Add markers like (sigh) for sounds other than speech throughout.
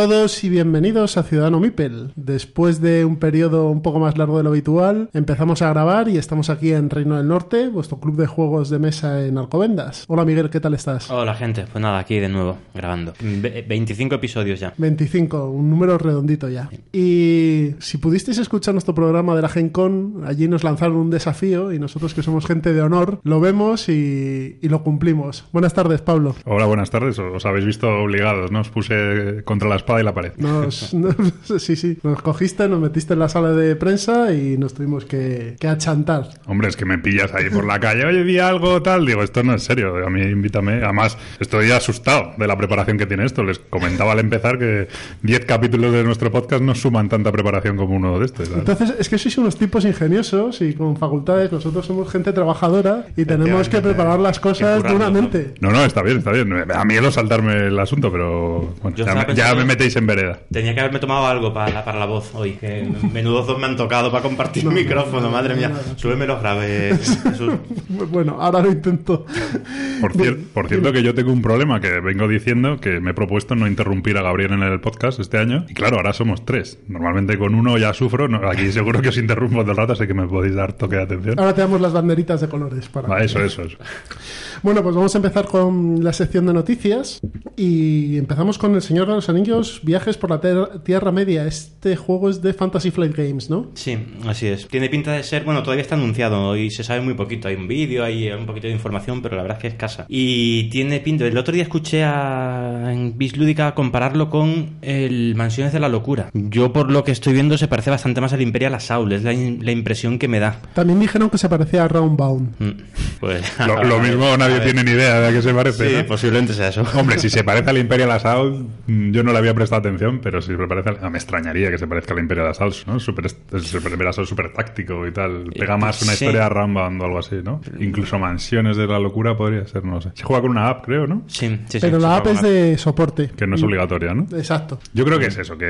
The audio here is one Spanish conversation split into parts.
Todos y bienvenidos a Ciudadano Mipel. Después de un periodo un poco más largo de lo habitual, empezamos a grabar y estamos aquí en Reino del Norte, vuestro club de juegos de mesa en Alcobendas. Hola Miguel, ¿qué tal estás? Hola gente, pues nada, aquí de nuevo, grabando. Ve- 25 episodios ya. 25, un número redondito ya. Y si pudisteis escuchar nuestro programa de la Gen Con, allí nos lanzaron un desafío y nosotros que somos gente de honor, lo vemos y, y lo cumplimos. Buenas tardes, Pablo. Hola, buenas tardes. Os habéis visto obligados, ¿no? Os puse contra la espada y la pared. Nos, (laughs) nos- sí, sí, nos cogiste, nos metiste en la sala de prensa y nos tuvimos que, que achantar. Hombre, es que me pillas ahí por la calle. Oye, di algo, tal. Digo, esto no es serio. A mí invítame. Además, estoy asustado de la preparación que tiene esto. Les comentaba al empezar que 10 capítulos de nuestro podcast no suman tanta preparación como uno de estos. ¿sabes? Entonces, es que sois unos tipos ingeniosos y con facultades. Nosotros somos gente trabajadora y tenemos que preparar las cosas duramente. No, no, está bien, está bien. Me da miedo saltarme el asunto, pero bueno, ya, me, ya metéis en vereda. Tenía que haberme tomado algo para la, para la voz hoy, que (laughs) menudos dos me han tocado para compartir No, micrófono, no, madre mía. no, no. Súbeme los graves, Jesús. (laughs) Bueno, ahora lo intento. Por, cier- por cierto que yo tengo un problema que vengo diciendo que me he propuesto no interrumpir a Gabriel en el podcast este año. Y claro, ahora somos tres. Normalmente con uno ya sufro. no- aquí seguro que os interrumpo todo el rato, así que me podéis dar toque de atención. Ahora te damos las banderitas de colores para. Va, eso, eso, eso. Bueno, pues vamos a empezar con la sección de noticias y empezamos con El Señor de los Anillos, Viajes por la Ter- Tierra Media. Este juego es de Fantasy Flight Games, ¿no? Sí, así es. Tiene pinta de ser, bueno, todavía está anunciado y se sabe muy poquito. Hay un vídeo, hay un poquito de información, pero la verdad es que es escasa. Y tiene pinta. El otro día escuché a en Bislúdica compararlo con el Mansiones de la Locura. Yo, por lo que estoy viendo, se parece bastante más al Imperial Assault. Es la, in- la impresión que me da. También dijeron que se parecía a Roundbound. Mm, Pues. Lo, lo (laughs) mismo nadie tiene ni idea de a qué se parece. Sí, ¿no? posiblemente sea eso. Hombre, si se (laughs) parece al Imperial Assault, yo no le había prestado atención, pero si se parece me extrañaría que se parezca al Imperial Assault, ¿no? Super, Imperial Assault súper táctico y tal. Pega más una sí. historia a Rambound o algo así, ¿no? Incluso Mansiones de la Locura podría ser, no sé. Se juega con una app, creo, ¿no? Sí, sí, sí, Pero la app es de soporte. Que no es obligatoria, ¿no? Exacto. Yo creo que es eso, que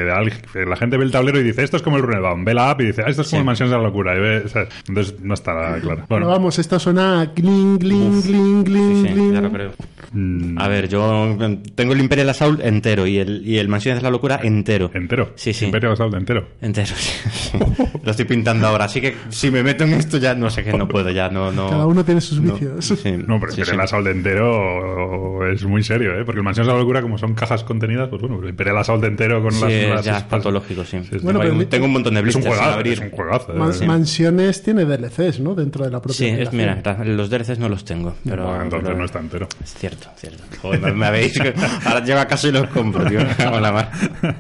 la gente ve el tablero y dice, esto es como el Runebound. Ve la app y dice, ah, esto es como Sí. el Mansiones de la Locura. Y ve, o sea, entonces no está nada claro. Pero Bueno, vamos, esto suena a gling, gling, gling, gling, Sí, sí, gling. ya lo creo. mm, A ver, yo mm, tengo el Imperial Assault entero y el, y el Mansiones de la Locura entero. entero. Sí, sí. Imperial Assault entero. Entero, sí. (laughs) Lo estoy pintando ahora. Así que si me meto en esto ya no sé qué, no puedo ya, no... no Cada uno tiene sus no, vicios. sí, No, pero sí, Imperial sí. Assault entero es muy serio, ¿eh? Porque el Mansiones de la Locura, como son cajas contenidas, pues bueno, el Imperial Assault entero con Sí, las... es las ya espadas- patológico, sí. Bueno, pero un- tengo un montón de Es un blisters sin juegazo, abrir. es un juegazo. ¿eh? Man- Sí. Mansiones tiene DLCs, ¿no? Dentro de la propia Sí, es, mira, los DLCs no los tengo, pero... Bueno, entonces pero- no está entero. Es cierto, cierto. Joder, me- me habéis... (laughs) Ahora llego a casa y los compro, tío. (laughs) Me cago en la mar.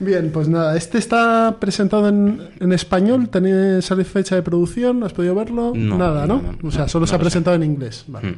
Bien, pues nada, este está presentado en, en español, ¿tenéis sale fecha de producción? ¿Has podido verlo? No, Nada, ¿no? no, no, o sea, solo se ha sé. presentado en inglés. Vale. Mm.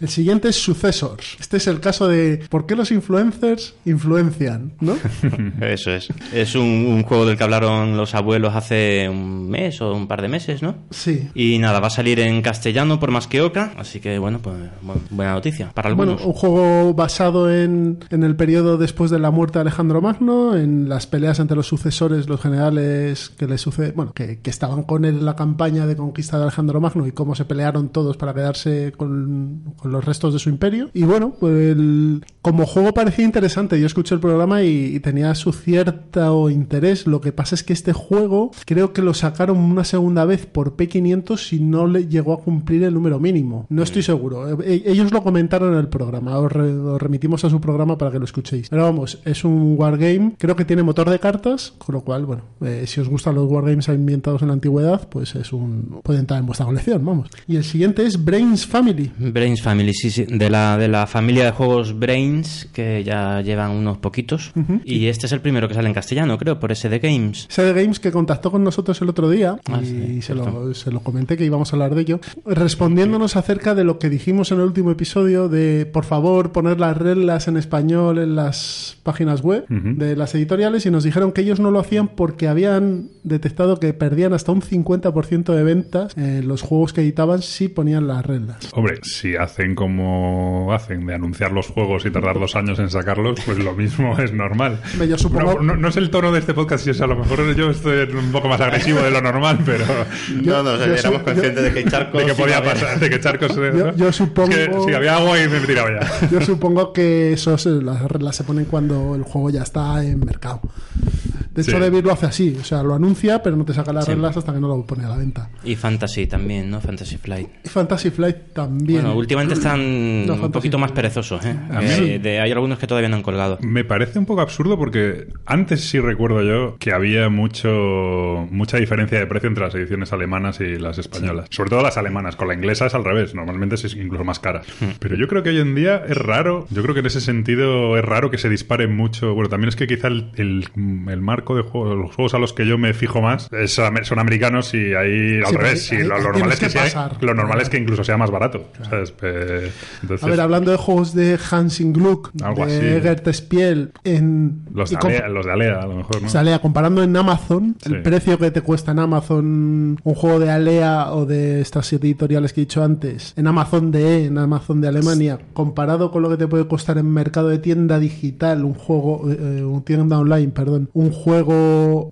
El siguiente es Successors. Este es el caso de por qué los influencers influencian, ¿no? (laughs) Eso es. Es un, un juego del que hablaron los abuelos hace un mes o un par de meses, ¿no? Sí. Y nada, va a salir en castellano por más que oca, así que bueno, pues bu- buena noticia para Bueno, algunos. un juego basado en, en el periodo después de la muerte de Alejandro Magno, en las peleas entre los sucesores, los generales que le sucede, bueno, que, que estaban con él en la campaña de conquista de Alejandro Magno y cómo se pelearon todos para quedarse con, con los restos de su imperio. Y bueno, pues el- como juego parecía interesante. Yo escuché el programa y, y tenía su cierto interés. Lo que pasa es que este juego creo que lo sacaron una segunda vez por P500 y no le llegó a cumplir el número mínimo. No estoy seguro. E- Ellos lo comentaron en el programa. Os, re- os remitimos a su programa para que lo escuchéis. Pero vamos, es un wargame. Creo que tiene motor de cartas, con lo cual, bueno, eh, si os gustan los wargames ambientados en la antigüedad, pues es un puede entrar en vuestra colección, vamos. Y el siguiente es Brains Family. Brains Brains Family, sí, sí, de la, de la familia de juegos Brains, que ya llevan unos poquitos. Y este es el primero que sale en castellano, creo, por SD Games. CD Games que contactó con nosotros el otro día Ah, y sí, se, lo, se lo comenté que íbamos a hablar de ello, respondiéndonos acerca de lo que dijimos en el último episodio de, por favor, poner las reglas en español en las páginas web de las editoriales y nos dijeron que ellos no lo hacían porque habían detectado que perdían hasta un 50% de ventas en los juegos que editaban si ponían las reglas. Hombre, si hacen como hacen de anunciar los juegos y tardar dos años en sacarlos, pues lo mismo (laughs) es normal. Yo supongo- No, no- no es el tono de este podcast, si es a lo mejor yo estoy un poco más agresivo de lo normal, pero (laughs) no, no, yo éramos soy- conscientes de que (laughs) charcos. de que podía pasar, de que charcos. eh, Yo- yo supongo- Es que si había agua y me tiraba ya. Yo supongo que eso se- las reglas se ponen cuando el juego ya está en mercado. De hecho, Sí. David lo hace así, o sea, lo anuncia, pero no te saca las Sí. reglas hasta que no lo pone a la venta. Y Fantasy también, ¿no? Fantasy Flight. Y Fantasy Flight también. Bueno, últimamente están (clears throat) No, un poquito más perezosos, ¿eh? De- hay algunos que todavía no han colgado. Me parece un poco absurdo porque antes sí recuerdo yo que había mucho mucha diferencia de precio entre las ediciones alemanas y las españolas. Sobre todo las alemanas. Con la inglesa es al revés. Normalmente es incluso más cara. Pero yo creo que hoy en día es raro. Yo creo que en ese sentido es raro que se dispare mucho. Bueno, también es que quizá el, el- el marco de juegos, los juegos a los que yo me fijo más es- son americanos y ahí al Sí, revés. ahí- lo, normal es que, sea- lo normal es que incluso sea más barato. ¿sabes? Eh, entonces, A ver, hablando de juegos de Hansing Gluck, de así. Egert Spiel, en. los, de Alea, los de Alea, a lo mejor, ¿no? Alea, comparando en Amazon, Sí. el precio que te cuesta en Amazon un juego de Alea o de estas editoriales que he dicho antes, en Amazon de en Amazon de Alemania, comparado con lo que te puede costar en mercado de tienda digital, un juego, eh, un tienda online, perdón, un juego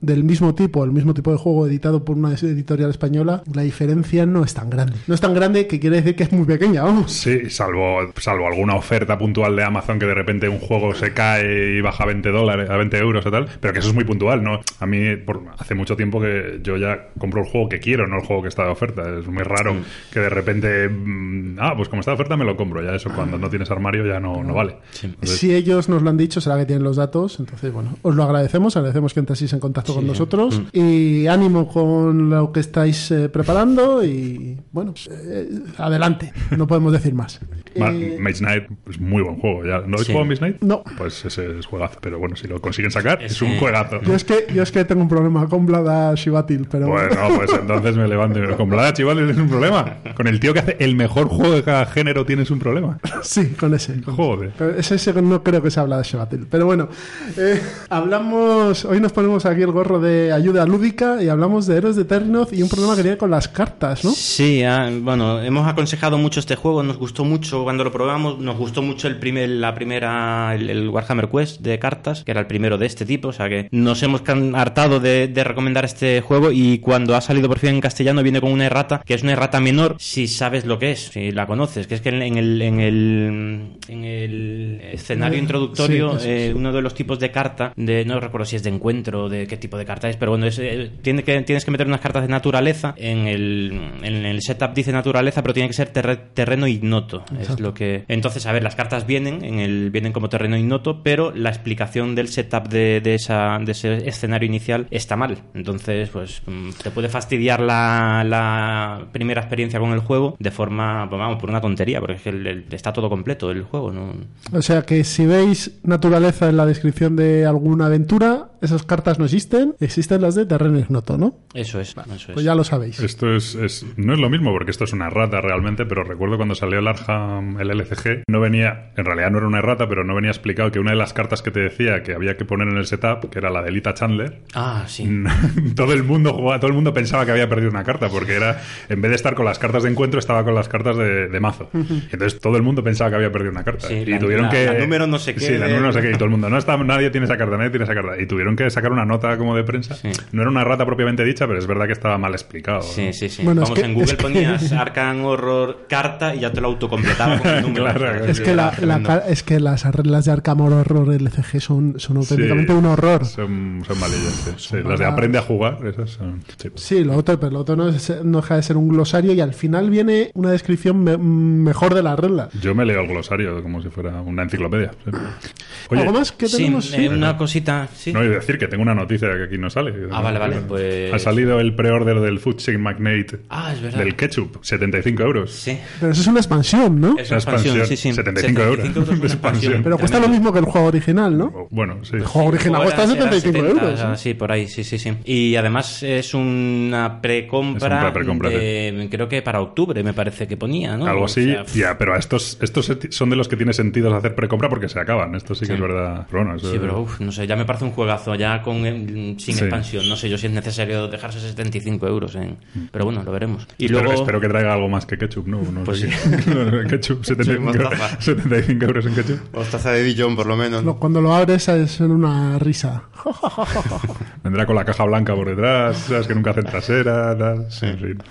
del mismo tipo, el mismo tipo de juego editado por una editorial española, la diferencia no es tan grande. No es tan grande que quiere decir que es muy pequeña, vamos. Sí, salvo, salvo alguna oferta puntual de Amazon que de repente un juego se cae y baja a 20 dólares, a 20 euros o tal, pero que eso es muy puntual, ¿no? A mí por, hace mucho tiempo que yo ya compro el juego que quiero, no el juego que está de oferta. Es muy raro que de repente, mm, ah, pues como está de oferta me lo compro. Ya eso cuando no tienes armario ya no, no vale. Entonces, Si ellos nos lo han dicho, será que tienen los datos. Entonces, bueno, os lo agradecemos. Agradecemos que entraseis en contacto con nosotros. Y ánimo con lo que estáis eh, preparando. Y bueno, eh, adelante. No podemos decir más. Ma- Eh, Mage Knight es muy buen juego. ¿Ya? ¿No habéis Sí. jugado a Mage Knight? No. Pues ese es juegazo. Pero bueno, si lo consiguen sacar, es un juegazo. yo, es que, yo es que tengo un problema con Blada Shivatil, pero Bueno, pues entonces me levanto. (laughs) y me- Con Blada Chival tienes un problema. Con el tío que hace el mejor juego de cada género tienes un problema. sí, con ese. con Joder. Pero ese, ese no creo que sea Blada Shivatil. Pero bueno, eh, hablamos. Hoy nos ponemos aquí el gorro de ayuda lúdica y hablamos de Héroes de Terrinoth y un problema que tiene con las cartas, ¿no? Sí, ah, bueno, hemos aconsejado mucho este juego, nos gustó mucho cuando lo probamos, nos gustó mucho el primer, la primera, el, el Warhammer Quest de cartas, que era el primero de este tipo, o sea que nos hemos hartado de, de recomendar este juego y cuando ha salido por fin en castellano viene con una errata, que es una errata menor si sabes lo que es, si la conoces, que es que en, en el, en, el, en el escenario Eh, introductorio, sí, eh, uno de los tipos de carta, de no recuerdo si es de encuentro, de qué tipo de carta es, pero bueno, es, eh, tiene que, tienes que meter unas cartas de naturaleza. En el, en el setup dice naturaleza, pero tiene que ser terre- terreno ignoto. Es lo que. Entonces, a ver, las cartas vienen, en el, vienen como terreno ignoto, pero la explicación del setup de, de esa, de ese escenario inicial está mal. Entonces, pues mm, te puede fastidiar la, la primera experiencia con el juego de forma, pues, vamos, por una tontería, porque es que está todo completo el juego, ¿no? O sea que si veis naturaleza en la descripción de alguna aventura, esas cartas no existen, existen las de terreno ignoto, ¿no? Eso es, eso es. Pues ya lo sabéis. Esto es, es- no es lo mismo porque esto es una rata realmente, pero recuerdo cuando salió el Arham, el LCG, no venía, en realidad no era una errata, pero no venía explicado que una de las cartas que te decía que había que poner en el setup, que era la de Lita Chandler, Ah, sí. (laughs) todo el mundo jugaba, todo el mundo pensaba que había perdido una carta porque era en vez de estar con las cartas de encuentro estaba con las cartas de, de mazo y entonces todo el mundo pensaba que había perdido una carta Sí, y la- tuvieron la- que la número no sé qué sí la número no sé qué y todo el mundo no está nadie tiene esa carta nadie tiene esa carta y tuvieron que sacar una nota como de prensa Sí. no era una rata propiamente dicha pero es verdad que estaba mal explicado Sí, sí, sí. Bueno, es Vamos, que- en Google es que- ponías (laughs) Arcan Horror carta y ya te lo autocompletaba con el (laughs) número. Claro, O sea, es Es que, la, era la tremendo. ca- es que las reglas de Arkham Horror LCG son, son auténticamente Sí, un horror. son, son malillas sí. Sí, Son las de aprende a jugar esas son sí. Sí, lo otro, pero lo otro no, es- no deja de ser un glosario y al final viene una descripción me- mejor de las reglas. yo me leo el glosario como si fuera una enciclopedia sí. (clears throat) Oye, ¿Algo más que Sí, tenemos? eh, una cosita. Sí. No, decir que tengo una noticia que aquí no sale. Ah, vale, vale, pues- Ha salido el pre-order del Food Chain Magnate Ah, es verdad. del ketchup, 75 euros. Sí. Pero eso es una expansión, ¿no? Es Una una expansión, expansión, sí, sí. 75 euros. euros De una (laughs) expansión. Pero cuesta lo mismo que el juego original, ¿no? Bueno, sí. El juego original cuesta será 75 70, euros. ¿eh? Sí, por ahí, sí, sí, sí. Y además es una precompra, Es una precompra, de- creo que para octubre me parece que ponía, ¿no? Algo O así, sea, ya, pero a estos, estos son de los que tiene sentido hacer precompra porque se acaban. Esto sí que Sí. es verdad. Pero bueno, eso- Sí, pero uf, no sé, ya me parece un juegazo ya con eh, sin Sí. expansión. No sé yo si es necesario dejarse 75 euros en... Pero bueno, lo veremos. Y espero, luego... espero que traiga algo más que ketchup, ¿no? No Pues sí. (laughs) no, no, ketchup, 75, mostaza. 75 euros en ketchup. Mostaza de billón, por lo menos. Lo- Cuando lo abres es en una risa. (laughs) Vendrá con la caja blanca por detrás, sabes que nunca hacen trasera, tal. En fin.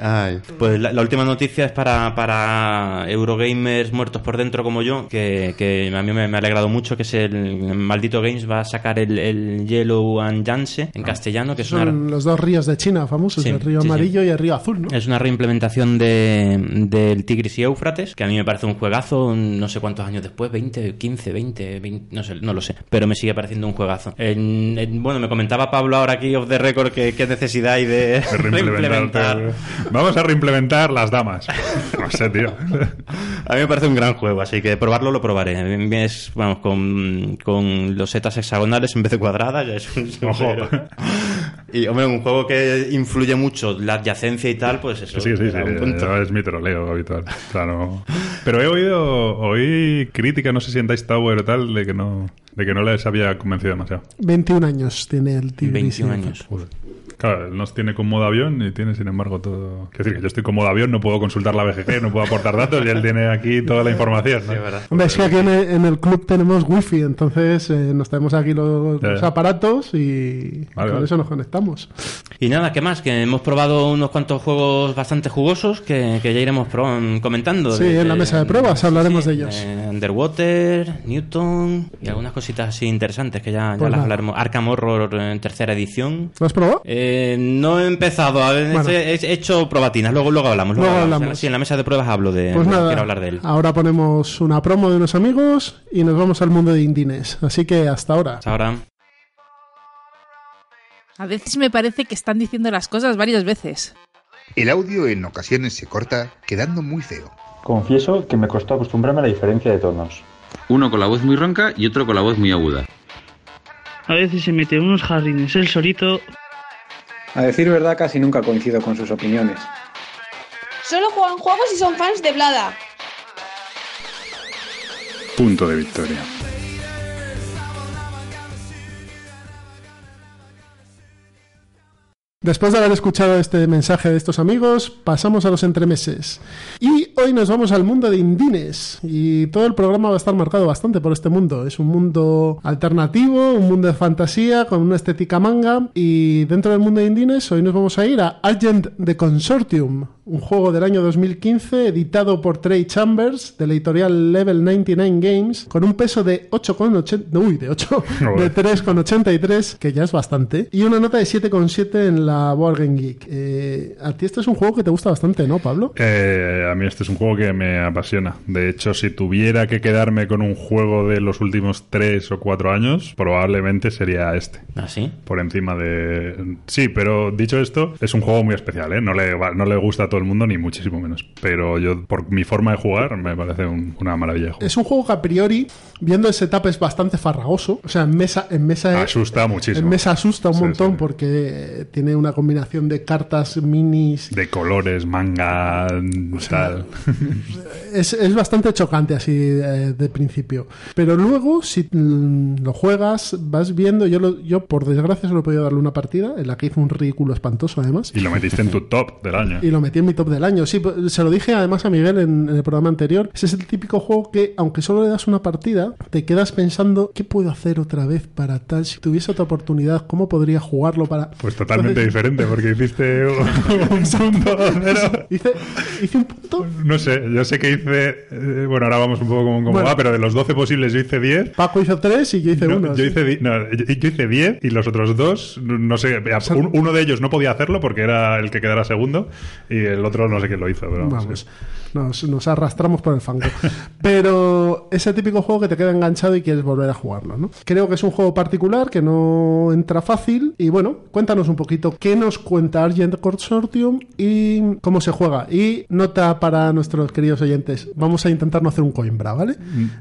Ay. Pues la, la última noticia es para, para Eurogamers muertos por dentro como yo, que, que a mí me, me ha alegrado mucho, que es el Maldito Games va a sacar el, el Yellow and Yance en castellano, que es una, Son los dos ríos de China famosos, Sí, el río sí, sí. amarillo y el río azul, ¿no? es una reimplementación de, del Tigris y Éufrates, que a mí me parece un juegazo, no sé cuántos años después, 20, 15, 20, 20 no sé, no lo sé, pero me sigue pareciendo un juegazo. En- en- bueno, me comentaba Pablo ahora aquí off the record que qué necesidad hay de, De (laughs) reimplementar. reimplementar. Vamos a reimplementar las damas. No sé, tío. A mí me parece un gran juego, así que probarlo lo probaré. Es, vamos, con, con los setas hexagonales en vez de cuadradas, ya es un (laughs) Ojo. Y, hombre, un juego que influye mucho la adyacencia y tal, pues eso. Sí, sí, sí. un punto. es mi troleo habitual. O sea, no- Pero he oído, oí crítica, no sé si en Dice Tower o tal, de que no, de que no les había convencido demasiado. 21 años tiene el Tigris. 21 y- años. Joder. Claro, él nos tiene con modo avión y tiene, sin embargo, todo. Es decir, que yo estoy con modo avión, no puedo consultar la BGG, no puedo aportar datos y él tiene aquí toda la información. ¿no? Sí, es verdad. Hombre, es que aquí en el, en el club tenemos wifi, entonces eh, nos tenemos aquí los, los aparatos y Vale, con vale. eso nos conectamos. Y nada, ¿qué más? Que hemos probado unos cuantos juegos bastante jugosos que, que ya iremos pro- comentando. Sí, en la mesa de pruebas hablaremos de ellos. eh, Underwater, Newton y algunas cositas así interesantes que ya, ya Pues las nada. hablaremos. Arkham Horror en tercera edición. ¿Lo has probado? Eh, no he empezado, a ver, Bueno. he he hecho probatinas, luego, luego hablamos. Luego En la- hablamos. sí, en la mesa de pruebas hablo de. Pues nada, Quiero hablar de él. ahora ponemos una promo de unos amigos y nos vamos al mundo de Indines. Así que hasta ahora. Hasta ahora. A veces me parece que están diciendo las cosas varias veces. El audio en ocasiones se corta, quedando muy feo. Confieso que me costó acostumbrarme a la diferencia de tonos. Uno con la voz muy ronca y otro con la voz muy aguda. A veces se mete unos jardines el solito. A decir verdad, casi nunca coincido con sus opiniones. Solo juegan juegos y son fans de Blada. Punto de victoria. Después de haber escuchado este mensaje de estos amigos, pasamos a los entremeses. Y hoy nos vamos al mundo de Indines. Y todo el programa va a estar marcado bastante por este mundo. Es un mundo alternativo, un mundo de fantasía, con una estética manga. Y dentro del mundo de Indines, hoy nos vamos a ir a Agent the Consortium, un juego del año 2015 editado por Trey Chambers de la editorial Level 99 Games con un peso de 8,80 uy, de 8 (laughs) de 3,83 que ya es bastante y una nota de 7,7 en la Board Game Geek. Eh, a ti este es un juego que te gusta bastante, ¿no, Pablo? Eh, a mí este es un juego que me apasiona. De hecho, si tuviera que quedarme con un juego de los últimos tres o cuatro años, probablemente sería este. ¿Ah, sí? Por encima de... Sí, pero dicho esto, es un juego muy especial, ¿eh? No le, no le gusta a todo el mundo, ni muchísimo menos. Pero yo, por mi forma de jugar, me parece un- una maravilla de juego. Es un juego que a priori, viendo el setup, es bastante farragoso. O sea, en mesa, en mesa, Asusta muchísimo. en mesa asusta un Sí, montón sí. porque tiene una combinación de cartas minis De colores, manga, tal. (laughs) es, es bastante chocante así de principio. Pero luego, si mm, lo juegas, vas viendo. Yo, lo- yo, por desgracia, solo he podido darle una partida en la que hizo un ridículo espantoso, además. Y lo metiste en tu (laughs) top del año. Y lo metí en mi top del año. Sí, se lo dije además a Miguel en, en el programa anterior. Ese es el típico juego que, aunque solo le das una partida, te quedas pensando, ¿qué puedo hacer otra vez para tal? Si tuviese otra oportunidad, ¿cómo podría jugarlo para...? Pues totalmente Entonces, diferente, porque hiciste (laughs) un, un punto. Hice, hice un punto. No sé, yo sé que hice. eh, bueno, ahora vamos un poco como, como Bueno. va, pero de los 12 posibles yo hice 10. Paco hizo tres y yo hice No, uno. yo, hice, no, yo hice 10 y los otros dos, no sé, un- uno de ellos no podía hacerlo porque era el que quedara segundo y el el otro no sé quién lo hizo, pero vamos, Vamos, nos, nos arrastramos por el fango. Pero ese típico juego que te queda enganchado y quieres volver a jugarlo, ¿no? Creo que es un juego particular que no entra fácil. Y bueno, cuéntanos un poquito qué nos cuenta Argent Consortium y cómo se juega. Y nota para nuestros queridos oyentes, vamos a intentar no hacer un coimbra, ¿vale?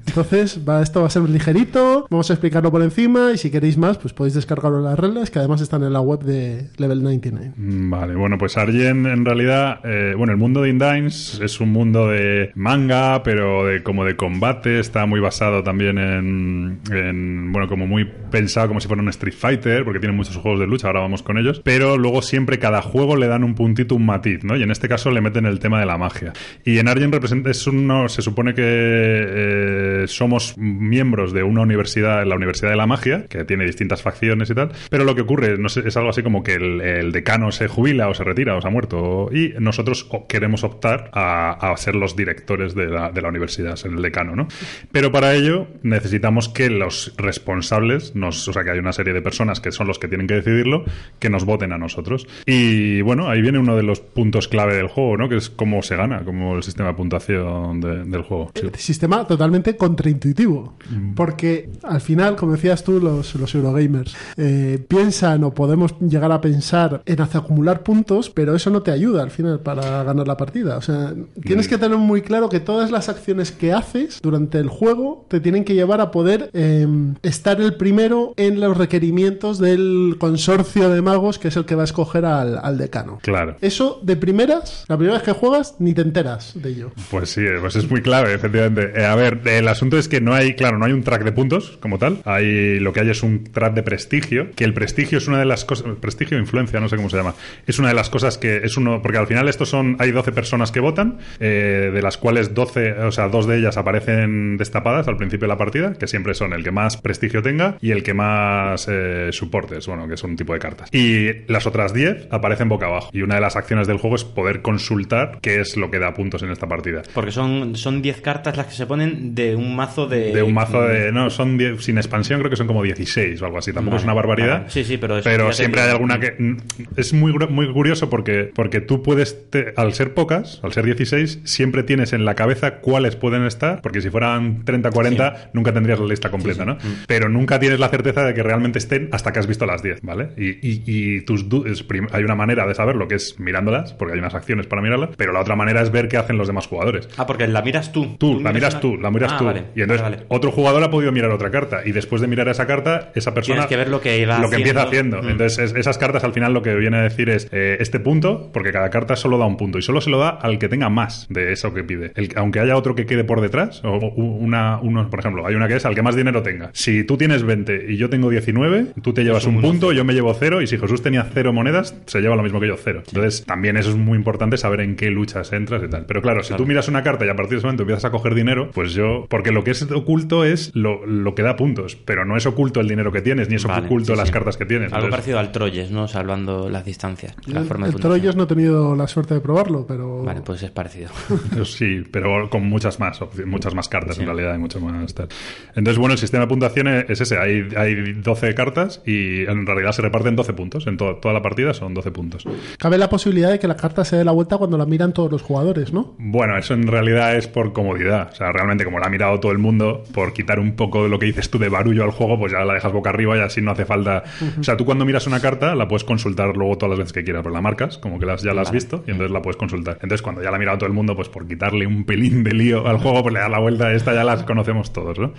Entonces, va, esto va a ser ligerito, vamos a explicarlo por encima y si queréis más, pues podéis descargarlo en las reglas que además están en la web de Level 99. Mm, Vale, bueno, pues Argent en realidad, eh, bueno, el mundo de Indines es un mundo de manga, pero de como de combate, está muy basado también en, en, bueno, como muy pensado como si fuera un Street Fighter, porque tiene muchos juegos de lucha, ahora vamos con ellos, pero luego siempre cada juego le dan un puntito, un matiz, ¿no? Y en este caso le meten el tema de la magia. Y en Argent representa, es uno, se supone que eh, somos miembros de una universidad, la Universidad de la Magia, que tiene distintas facciones y tal, pero lo que ocurre no sé, es algo así como que el, decano se jubila o se retira o se ha muerto y nosotros queremos optar a ser los directores de la, de la universidad, ser el decano, ¿no? Pero para ello necesitamos que los responsables, nos, o sea, que hay una serie de personas que son los que tienen que decidirlo, que nos voten a nosotros. Y bueno, ahí viene uno de los puntos clave del juego, ¿no? Que es cómo se gana, como el sistema de puntuación de- del juego. Sí. Sistema totalmente contraintuitivo. Porque al final, como decías tú, los, los Eurogamers eh, piensan o podemos llegar a pensar en hacer acumular puntos, pero eso no te ayuda al final para ganar la partida. O sea, tienes que tener muy claro que todas las acciones que haces durante el juego te tienen que llevar a poder eh, estar el primero en los requerimientos del consorcio de magos, que es el que va a escoger al, al decano. Claro. Eso de primeras, la primera vez que juegas, ni te enteras de ello. Pues sí, pues es muy clave, efectivamente. Eh, a ver, el asunto es que no hay, claro, no hay un track de puntos como tal. Hay lo que hay es un track de prestigio, que el prestigio es una de las cosas, prestigio o influencia, no sé cómo se llama. Es una de las cosas que es uno, porque al final estos son, hay 12 personas que votan, eh, de las cuales 12, o sea, dos de ellas aparecen destapadas al principio de la partida, que siempre son el que más prestigio tenga y el que más eh, soportes, bueno, que es un tipo de cartas. Y las otras 10 aparecen boca abajo. Y una de las acciones del juego es poder consultar qué es lo que da puntos en esta partida. Porque son son 10 cartas las que se ponen de un mazo de... De un mazo de. No, son 10 sin expansión, creo que son como 16 o algo así. Tampoco Vale, es una barbaridad. vale. Sí, sí, pero te siempre hay alguna que. mm, Es muy, muy curioso porque, porque tú puedes. te- al ser pocas, al ser 16, siempre tienes en la cabeza cuáles pueden estar. Porque si fueran 30 40, nunca tendrías la lista completa, ¿no? Mm. Pero nunca tienes la certeza de que realmente estén hasta que has visto las 10, ¿vale? Y, y- y tus du- es prim- hay una manera de saberlo que es mirándolas, porque hay unas acciones para mirarlas, pero la otra manera es ver qué hacen los demás jugadores. Ah, porque la miras tú. Tú, la miras una- tú, la miras Ah, tú. vale, y entonces vale, vale. otro jugador ha podido mirar otra carta. Y después de mirar esa carta, esa persona. Tienes que ver lo que Lo que empieza haciendo. haciendo. Mm. Entonces, es- esas cartas al final lo que viene a decir es eh, este punto, porque cada carta solo da un punto. Y solo se lo da al que tenga más de eso que pide. El- aunque haya otro que quede por detrás, o una, uno, por ejemplo, hay una que es al que más dinero tenga. Si tú tienes 20 y yo tengo 19, tú te llevas un punto, yo me llevo cero. Y si Jesús tenía cero monedas, se lleva lo mismo que yo, cero. Entonces, también eso es muy importante saber en qué luchas entras y tal. Pero claro, si Claro. tú miras una carta y a partir de ese momento empiezas a coger dinero, pues yo. Porque lo que es oculto es lo, lo que da puntos, pero no es oculto el dinero que tienes, ni es Vale, oculto sí, las sí. cartas que tienes. Algo Entonces, parecido al Troyes, ¿no? Salvando las distancias. La El, forma de el. Troyes no he tenido la suerte de probarlo, pero... Vale, pues es parecido. (laughs) Sí, pero con muchas más muchas más cartas en realidad y mucho más tal. Entonces, bueno, el sistema de puntuación es es ese. Hay, hay 12 cartas y en realidad se reparten 12 puntos. En to- toda la partida son 12 puntos. Cabe la posibilidad de que la carta se dé la vuelta cuando la miran todos los jugadores, ¿no? Bueno, eso en realidad es por comodidad. O sea, realmente como la ha mirado todo el mundo, por quitar un poco de lo que dices tú de barullo al juego, pues ya la dejas boca arriba y así no hace falta... O sea, tú cuando miras una carta la puedes consultar luego todas las veces que quieras, pues la marcas, como que las, ya la has Vale. visto, y entonces la puedes consultar. Entonces cuando ya la ha mirado todo el mundo, pues por quitarle un pelín de lío al juego, pues le das la vuelta, esta ya las conocemos todos, ¿no?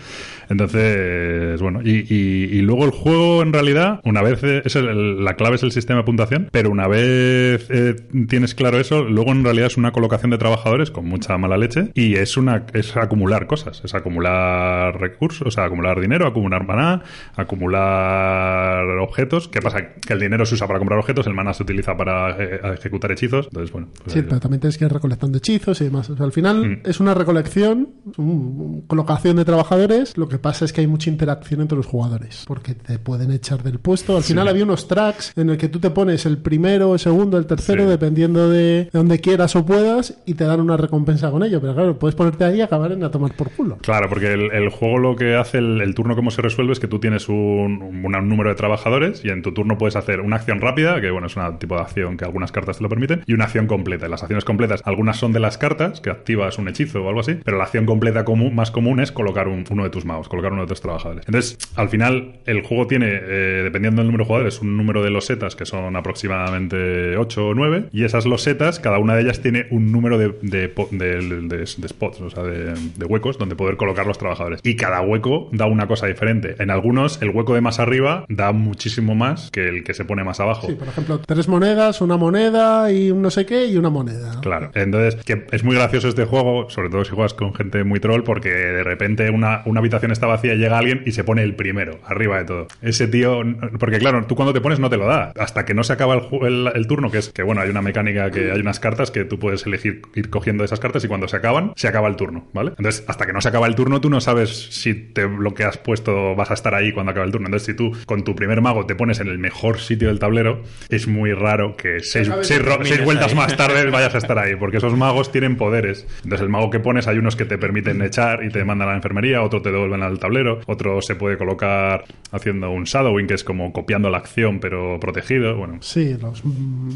Entonces, bueno, y, y- y luego el juego en realidad, una vez, eh, es el- la clave es el sistema de puntuación, pero una vez eh, tienes claro eso, luego en realidad es una colocación de trabajadores con mucha mala leche y es una es acumular cosas, es acumular recursos, o sea, acumular dinero, acumular maná, acumular objetos. ¿Qué pasa? Que el dinero se usa para comprar objetos, el maná se utiliza para eh, ejecutar hechizos, entonces bueno. pues Sí, pero también tienes que ir recolectando hechizos y demás. O sea, al final Mm. es una recolección, un- colocación de trabajadores. Lo que pasa es que hay mucha interacción entre los jugadores, porque te pueden echar del puesto. Al Sí. final había unos tracks en el que tú te pones el primero, el segundo, el tercero, Sí. dependiendo de de donde quieras o puedas, y te dan una recompensa con ello. Pero claro, puedes ponerte ahí y acabar en a tomar por culo. Claro, porque el, el juego lo que hace, el, el turno como se resuelve es que tú tienes un, un- un número de trabajadores y en tu turno puedes hacer una acción rápida, que bueno, es un tipo de acción que algunas cartas te lo permiten, y una acción completa. Y las acciones completas, algunas son de las cartas, que activas un hechizo o algo así, pero la acción completa común, más común es colocar un- uno de tus magos, colocar uno de tus trabajadores. Entonces, al final, el juego tiene, eh, dependiendo del número de jugadores, un número de losetas que son aproximadamente 8 o 9, y esas losetas, cada una de ellas tiene un número de, de, de- de- de spots, o sea, de, de huecos donde poder colocar los trabajadores. Y cada hueco da una cosa diferente. En algunos, el hueco de más arriba da muchísimo más que el que se pone más abajo. Sí, por ejemplo, tres monedas, una moneda y un no sé qué y una moneda. Claro, entonces que es muy gracioso este juego, sobre todo si juegas con gente muy troll, porque de repente una, una habitación está vacía y llega alguien y se pone el primero, arriba de todo. Ese tío, porque claro, tú cuando te pones no te lo da, hasta que no se acaba el, ju- el, el turno, que es que bueno, hay una mecánica que hay unas cartas que tú puedes elegir ir cogiendo esas cartas y cuando se acaban, se acaba el turno, ¿vale? Entonces, hasta que no se acaba el turno, tú no sabes si te, lo que has puesto vas a estar ahí cuando acabe el turno. Entonces, si tú con tu primer mago te pones en el mejor sitio del tablero, es muy raro que seis, seis, vueltas ahí. más tarde vayas a estar ahí, porque esos magos tienen poderes. Entonces, el mago que pones, hay unos que te permiten echar y te mandan a la enfermería, otro te devuelven al tablero, otro se puede colocar haciendo un shadowing, que es como copiando la acción, pero protegido. Bueno, Sí, los, mm,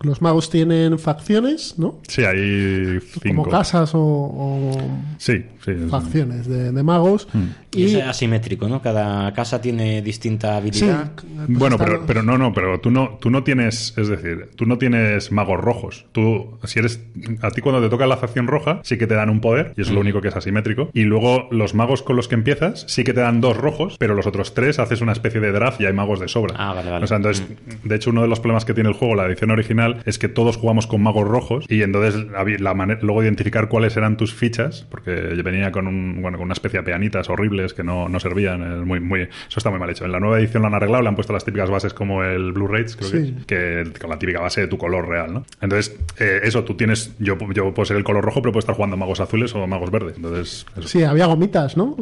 los magos tienen facciones, ¿no? sí, hay cinco. Como casas o, o Sí, sí. es- facciones de, de magos. Y, Y, es asimétrico, ¿no? Cada casa tiene distinta sí, habilidad. pues Bueno, están pero, los- pero no, no, pero tú no, tú no tienes, es decir, tú no tienes magos rojos. Tú, si eres, a ti cuando te toca la facción roja, sí que te dan un poder, y es lo único que es asimétrico. Y luego los magos con los que empiezas, sí que te dan dos rojos, pero los otros tres haces una especie de draft y hay magos de sobra. Ah, vale, vale. O sea, entonces, de hecho, uno de los problemas que tiene el juego, la edición original, es que todos jugamos con magos rojos, y entonces la mane- luego identificar cuáles eran tus fichas, porque yo venía con un, bueno, con una especie de peanitas horribles que no, no servían. eh, Muy, muy, eso está muy mal hecho. En la nueva edición lo han arreglado, le han puesto las típicas bases como el Blu-rays, creo Sí. que es, que con la típica base de tu color real, ¿no? Entonces, eh, eso, tú tienes, yo, yo puedo ser el color rojo, pero puedo estar jugando magos azules o magos verdes. Entonces, eso. Sí, había gomitas, ¿no?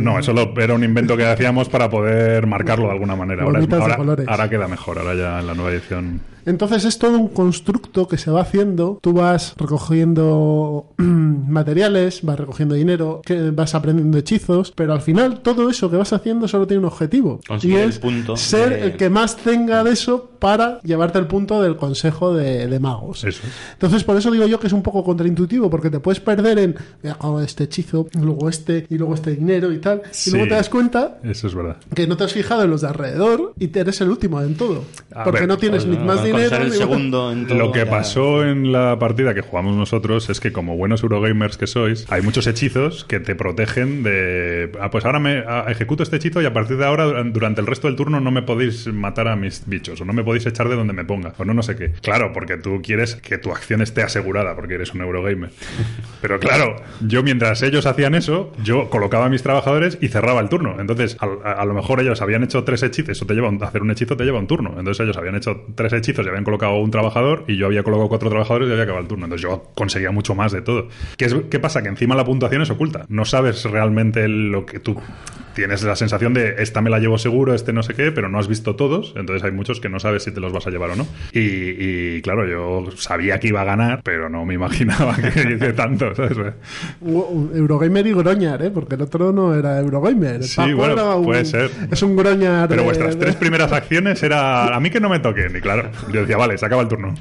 No, eso lo- era un invento que hacíamos para poder marcarlo de alguna manera. Ahora, es- ahora queda mejor, ahora ya en la nueva edición. Entonces es todo un constructo que se va haciendo. Tú vas recogiendo (clears throat) materiales, vas recogiendo dinero, que vas aprendiendo hechizos, pero al final todo eso que vas haciendo solo tiene un objetivo. Conseguir y el es punto ser de- el que más tenga de eso para llevarte el punto del consejo de, de magos. Eso. Entonces por eso digo yo que es un poco contraintuitivo, porque te puedes perder en "Mira, hago este hechizo, luego este, y luego este dinero y tal. Sí. Y luego te das cuenta Eso es verdad. que no te has fijado en los de alrededor y te eres el último en todo. A porque ver, no tienes ni más con dinero ser el ni segundo en todo, Lo que pasó en la partida que jugamos nosotros es que como buenos Eurogamers que sois, hay muchos hechizos que te protegen de... Ah, pues ahora me ah, ejecuto este hechizo y a partir de ahora, duran- durante el resto del turno, no me podéis matar a mis bichos o no me podéis echar de donde me ponga o no no sé qué. Claro, porque tú quieres que tu acción esté asegurada porque eres un Eurogamer. (laughs) Pero claro, yo mientras ellos hacían eso, yo colocaba a mis trabajadores y cerraba el turno. Entonces, a, a lo mejor ellos habían hecho tres hechizos, eso te lleva un- hacer un hechizo te lleva un turno. Entonces ellos habían hecho tres hechizos y habían colocado un trabajador y yo había colocado cuatro trabajadores y había acabado el turno. Entonces yo conseguía mucho más de todo. ¿Qué, qué pasa? Que encima la puntuación es oculta. No sabes realmente lo que tú tienes la sensación de esta me la llevo seguro, este no sé qué, pero no has visto todos, entonces hay muchos que no sabes si te los vas a llevar o no. Y, y, claro, yo sabía que iba a ganar, pero no me imaginaba que (laughs) hice tanto, ¿sabes? Eurogamer y Groñar, ¿eh? Porque el otro no era Eurogamer. Sí, Paco bueno, era un- puede ser. Es un Groñar. Pero de- vuestras de- tres primeras acciones era a mí que no me toquen. Y claro, yo decía, vale, se acaba el turno.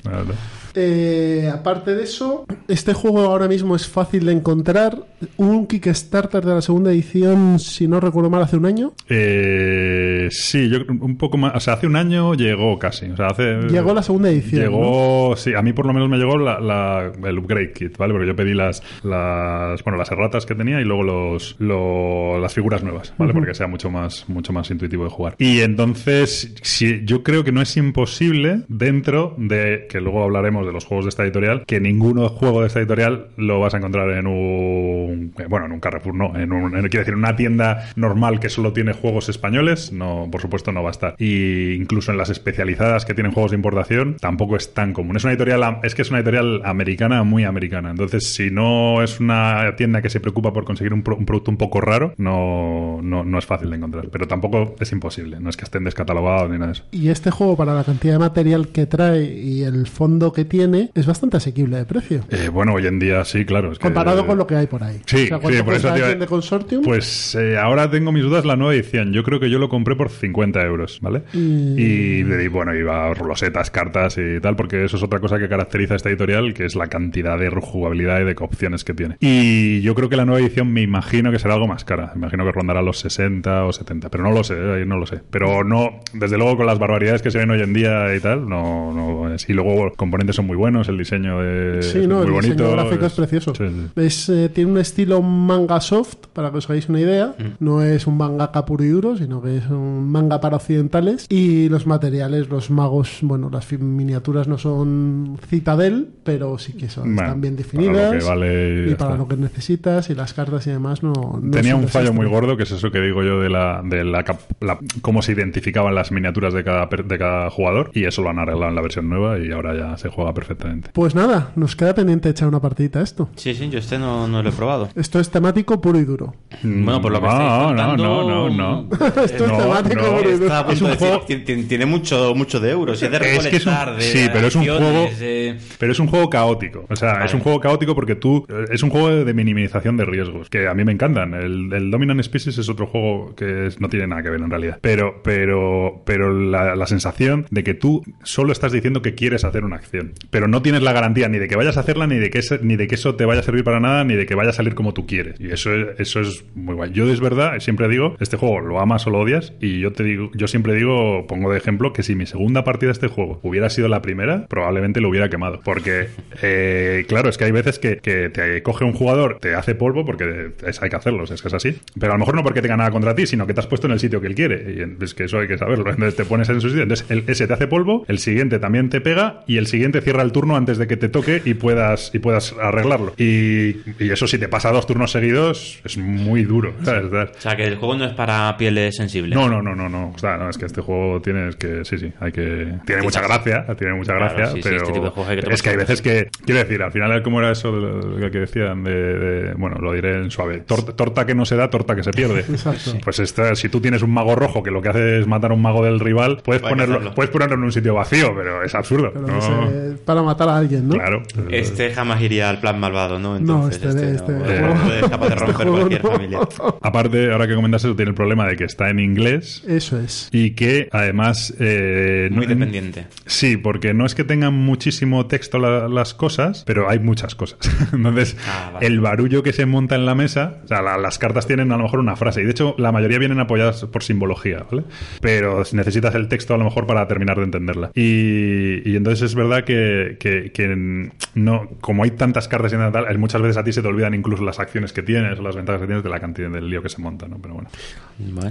Eh, aparte de eso, este juego ahora mismo es fácil de encontrar. Un Kickstarter de la segunda edición, si no recuerdo mal, hace un año. Eh, sí, yo un poco más. O sea, hace un año llegó casi. O sea, hace. Llegó la segunda edición. ¿no? Llegó, sí, a mí por lo menos me llegó la, la- el upgrade kit, ¿vale? Porque yo pedí las, las bueno, las erratas que tenía y luego los, lo- las figuras nuevas, ¿vale? Porque sea mucho más, mucho más intuitivo de jugar. Y entonces, sí, yo creo que no es imposible dentro de, que luego hablaremos de los juegos de esta editorial, que ninguno juego de esta editorial lo vas a encontrar en un, eh, bueno, en un Carrefour, no, en un, quiero decir, en una tienda normal que solo tiene juegos españoles, no, por supuesto no va a estar. Y incluso en las especializadas que tienen juegos de importación, tampoco es tan común. Es una editorial, es que es una editorial americana, muy americana. Entonces, si no es una tienda que se preocupa por conseguir un producto un poco raro, no, no, no es fácil de encontrar. Pero tampoco es imposible, no es que estén descatalogados ni nada de eso. Y este juego, para la cantidad de material que trae y el fondo que tiene, es bastante asequible de precio. Eh, bueno, hoy en día sí, claro. es que- Comparado con lo que hay por ahí. Sí, O sea, sí, ¿cuánto por eso te iba- de Consortium? Pues eh, ahora tengo mis dudas la nueva edición. Yo creo que yo lo compré por 50 euros, ¿vale? Y- Y, y, bueno, iba rosetas, cartas y tal, porque eso es otra cosa que caracteriza a esta editorial, que es la cantidad de jugabilidad y de opciones que tiene. Y yo creo que la nueva edición me imagino que será algo más cara. Me imagino que rondará los 60 o 70, pero no lo sé, eh, no lo sé. Pero no, desde luego con las barbaridades que se ven hoy en día y tal, no, no es. Y luego componentes son muy buenos, el diseño de, Sí, es no, muy el bonito. diseño gráfico es, precioso. sí, sí. Es, eh, tiene un estilo manga soft, para que os hagáis una idea. No es un mangaka puro y duro, sino que es un manga para occidentales. Y los materiales, los magos, bueno, las miniaturas no son Citadel, pero sí que son, Bueno, están bien para definidas. lo que vale y y para está. lo que necesitas, y las cartas y demás no. no Tenía es un fallo muy gordo, que es eso que digo yo de la, de la, la- cómo se identificaban las miniaturas de cada, de cada jugador, y eso lo han arreglado en la versión nueva y ahora ya se juega perfectamente. Pues nada, nos queda pendiente echar una partidita a esto. Sí, sí, yo este no, no lo he probado. Esto es temático puro y duro. Bueno, por lo que no, estáis no, contando... no, no, no. (laughs) Esto es No, temático no, puro y duro. Está a punto Es un de decir, juego- tiene- tiene, tiene mucho, mucho de euros. y Es de Es que es un- de sí, pero es un juego- de- Pero es un juego caótico. O sea, Vale. es un juego caótico porque tú. Es un juego de minimización de riesgos. Que a mí me encantan. El, el Dominant Species es otro juego que es- no tiene nada que ver en realidad. Pero, pero, pero la, la sensación de que tú solo estás diciendo que quieres hacer una acción. Pero no tienes la garantía ni de que vayas a hacerla, ni de que, ni de que eso te vaya a servir para nada, ni de que vaya a salir como tú quieres. Y eso es, eso es muy guay. Yo es verdad, siempre digo, este juego lo amas o lo odias. Y yo te digo, yo siempre digo, pongo de ejemplo que si mi segunda partida de este juego hubiera sido la primera, probablemente lo hubiera quemado. Porque, (laughs) eh, claro, es que hay veces que, que te coge un jugador, te hace polvo, porque es- hay que hacerlo, es que es así. Pero a lo mejor no porque tenga nada contra ti, sino que te has puesto en el sitio que él quiere. Y es que eso hay que saberlo. (laughs) Entonces te pones en su sitio. Entonces el- ese te hace polvo, el siguiente también te pega y el siguiente cierra el turno antes de que te toque y puedas, y puedas arreglarlo. Y, y eso si te pasa dos turnos seguidos es muy duro. ¿sabes? O sea, que el juego no es para pieles sensibles. No, no, no, no, no. O sea, no, es que este juego tiene es que sí, sí, hay que tiene mucha gracia, tiene mucha Claro, gracia, sí, sí, pero este tipo de juegos hay que tomar es que hay veces que quiero decir, al final cómo era eso de lo que decían de, de- bueno, lo diré en suave, torta, torta que no se da, torta que se pierde. (laughs) Exacto. Pues esta, si tú tienes un mago rojo que lo que hace es matar a un mago del rival, puedes ponerlo, puedes ponerlo en un sitio vacío, pero es absurdo. Pero no, para matar a alguien, ¿no? claro. Este jamás iría al plan malvado, ¿no? No, Entonces, este, este, este, no, eh, no es capaz de (laughs) este romper juego cualquier no. familia. Aparte, ahora que comentas eso, tiene el problema de que está en inglés Eso es. y que además eh, Muy no- dependiente. Sí, porque no es que tengan muchísimo texto la- las cosas, pero hay muchas cosas. (laughs) Entonces, Ah, vale. el barullo que se monta en la mesa, o sea, la- las cartas tienen a lo mejor una frase, y de hecho la mayoría vienen apoyadas por simbología, ¿vale? Pero necesitas el texto a lo mejor para terminar de entenderla. Y, y entonces es verdad que, que- que no, como hay tantas cartas y tal, muchas veces a ti se te olvidan incluso las acciones que tienes o las ventajas que tienes de la cantidad del lío que se monta, ¿no? Pero bueno.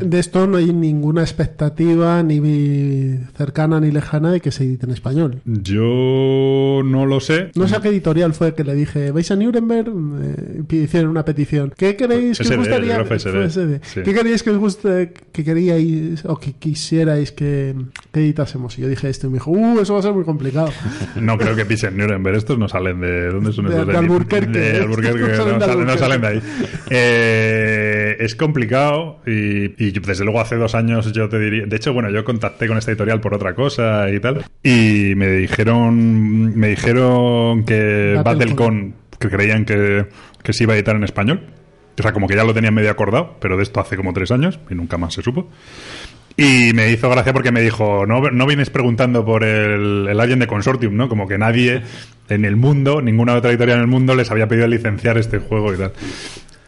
De esto no hay ninguna expectativa ni cercana ni lejana de que se edite en español. Yo no lo sé. No sé a qué editorial fue que le dije, ¿vais a Nuremberg? Eh, y hicieron una petición. ¿Qué queréis que SD, os gustaría? fue SD, sí. ¿Qué queríais que os guste, que queríais o que quisierais que, que editásemos? Y yo dije esto y me dijo, uh, eso va a ser muy complicado. (laughs) No creo que pisen Nuremberg. Estos no salen de. ¿Dónde son De- estos? de Alburquerque. De (laughs) Alburquerque, no salen no, de salen, no Alburquerque. salen de ahí. Eh, es complicado y, y desde luego hace dos años yo te diría. De hecho, bueno, yo contacté con esta editorial por otra cosa y tal. Y me dijeron. Me dijeron que. Battlecon, que creían que, que se iba a editar en español. O sea, como que ya lo tenían medio acordado, pero de esto hace como tres años y nunca más se supo. Y me hizo gracia porque me dijo, no, no vienes preguntando por el, el Alien de Consortium, ¿no? Como que nadie en el mundo, ninguna otra editorial en el mundo les había pedido licenciar este juego y tal.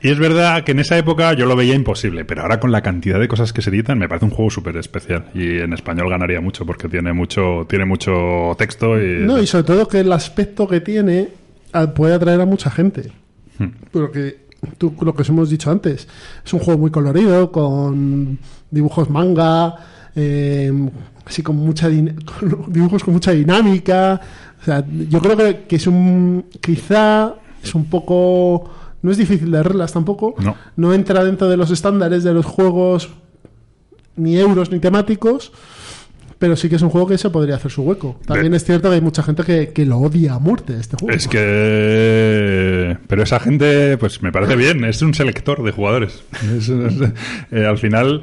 Y es verdad que en esa época yo lo veía imposible, pero ahora con la cantidad de cosas que se editan me parece un juego súper especial. Y en español ganaría mucho porque tiene mucho, tiene mucho texto y... No, y sobre todo que el aspecto que tiene ah, puede atraer a mucha gente. Hmm. Porque tú, lo que os hemos dicho antes, es un juego muy colorido, con dibujos manga, eh, así con mucha (laughs) con dibujos con mucha dinámica. O sea, yo creo que, que es un. Quizá es un poco. No es difícil de reglas tampoco. No. entra dentro de los estándares de los juegos ni euros ni temáticos. Pero sí que es un juego que se podría hacer su hueco. También es cierto que hay mucha gente que, que lo odia a muerte este juego. Es que... Pero esa gente, pues me parece bien, es un selector de jugadores. (laughs) Es- es- (laughs) eh, al final...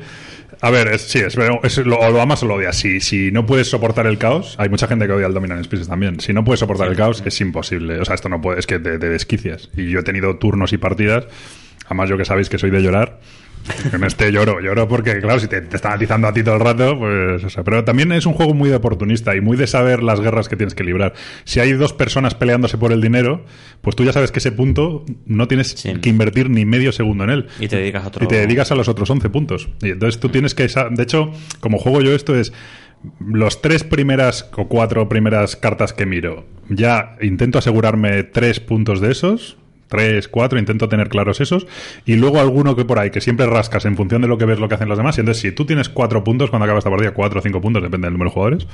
A ver, es- sí, es, es lo, o lo amas o lo odias. Si, si no puedes soportar el caos, hay mucha gente que odia el Dominant Species también. Si no puedes soportar el caos, es imposible. O sea, esto no puede, es que te, te desquicias. Y yo he tenido turnos y partidas, además yo que sabéis que soy de llorar, En este lloro, lloro porque, claro, si te, te están atizando a ti todo el rato, pues. O sea, pero también es un juego muy de oportunista y muy de saber las guerras que tienes que librar. Si hay dos personas peleándose por el dinero, pues tú ya sabes que ese punto no tienes que invertir ni medio segundo en él. Y te dedicas a otro. Y te dedicas a los otros 11 puntos. Y entonces tú tienes que. De hecho, como juego yo esto es. Los tres primeras o cuatro primeras cartas que miro, ya intento asegurarme tres puntos de esos. Tres, cuatro, intento tener claros esos. Y luego alguno que por ahí, que siempre rascas en función de lo que ves lo que hacen los demás. Y entonces, si tú tienes cuatro puntos cuando acaba esta partida, cuatro o cinco puntos, depende del número de jugadores.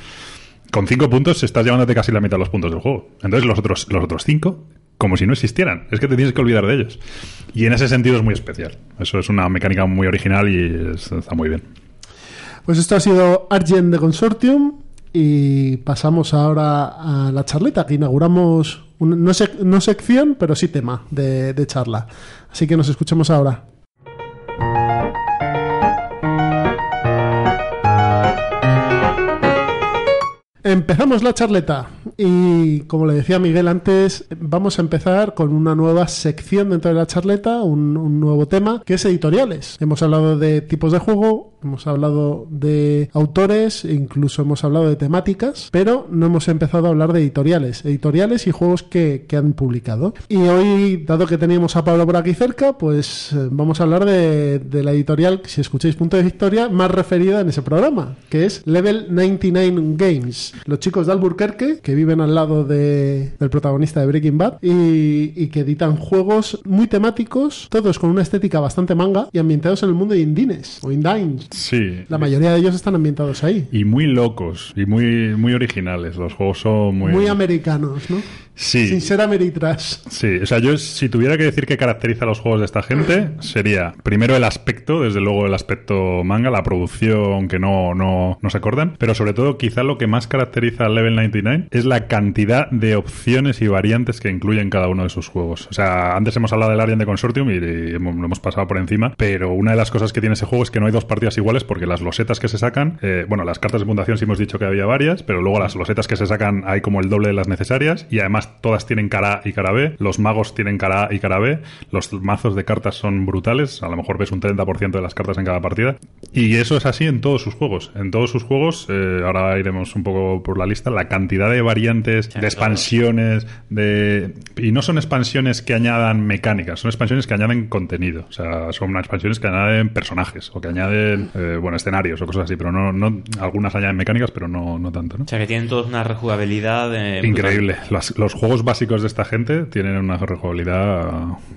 Con cinco puntos estás llevándote casi la mitad de los puntos del juego. Entonces los otros, los otros cinco, como si no existieran. Es que te tienes que olvidar de ellos. Y en ese sentido es muy especial. Eso es una mecánica muy original y es- está muy bien. Pues esto ha sido Argent de Consortium y pasamos ahora a la charleta, que inauguramos, no, no sección, pero sí tema de, de charla. Así que nos escuchemos ahora. Empezamos la charleta y como le decía Miguel antes, vamos a empezar con una nueva sección dentro de la charleta, un, un nuevo tema que es editoriales. Hemos hablado de tipos de juego, hemos hablado de autores, incluso hemos hablado de temáticas, pero no hemos empezado a hablar de editoriales, editoriales y juegos que, que han publicado. Y hoy, dado que teníamos a Pablo por aquí cerca, pues eh, vamos a hablar de, la editorial, si escucháis punto de victoria, más referida en ese programa, que es Level 99 Games. Los chicos de Albuquerque, que viven al lado de- del protagonista de Breaking Bad, y, y que editan juegos muy temáticos, todos con una estética bastante manga y ambientados en el mundo de Indines o Indines. Sí. La mayoría de ellos están ambientados ahí. Y muy locos y muy, muy originales. Los juegos son muy... Muy americanos, ¿no? Sí. Sin ser ameritrash. Sí, o sea, yo si tuviera que decir qué caracteriza a los juegos de esta gente, sería primero el aspecto, desde luego el aspecto manga, la producción, aunque no, no, no se acordan, pero sobre todo quizá lo que más caracteriza al Level 99 es la cantidad de opciones y variantes que incluyen cada uno de sus juegos. O sea, antes hemos hablado del Alien de Consortium y, lo hemos pasado por encima, pero una de las cosas que tiene ese juego es que no hay dos partidas iguales porque las losetas que se sacan, eh, bueno, las cartas de puntuación sí hemos dicho que había varias, pero luego las losetas que se sacan hay como el doble de las necesarias y además todas tienen cara A y cara B, los magos tienen cara A y cara B, los mazos de cartas son brutales, a lo mejor ves un 30% de las cartas en cada partida. Y eso es así en todos sus juegos, en todos sus juegos, eh, ahora iremos un poco por la lista, la cantidad de variantes, de expansiones, de y no son expansiones que añadan mecánicas, son expansiones que añaden contenido, o sea, son expansiones que añaden personajes o que añaden, eh, bueno, escenarios o cosas así, pero no, no algunas añaden mecánicas, pero no, no tanto, ¿no? O sea, que tienen todos una rejugabilidad. eh, Increíble. Las- los juegos básicos de esta gente tienen una rejugabilidad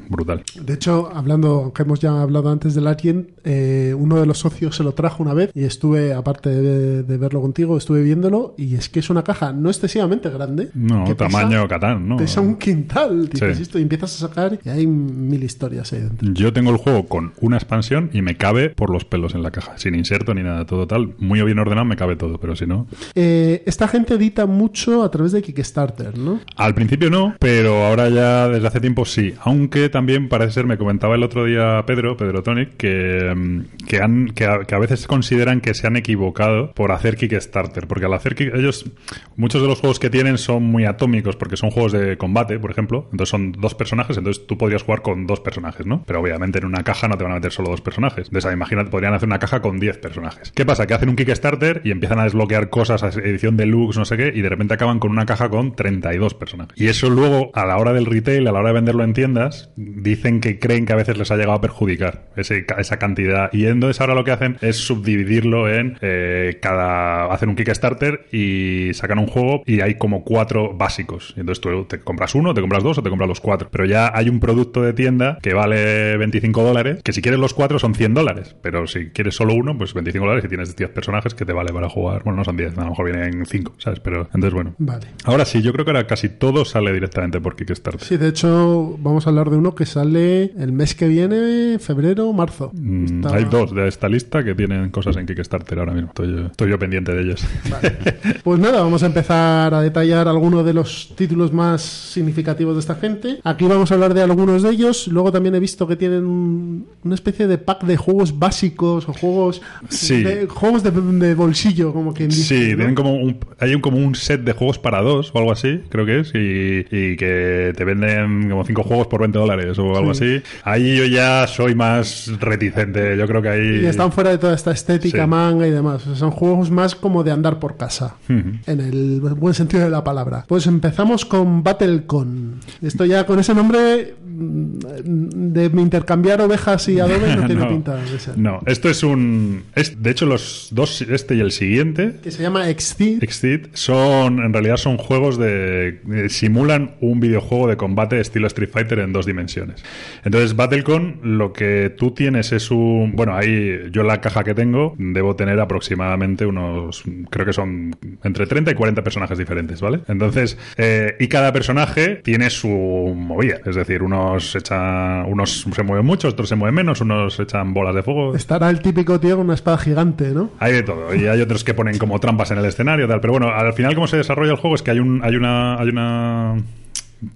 brutal. De hecho, hablando, que hemos ya hablado antes del Alien, eh, uno de los socios se lo trajo una vez y estuve, aparte de, de verlo contigo, estuve viéndolo y es que es una caja no excesivamente grande. No, que pesa- tamaño Catán, ¿no? Pesa un quintal, dices Sí. esto, y empiezas a sacar y hay mil historias ahí dentro. Yo tengo el juego con una expansión y me cabe por los pelos en la caja, sin inserto ni nada, todo tal. Muy bien ordenado me cabe todo, pero si no... Eh, esta gente edita mucho a través de Kickstarter, ¿no? Al principio no, pero ahora ya desde hace tiempo sí. Aunque también parece ser, me comentaba el otro día Pedro, Pedro Tonic, que, mm, que, han, que, a, que a veces consideran que se han equivocado por hacer Kickstarter. Porque al hacer ellos, muchos de los juegos que tienen son muy atómicos, porque son juegos de combate, por ejemplo. Entonces son dos personajes, entonces tú podrías jugar con dos personajes, ¿no? Pero obviamente en una caja no te van a meter solo dos personajes. Entonces imagínate, podrían hacer una caja con 10 personajes. ¿Qué pasa? Que hacen un Kickstarter y empiezan a desbloquear cosas, edición deluxe, no sé qué, y de repente acaban con una caja con 32 personajes. Y eso luego, a la hora del retail, a la hora de venderlo en tiendas, dicen que creen que a veces les ha llegado a perjudicar esa cantidad. Y entonces ahora lo que hacen es subdividirlo en eh, cada. hacen un Kickstarter y sacan un juego y hay como cuatro básicos. Y entonces tú te compras uno, te compras dos o te compras los cuatro. Pero ya hay un producto de tienda que vale 25 dólares, que si quieres los cuatro son 100 dólares. Pero si quieres solo uno, pues 25 dólares y tienes 10 personajes que te vale para jugar. Bueno, no son 10, a lo mejor vienen 5, ¿sabes? Pero entonces, bueno. Vale. Ahora sí, yo creo que ahora casi todo sale directamente por Kickstarter. Sí, de hecho, vamos a hablar de uno que sale el mes que viene, febrero, marzo. Mm, Está- Hay dos de esta lista que tienen cosas en Kickstarter ahora mismo. Estoy, yo- estoy yo pendiente de ellos. (laughs) Pues nada, vamos a empezar a detallar algunos de los títulos más significativos de esta gente. Aquí vamos a hablar de algunos de ellos. Luego también he visto que tienen un- una especie de pack de juegos básicos o juegos Sí. de, juegos de, de bolsillo, como dice. Sí, ¿no? tienen como un, hay un, como un set de juegos para dos o algo así, creo que es, y, y que te venden como cinco juegos por 20 dólares o algo Sí. así. Ahí yo ya soy más reticente, yo creo que ahí... Y están fuera de toda esta estética Sí. manga y demás. O sea, son juegos más como de andar por casa. En el buen sentido de la palabra. Pues empezamos con BattleCon. Esto ya con ese nombre de intercambiar ovejas y adobe no (laughs) tiene No. pinta de ser. No, esto es un... Es, de hecho, los dos, este y el siguiente, Que se llama Exceed. Exceed, son, en realidad son juegos de... eh, simulan un videojuego de combate estilo Street Fighter en dos dimensiones. Entonces, Battlecon, lo que tú tienes es un... Bueno, ahí yo la caja que tengo debo tener aproximadamente unos... Creo que son entre 30 y 40 personajes diferentes, ¿vale? Entonces, eh, y cada personaje tiene su movida. Es decir, unos echan... Unos se mueven mucho, otros se mueven menos, unos echan bolas de fuego. Estará el típico tío con una espada gigante, ¿no? Hay de todo. Y hay otros que ponen como trampas en el escenario, tal. Pero bueno, al final, cómo se desarrolla el juego es que hay un, hay una, hay una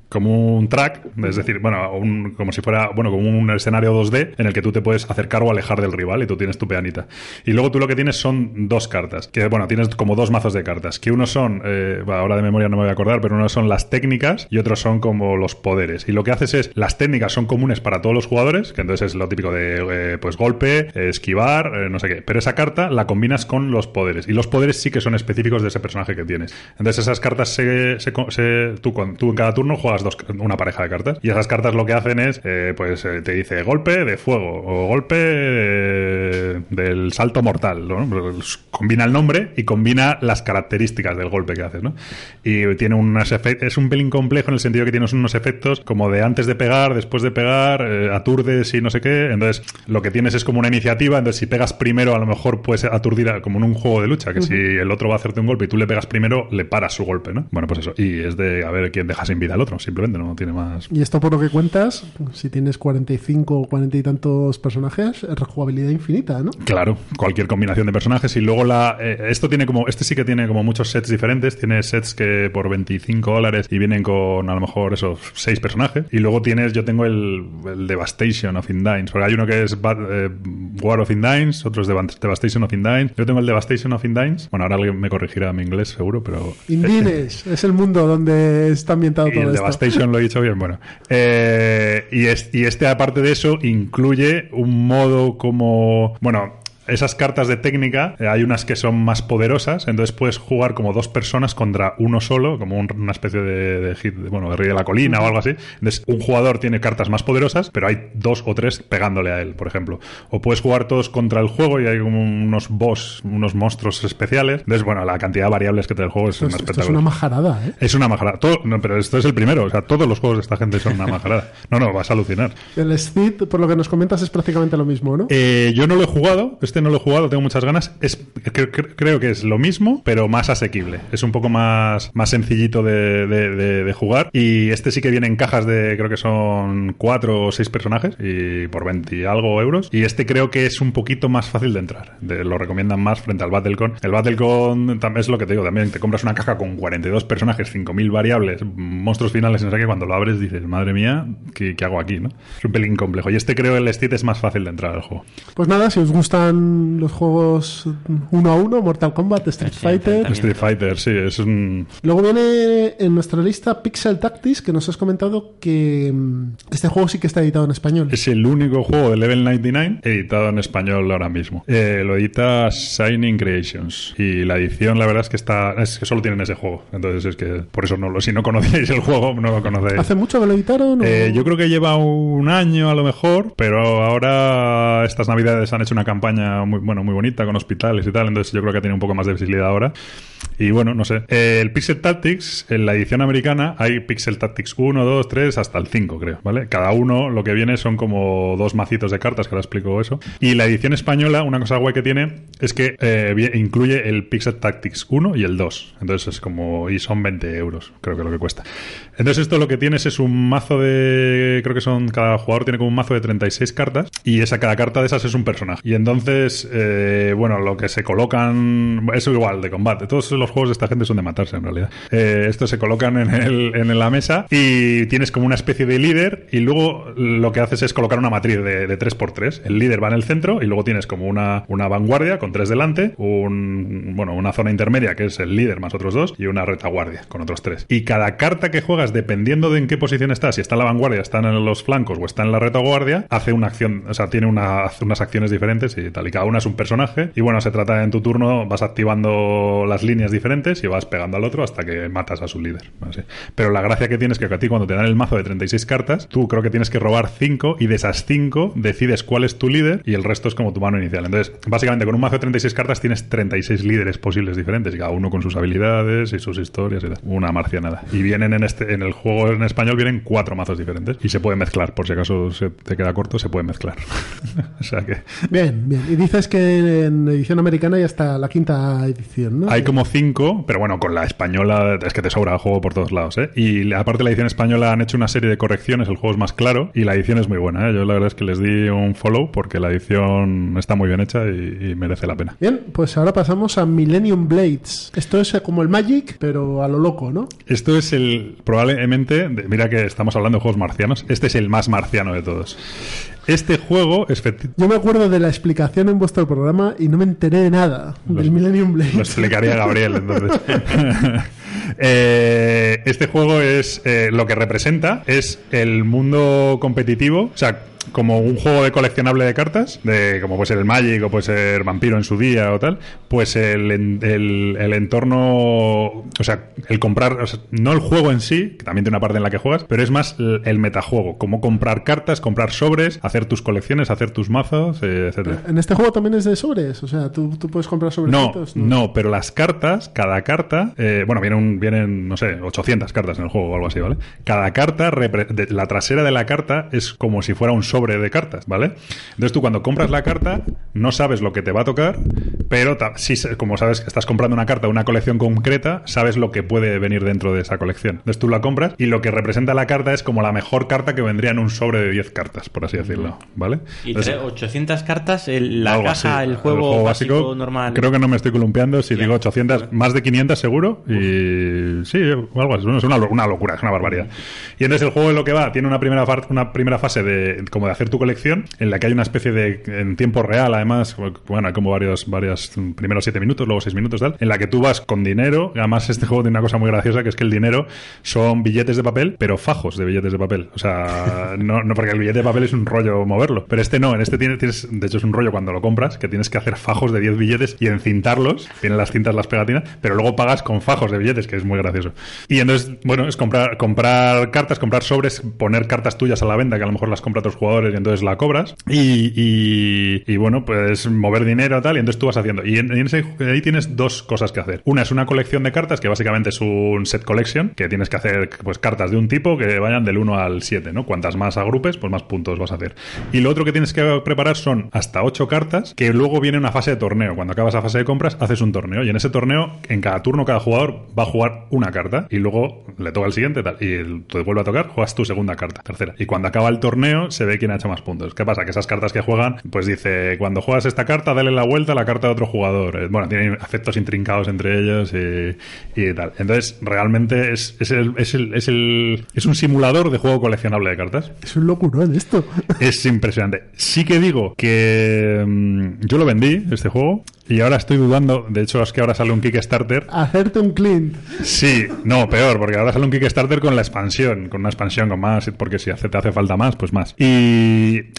como un track, es decir, bueno, como si fuera, bueno, como un escenario 2D en el que tú te puedes acercar o alejar del rival y tú tienes tu peanita. Y luego tú lo que tienes son dos cartas, que bueno, tienes como dos mazos de cartas, que unos son, eh, ahora de memoria no me voy a acordar, pero unos son las técnicas y otros son como los poderes. Y lo que haces es, las técnicas son comunes para todos los jugadores, que entonces es lo típico de, eh, pues golpe, esquivar, eh, no sé qué, pero esa carta la combinas con los poderes y los poderes sí que son específicos de ese personaje que tienes. Entonces esas cartas se, se, se- tú en cada turno juegas dos, una pareja de cartas y esas cartas lo que hacen es, eh, pues eh, te dice golpe de fuego o golpe eh, del salto mortal, ¿no? Pues Combina el nombre y combina las características del golpe que haces, ¿no? Y tiene efectos, es un pelín complejo en el sentido que tienes unos efectos como de antes de pegar, después de pegar, eh, aturdes y no sé qué. Entonces, lo que tienes es como una iniciativa. Entonces, si pegas primero, a lo mejor puedes aturdir a- como en un juego de lucha, que si el otro va a hacerte un golpe y tú le pegas primero, le paras su golpe, ¿no? Bueno, pues eso. Y es de a ver quién deja sin vida al otro, simplemente, no tiene más. Y esto por lo que cuentas, si tienes 45 o 40 y tantos personajes, es rejugabilidad infinita, ¿no? Claro, cualquier combinación de personajes. Y luego la eh, esto tiene como este sí que tiene como muchos sets diferentes, tiene sets que por 25 dólares y vienen con a lo mejor esos seis personajes. Y luego tienes yo tengo el, el Devastation of Indines, porque hay uno que es Bad- eh, War of Indines, otro es Deva- Devastation of Indines, yo tengo el Devastation of Indines, bueno ahora alguien me corregirá mi inglés seguro, pero Indines es el mundo donde está ambientado todo el esto. Devastation lo he dicho bien, bueno. Eh, y, es- y este, aparte de eso, incluye un modo como. Bueno. Esas cartas de técnica, eh, hay unas que son más poderosas, entonces puedes jugar como dos personas contra uno solo, como un- una especie de, de hit, de- bueno, de rey de la colina o algo así. Entonces, un jugador tiene cartas más poderosas, pero hay dos o tres pegándole a él, por ejemplo. O puedes jugar todos contra el juego y hay como unos boss, unos monstruos especiales. Entonces, bueno, la cantidad de variables que te da el juego es Esto, un es- una majarada, ¿eh? Es una majarada. Todo- no, pero esto es el primero. O sea, todos los juegos de esta gente son una majarada. No, no, vas a alucinar. El Steed, por lo que nos comentas, es prácticamente lo mismo, ¿no? Eh, yo no lo he jugado. Este no lo he jugado, tengo muchas ganas. Es, cre- cre- creo que es lo mismo, pero más asequible. Es un poco más, más sencillito de, jugar. Y este sí que viene en cajas de, creo que son cuatro o seis personajes y por 20 y algo euros. Y este creo que es un poquito más fácil de entrar. Lo recomiendan más frente al Battlecon. El Battlecon también es lo que te digo. También te compras una caja con 42 personajes, 5.000 variables, monstruos finales, no sé qué. Cuando lo abres dices, madre mía, ¿qué, qué hago aquí? ¿no? Es un pelín complejo. Y este creo el Steed es más fácil de entrar al juego. Pues nada, si os gustan los juegos uno a uno, Mortal Kombat, Street Fighter. Street Fighter, sí, es un... Luego viene en nuestra lista Pixel Tactics, que nos has comentado que mm, este juego sí que está editado en español. Es el único juego de Level 99 editado en español ahora mismo. Eh, lo edita Shining Creations. Y la edición, la verdad es que está. Es que solo tienen ese juego. Entonces es que por eso no lo. Si no conocéis el juego, no lo conocéis. ¿Hace mucho que lo editaron? o- Eh, yo creo que lleva un año a lo mejor, pero ahora estas navidades han hecho una campaña muy, bueno, muy bonita con hospitales y tal, entonces yo creo que tiene un poco más de visibilidad ahora. Y bueno, no sé. Eh, el Pixel Tactics, en la edición americana, hay Pixel Tactics 1, 2, 3, hasta el 5, creo, ¿vale? Cada uno lo que viene son como dos macitos de cartas, que ahora explico eso. Y la edición española, una cosa guay que tiene es que eh, incluye el Pixel Tactics 1 y el 2. Entonces es como. Y son 20 euros, creo que es lo que cuesta. Entonces esto lo que tienes es un mazo de. Creo que son. Cada jugador tiene como un mazo de 36 cartas. Y esa cada carta de esas es un personaje. Y entonces es, eh, bueno, lo que se colocan, eso igual, de combate. Todos los juegos de esta gente son de matarse en realidad. Eh, estos se colocan en, el, en la mesa y tienes como una especie de líder y luego lo que haces es colocar una matriz de, de 3x3. El líder va en el centro y luego tienes como una, una vanguardia con tres delante, un, bueno, una zona intermedia que es el líder más otros dos y una retaguardia con otros tres. Y cada carta que juegas, dependiendo de en qué posición estás, si está en la vanguardia, está en los flancos o está en la retaguardia, hace una acción, o sea, tiene una, unas acciones diferentes y tal. Y cada una es un personaje. Y bueno, se trata en tu turno, vas activando las líneas diferentes y vas pegando al otro hasta que matas a su líder. Pero la gracia que tienes es que a ti cuando te dan el mazo de 36 cartas, tú creo que tienes que robar 5 y de esas 5 decides cuál es tu líder y el resto es como tu mano inicial. Entonces, básicamente con un mazo de 36 cartas tienes 36 líderes posibles diferentes y cada uno con sus habilidades y sus historias y tal. Una marcianada. Y vienen en este en el juego en español vienen cuatro mazos diferentes y se puede mezclar, por si acaso se te queda corto, se puede mezclar. (laughs) o sea que Bien, bien. Y dices que en edición americana ya está la quinta edición, ¿no? Hay como cinco, pero bueno, con la española es que te sobra el juego por todos lados, ¿eh? Y aparte la edición española han hecho una serie de correcciones, el juego es más claro y la edición es muy buena, ¿eh? Yo la verdad es que les di un follow porque la edición está muy bien hecha y, y merece la pena. Bien, pues ahora pasamos a Millennium Blades. Esto es como el Magic, pero a lo loco, ¿no? Esto es el, probablemente, de- mira que estamos hablando de juegos marcianos, este es el más marciano de todos. Este juego es Yo me acuerdo de la explicación en vuestro programa y no me enteré de nada del Millennium Blades. Lo explicaría Gabriel, entonces. (laughs) Eh, este juego es eh, lo que representa es el mundo competitivo, o sea, como un juego de coleccionable de cartas, de como puede ser el Magic o puede ser Vampiro en su día o tal, pues el, el, el entorno, o sea, el comprar, o sea, no el juego en sí, que también tiene una parte en la que juegas, pero es más el, el metajuego, como comprar cartas, comprar sobres, hacer tus colecciones, hacer tus mazos, eh, etcétera. En este juego también es de sobres, o sea, tú, tú puedes comprar No, sobrecitos. no, pero las cartas, cada carta, eh, bueno, vienen, vienen, no sé, 800 cartas en el juego o algo así, ¿vale? Cada carta, la trasera de la carta es como si fuera un sobre de cartas, ¿vale? Entonces tú cuando compras la carta, no sabes lo que te va a tocar, pero sí, se- como sabes que estás comprando una carta, una colección concreta, sabes lo que puede venir dentro de esa colección. Entonces tú la compras y lo que representa la carta es como la mejor carta que vendría en un sobre de 10 cartas, por así decirlo, ¿vale? Y Entonces, trae 800 cartas, el- la caja, así. el, juego básico, normal. Creo que no me estoy columpiando si digo 800, más de 500 seguro. Y sí, algo así. Es una, lo- una locura, es una barbaridad. Y entonces el juego de lo que va tiene una primera, una primera fase de como de hacer tu colección, en la que hay una especie de en tiempo real, además, bueno, hay como varios, varios primeros 7 minutos, luego 6 minutos, tal, en la que tú vas con dinero. Además, este juego tiene una cosa muy graciosa que es que el dinero son billetes de papel, pero fajos de billetes de papel. O sea, (laughs) no, no porque el billete de papel es un rollo moverlo. Pero este no, en este tiene- tienes, de hecho es un rollo cuando lo compras, que tienes que hacer fajos de 10 billetes y encintarlos. Tienen las cintas, las pegatinas, pero luego pagas con fajos de billetes, que es muy gracioso. Y entonces, bueno, es comprar, comprar cartas, comprar sobres, poner cartas tuyas a la venta, que a lo mejor las compra otros jugadores y entonces la cobras. Y, y, y, bueno, pues mover dinero tal, y entonces tú vas haciendo. Y en, ese, ahí tienes dos cosas que hacer. Una es una colección de cartas, que básicamente es un set collection, que tienes que hacer pues cartas de un tipo que vayan del 1 al 7, ¿no? Cuantas más agrupes, pues más puntos vas a hacer. Y lo otro que tienes que preparar son hasta 8 cartas, que luego viene una fase de torneo. Cuando acabas la fase de compras, haces un torneo. Y en ese torneo, en cada turno, cada jugador va a jugar una carta. Y luego le toca el siguiente, tal. Y te vuelve a tocar, juegas tu segunda carta, tercera. Y cuando acaba el torneo, se ve quién ha hecho más puntos. ¿Qué pasa? Que esas cartas que juegan, pues dice, cuando juegas esta carta, dale la vuelta a la carta de otro jugador. Eh, Bueno, tienen efectos intrincados entre ellos y, y tal. Entonces, realmente es, es, el, es, el, es, el- es un simulador de juego coleccionable de cartas. Es un locurón esto. Es impresionante. Sí que digo que mm, yo lo vendí, este juego, y ahora estoy dudando. De hecho, es que ahora sale un Kickstarter. Hacerte un Clint. Sí, no, peor, porque ahora sale un Kickstarter con la expansión, con una expansión con más, porque si hace, te hace falta más, pues más. Y,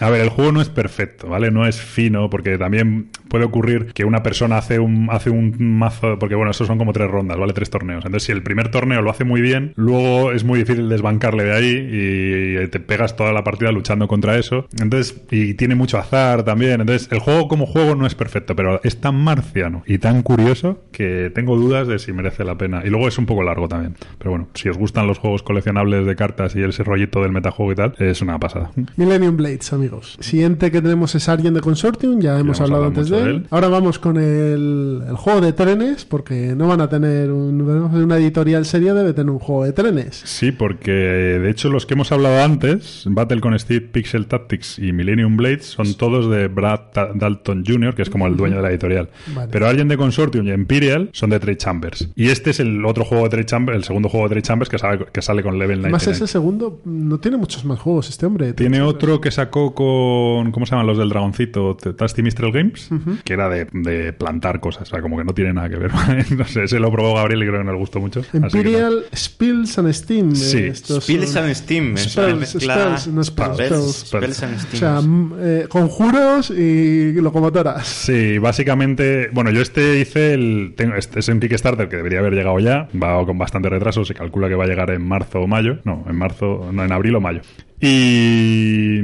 a ver, el juego no es perfecto, ¿vale? No es fino, porque también puede ocurrir que una persona hace un, hace un mazo, porque bueno, estos son como tres rondas, ¿vale? Tres torneos. Entonces, si el primer torneo lo hace muy bien, luego es muy difícil desbancarle de ahí y te pegas toda la partida luchando contra eso. Entonces, y tiene mucho azar también. Entonces, el juego como juego no es perfecto, pero es tan marciano y tan curioso que tengo dudas de si merece la pena. Y luego es un poco largo también. Pero bueno, si os gustan los juegos coleccionables de cartas y ese rollito del metajuego y tal, es una pasada. Millennium Blades, amigos. Siguiente que tenemos es Argent de Consortium, ya hemos hablado antes Telltale. él. Ahora vamos con el, el juego de trenes, porque no van a tener un- una editorial seria, debe tener un juego de trenes. Sí, porque de hecho los que hemos hablado antes, Battle con Steve, Pixel Tactics y Millennium Blades, son todos de Brad Dalton Jr., que es como el dueño de la editorial. Vale. Pero alguien de Consortium y Imperial son de Trade Chambers. Y este es el otro juego de Trade Chambers, el segundo juego de Trade Chambers que sale, que sale con Level Además, 99. ese segundo no tiene muchos más juegos, este hombre. Tiene otro que sacó con. ¿Cómo se llaman los del dragoncito? Tasty Mistral Games. Que era de, de plantar cosas. O sea, como que no tiene nada que ver. (laughs) no sé, ese lo probó Gabriel y creo que no le gustó mucho. no. Imperial Spills and Steam. Sí. eh, estos Spills son- and Steam. una Spells, spells, no spells, Spells, and O Steam. sea, m- eh, conjuros y locomotoras. Sí, básicamente, bueno, yo este hice el, tengo, este es un Kickstarter que debería haber llegado ya, va con bastante retraso, se calcula que va a llegar en marzo o mayo, no, en marzo, no, en abril o mayo. Y,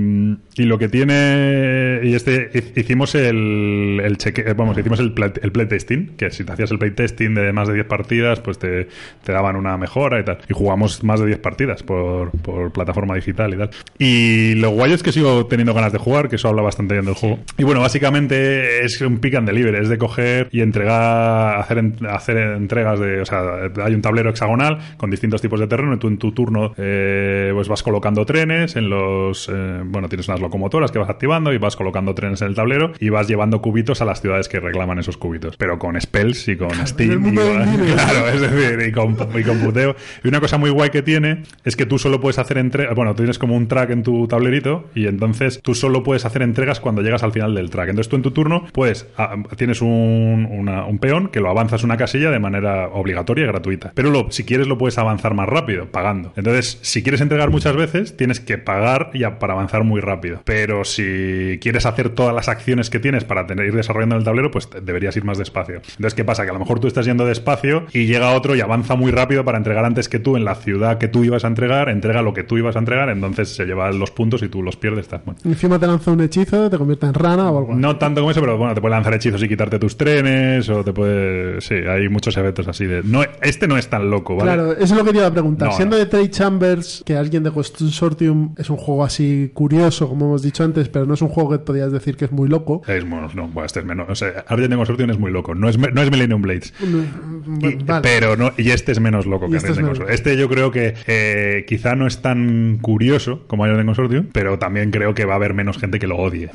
y lo que tiene, y este, hi- hicimos el, el cheque, eh, vamos, hicimos el, play- el playtesting, que si te hacías el playtesting de más de 10 partidas, pues te, te daban una mejora y tal. Y jugamos más de 10 partidas por, por plataforma digital y tal. Y lo guay es que sigo teniendo ganas de jugar, que eso habla bastante bien del juego. Y bueno, básicamente es un pick and deliver, es de coger y entregar, hacer, hacer entregas de, o sea, hay un tablero hexagonal con distintos tipos de terreno y tú en tu turno eh, pues vas colocando trenes en los, eh, bueno, tienes unas locomotoras que vas activando y vas colocando trenes en el tablero y vas llevando cubitos a las ciudades que reclaman esos cubitos, pero con spells y con Steam y (laughs) claro, es decir, y con, y con puteo. Y una cosa muy guay que tiene es que tú solo puedes hacer entregas, bueno, tienes como un track en tu tablerito y entonces tú solo puedes hacer entregas cuando llegas al final del track. Entonces tú en tu turno, pues ah, tienes un, una- un peón que lo avanzas una casilla de manera obligatoria y gratuita. Pero lo, si quieres lo puedes avanzar más rápido, pagando. Entonces, si quieres entregar muchas veces, tienes que pagar ya para avanzar muy rápido. Pero si quieres hacer todas las acciones que tienes para tener, ir desarrollando el tablero, pues deberías ir más despacio. Entonces, ¿qué pasa? Que a lo mejor tú estás yendo despacio y llega otro y avanza muy rápido para entregar antes que tú en la ciudad que tú ibas a entregar, entrega lo que tú ibas a entregar, entonces se lleva los puntos y tú los pierdes. Estás, bueno. Encima te lanza un hechizo, te convierte en rana o algo. No tanto como eso, pero bueno, te puede lanzar hechizos y quitarte tus trenes, o te puede. Sí, hay muchos eventos así de. No, este no es tan loco, ¿vale? Claro, eso es lo que te iba a preguntar. No, Siendo de Trade Chambers, que alguien de Consortium es un juego así curioso, como hemos dicho antes, pero no es un juego que podías decir que es muy loco. Es bueno, no, bueno, este es menos. O sea, Argent Consortium es muy loco. No es, no es Millennium Blades. Y, Vale. Pero no, y este es menos loco que este es menos Consortium. Este yo creo que eh, quizá no es tan curioso como Argent Consortium, pero también creo que va a haber menos gente que lo odie.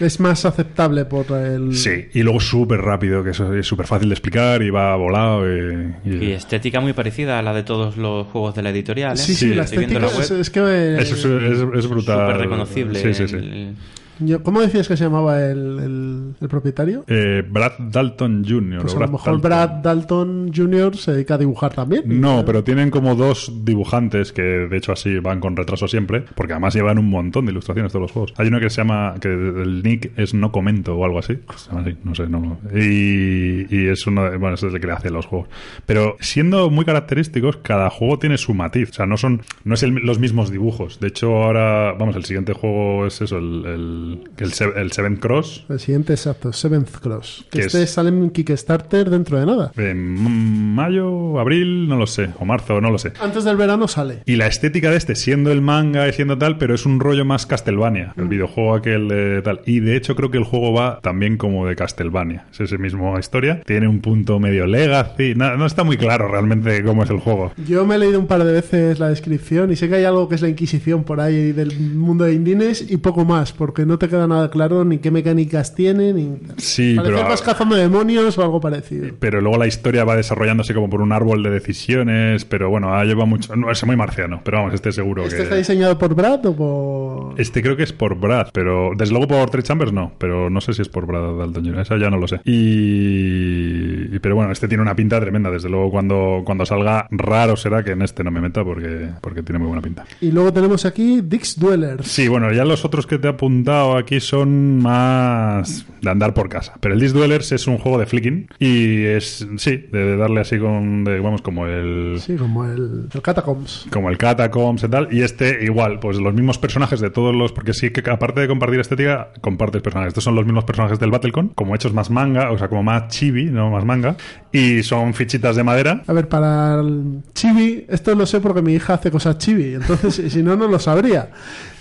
Es más aceptable por el... Sí, y luego súper rápido, que eso es súper fácil de explicar y va volado. Y, y- Y estética muy parecida a la de todos los juegos de la editorial. ¿eh? Sí, sí, la estética la es, es que... Es, es- es brutal. Súper reconocible. Sí, sí, sí. el- Yo- ¿Cómo decías que se llamaba el, el- el propietario? Eh, Brad Dalton Jr. Pues a lo Brad mejor Dalton. Brad Dalton Jr. se dedica a dibujar también. No, pero tienen como dos dibujantes que de hecho así van con retraso siempre, porque además llevan un montón de ilustraciones todos los juegos. Hay uno que se llama, que el nick es No Comento o algo así. Se llama así, no sé, no. Y, y es uno, de- bueno, es el que le hace los juegos. Pero siendo muy característicos, cada juego tiene su matiz. O sea, no son, no es el- los mismos dibujos. De hecho, ahora, vamos, el siguiente juego es eso, el, el, el, el Seventh Cross. El siguiente, exacto, Seventh Cross. Que este es- sale en Kickstarter dentro de nada. En mayo, abril, no lo sé, o marzo, no lo sé. Antes del verano sale. Y la estética de este, siendo el manga y siendo tal, pero es un rollo más Castlevania, el videojuego aquel de tal. Y de hecho creo que el juego va también como de Castlevania. Es esa misma historia. Tiene un punto medio legacy. No, no está muy claro realmente cómo es el juego. Yo me he leído un par de veces la descripción y sé que hay algo que es la Inquisición por ahí del mundo de Indines y poco más, porque no te queda nada claro ni qué mecánicas tiene, ni... Sí, Parece pero... vas cazando demonios o algo parecido. Pero luego la historia va desarrollándose como por un árbol de decisiones. Pero bueno, ah, lleva mucho. No, es muy marciano, pero vamos, este seguro ¿Este que. está diseñado por Brad o por...? Este creo que es por Brad, pero desde luego por Trey Chambers no, pero no sé si es por Brad Dalton Jr., esa ya no lo sé. Y, y- pero bueno, este tiene una pinta tremenda, desde luego cuando, cuando salga raro será que en este no me meta porque, porque tiene muy buena pinta. Y luego tenemos aquí Dix Dwellers. Sí, bueno, ya los otros que te he apuntado aquí son más de andar por casa, pero el Disc Dwellers es un juego de flicking y es, sí, de darle así con, de, vamos, como el... Sí, como el, el Catacombs. como el Catacombs y tal, y este igual, pues los mismos personajes de todos los, porque sí que aparte de compartir estética, compartes personajes. Estos son los mismos personajes del Battlecon, como hechos más manga, o sea, como más chibi, no más manga, y son fichitas de madera. A ver, para el chibi, esto lo sé porque mi hija hace cosas chibi, entonces (laughs) si no, no lo sabría.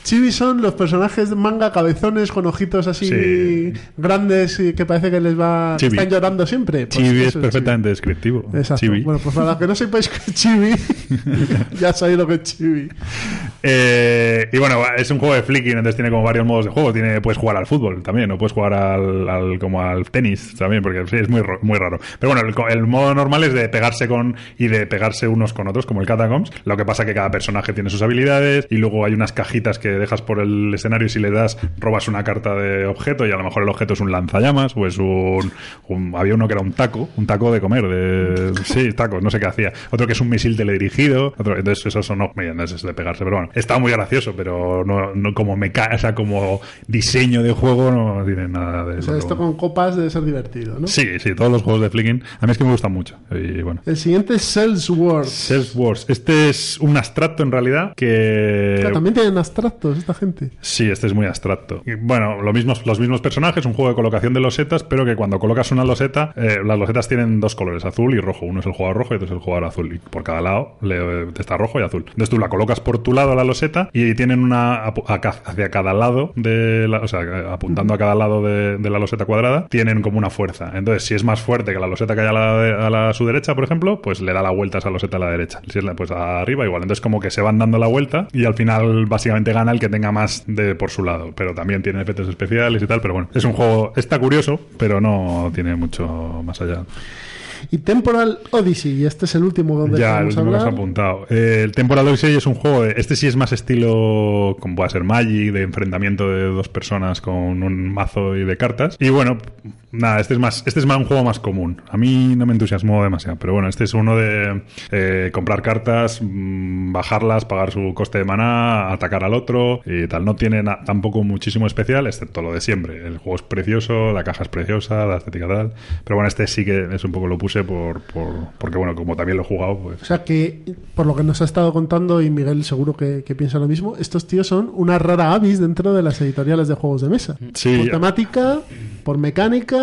Chibi son los personajes de manga cabezones con ojitos así Sí. grandes y que parece que les va Chibi. están llorando siempre. Pues Chibi es perfectamente descriptivo. Exacto. Chibi. Bueno, pues para los que no sepáis que es Chibi, (laughs) ya sabéis lo que es Chibi. Eh, y bueno, es un juego de flicking, entonces tiene como varios modos de juego. Tiene, puedes jugar al fútbol también, o puedes jugar al, al- como al tenis también, porque sí, es muy, muy raro. Pero bueno, el, el modo normal es de pegarse con y de pegarse unos con otros, como el Catacombs. Lo que pasa que cada personaje tiene sus habilidades y luego hay unas cajitas que dejas por el escenario y si le das, robas una carta de objeto y a lo mejor el objeto es un lanzallamas o es un, un- había uno que era un taco, un taco de comer, de sí, taco, no sé qué hacía. Otro que es un misil teledirigido, otro, entonces esos son no, es de pegarse, pero bueno, está muy gracioso, pero no, no como meca, o sea, como diseño de juego no tiene nada de O sea, lo- esto con copas debe ser divertido, ¿no? Sí, sí, todos los juegos de flicking, a mí es que me gustan mucho. Y bueno. El siguiente es Cells Wars. Cells Wars. Este es un abstracto en realidad que... Claro, también tienen abstractos esta gente. Sí, este es muy abstracto. Y, bueno, lo mismos, los mismos personajes, un juego de colocación de losetas, pero que cuando colocas una loseta, eh, las losetas tienen dos colores, azul y rojo. Uno es el jugador rojo y otro es el jugador azul. Y por cada lado le, está rojo y azul. Entonces tú la colocas por tu lado la loseta y tienen una hacia cada lado de la, o sea, apuntando a cada lado de, de la loseta cuadrada, tienen como una fuerza. Entonces, si es más fuerte que la loseta que hay a la, de- a la- a su derecha, por ejemplo, pues le da la vuelta a esa loseta a la derecha. Si es la- pues arriba igual. Entonces, como que se van dando la vuelta y al final básicamente gana que tenga más de por su lado. Pero también tiene efectos especiales y tal. Pero bueno, es un juego, está curioso, pero no tiene mucho más allá. Y Temporal Odyssey, y este es el último donde Ya, el último que has apuntado. Eh, el Temporal Odyssey es un juego. Este sí es más estilo. como puede ser Magic, de enfrentamiento de dos personas con un mazo y de cartas. Y bueno, nada, este es más. Este es más un juego más común. A mí no me entusiasmó demasiado. Pero bueno, este es uno de eh, comprar cartas, mm, bajarlas, pagar su coste de maná, atacar al otro y tal. No tiene tampoco muchísimo especial, excepto lo de siempre. El juego es precioso, la caja es preciosa, la estética tal. Pero bueno, este sí que es un poco lo puse por, por- porque bueno, como también lo he jugado, pues. O sea que, por lo que nos ha estado contando, y Miguel seguro que, que piensa lo mismo, estos tíos son una rara avis dentro de las editoriales de juegos de mesa. Sí. Por temática, por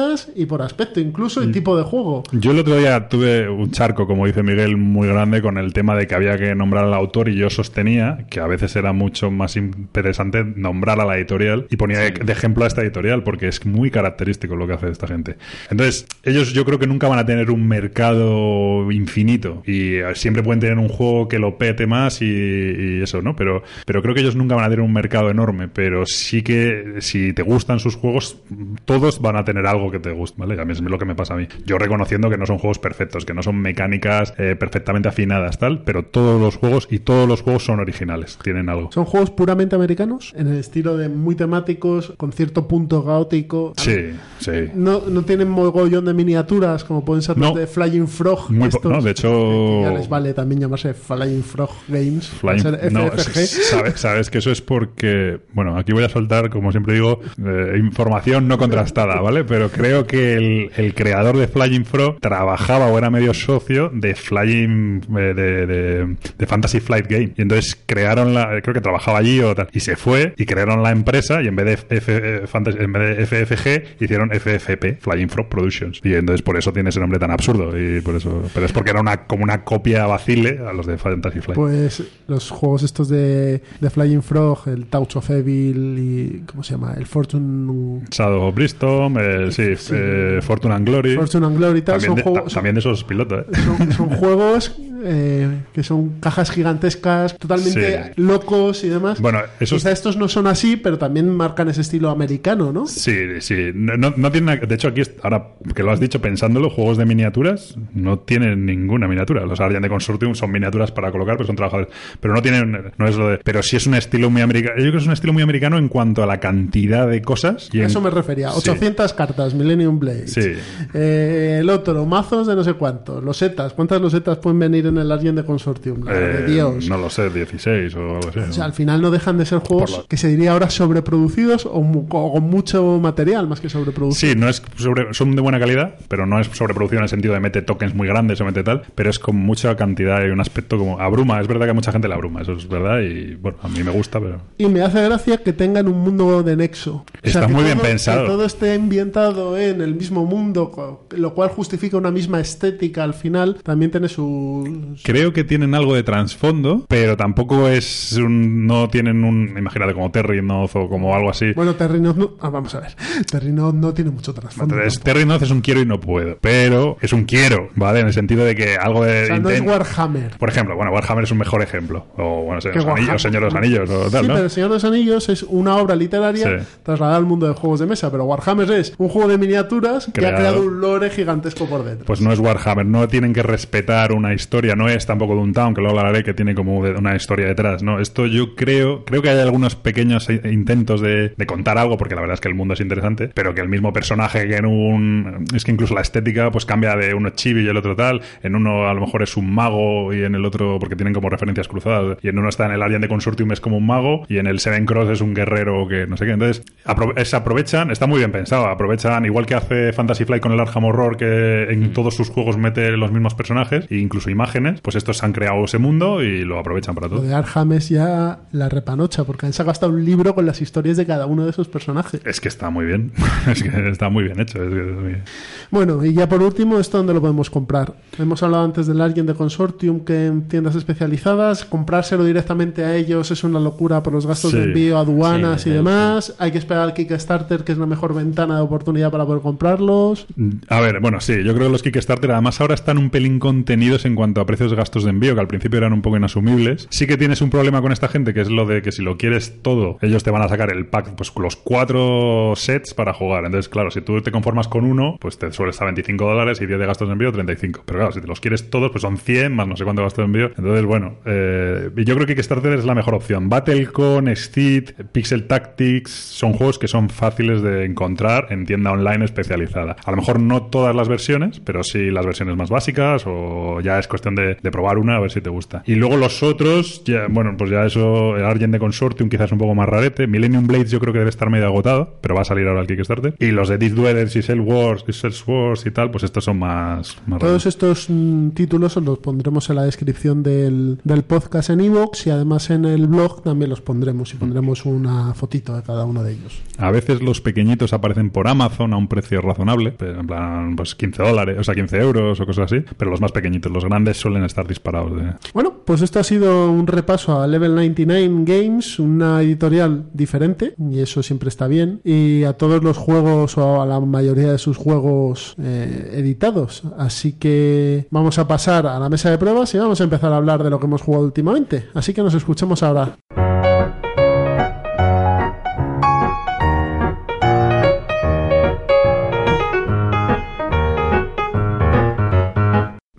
mecánicas y por aspecto, incluso, y tipo de juego. Yo el otro día tuve un charco, como dice Miguel, muy grande con el tema de que había que nombrar al autor y yo sostenía que a veces era mucho más interesante nombrar a la editorial y ponía de- de ejemplo a esta editorial porque es muy característico lo que hace esta gente. Entonces, ellos yo creo que nunca van a tener un mercado infinito y eh, siempre pueden tener un juego que lo pete más y, y eso, ¿no? Pero, pero creo que ellos nunca van a tener un mercado enorme, pero sí que si te gustan sus juegos, todos van a tener algo que te guste, ¿vale? A mí es lo que me pasa a mí. Yo reconociendo que no son juegos perfectos, que no son mecánicas eh, perfectamente afinadas, tal, pero todos los juegos y todos los juegos son originales, tienen algo. Son juegos puramente americanos, en el estilo de muy temáticos, con cierto punto caótico. Sí, sí. No, no tienen mogollón de miniaturas como pueden ser los No. de Flying Frog. Muy po- estos, no, de hecho- que ya les vale también llamarse Flying Frog Games. Flying- no, sabes, sabes que eso es porque, bueno, aquí voy a soltar, como siempre digo, eh, información no contrastada, ¿vale? Pero creo que el, el creador de Flying Frog trabajaba o era medio socio de Flying, eh, de, de- de Fantasy Flight Game. Y entonces crearon la, creo que trabajaba allí o tal, y se fue y crearon la empresa y en vez de, F, eh, Fantasy- en vez de FFG hicieron FFP, Flying Frog Productions. Y entonces por eso tiene ese nombre tan absurdo. Y por eso, pero es porque era una, como una copia vacile a los de Fantasy Flight. Pues los juegos estos de, de Flying Frog, el Touch of Evil y. ¿Cómo se llama? El Fortune. Shadow of Briston, eh, sí, eh, Fortune and Glory. Fortune and Glory y tal, También, son de, juegos- ta- también de esos pilotos, ¿eh? Son, son (laughs) juegos eh, que son cajas gigantescas, totalmente Sí. locos y demás. Bueno, esos- Quizá estos no son así, pero también marcan ese estilo americano, ¿no? Sí, sí. No, no, tiene De hecho, aquí, ahora que lo has dicho pensándolo, juegos de miniaturas no tienen ninguna miniatura. Los Guardian de Consortium son miniaturas para colocar, pero son trabajadores. Pero no tienen. No es lo de. Pero sí es un estilo muy americano. Yo creo que es un estilo muy americano en cuanto a la cantidad de cosas. Y A en- eso me refería. Sí. 800 cartas, Millennium Blade. Sí. Eh, el otro, mazos de no sé cuántos. Losetas. ¿Cuántas losetas pueden venir en el Alien de Consortium? La de Eh, Dios. No lo sé, 16 o algo así. O sea, al final no dejan de ser juegos que se diría ahora sobreproducidos o, o con mucho material más que sobreproducidos. Sí, no es sobre- son de buena calidad, pero no es sobreproducción en el sentido de mete tokens muy grandes o mete tal, pero es con mucha cantidad y un aspecto como abruma. Es verdad que a mucha gente le abruma, eso es verdad, y bueno, a mí me gusta, pero. Y me hace gracia que tengan un mundo de nexo. Está muy bien pensado. Que todo esté ambientado en el mismo mundo, lo cual justifica una misma estética al final. También tiene su, creo que tienen algo de trasfondo, pero tampoco es un, no tienen un, imagínate como Terry Noz o como algo así. Bueno, Terry Noz no, ah, vamos a ver. Terry Noz no tiene mucho trasfondo. Entonces, Terry Noz es un quiero y no puedo, pero es un quiero, ¿vale? En el sentido de que algo de O sea, no es Warhammer. Por ejemplo, bueno, Warhammer es un mejor ejemplo. O, bueno, los Anillos. Señor de los Anillos, o tal, sí, ¿no? pero El Señor de los Anillos es una obra literaria Sí. trasladada al mundo de juegos de mesa, pero Warhammer es un juego de miniaturas que ha creado un lore gigantesco por dentro. Pues no es Warhammer, no tienen que respetar una historia, no es tampoco Downtown, que luego hablaré que tiene como una historia detrás, ¿no? Esto yo creo, creo que hay algunos pequeños intentos de, de contar algo, porque la verdad es que el mundo es interesante, pero que el mismo personaje que en un... Es que incluso la estética pues cambia de uno chibi y el otro tal, en uno a lo mejor es un mago y en el otro, porque tienen como referencias cruzadas, y en uno está en el Alien de Consortium es como un mago y en el Seven Cross es un guerrero que no sé qué, entonces apro- se aprovechan, está muy bien pensado, aprovechan, igual que hace Fantasy Flight con el Arkham Horror, que en todos sus juegos mete los mismos personajes e incluso imágenes, pues estos han creado ese mundo y lo aprovechan para Lo todo. de Arkham es ya la repanocha, porque han sacado hasta un libro con las historias de cada uno de esos personajes. Es que está muy bien, (laughs) es que está muy bien hecho. es que es muy- Bueno, y ya por último, ¿esto dónde lo podemos comprar? Hemos hablado antes del Argent de Consortium, que en tiendas especializadas, comprárselo directamente a ellos es una locura por los gastos Sí. de envío, aduanas Sí, y sí, demás. Hay que esperar al Kickstarter, que es la mejor ventana de oportunidad para poder comprarlos. A ver, bueno, sí, yo creo que los Kickstarter además ahora están un pelín contenidos en cuanto a precios de gastos de envío, que al principio eran un poco inasumibles. Sí que tienes un problema con esta gente, que es lo de que si lo quieres todo, ellos te van a sacar el pack, pues los cuatro sets para jugar. Entonces, claro, si tú te conformas con uno, pues te suele estar 25 dólares y 10 de gastos de envío, 35. Pero claro, si te los quieres todos, pues son 100 más no sé cuánto gastos de envío. Entonces, bueno, eh, yo creo que Kickstarter es la mejor opción. Battlecon, Steed, Pixel Tactics son juegos que son fáciles de encontrar en tienda online especializada. A lo mejor no todas las versiones, pero sí las versiones más básicas o ya es cuestión de, de probar una a ver si te gusta. Y luego los otros, ya, bueno, pues ya eso, el Argent de Consortium quizás un poco más rarete. Millennium Blades yo creo que debe estar medio agotado, pero va a salir ahora el Kickstarter. Y los de Deep Dwellers y Cell Wars y Cell Wars y tal, pues estos son más, más Todos raros. estos mm, títulos os los pondremos en la descripción del, del podcast en iVoox y además en el blog también los pondremos y pondremos una fotito de cada uno de ellos. A veces los pequeñitos aparecen por Amazon a un precio razonable, en plan, pues 15 dólares, o sea, 15 euros o cosas así, pero los más pequeñitos, los grandes suelen estar disparados. De... Bueno, pues esto ha sido un repaso a Level 99 Games, una editorial diferente, y eso siempre está bien, y a todos los juegos o a la mayoría de sus juegos eh, editados. Así que vamos a pasar a la mesa de pruebas y vamos a empezar a hablar de lo que hemos jugado últimamente. Así que nos escuchemos ahora.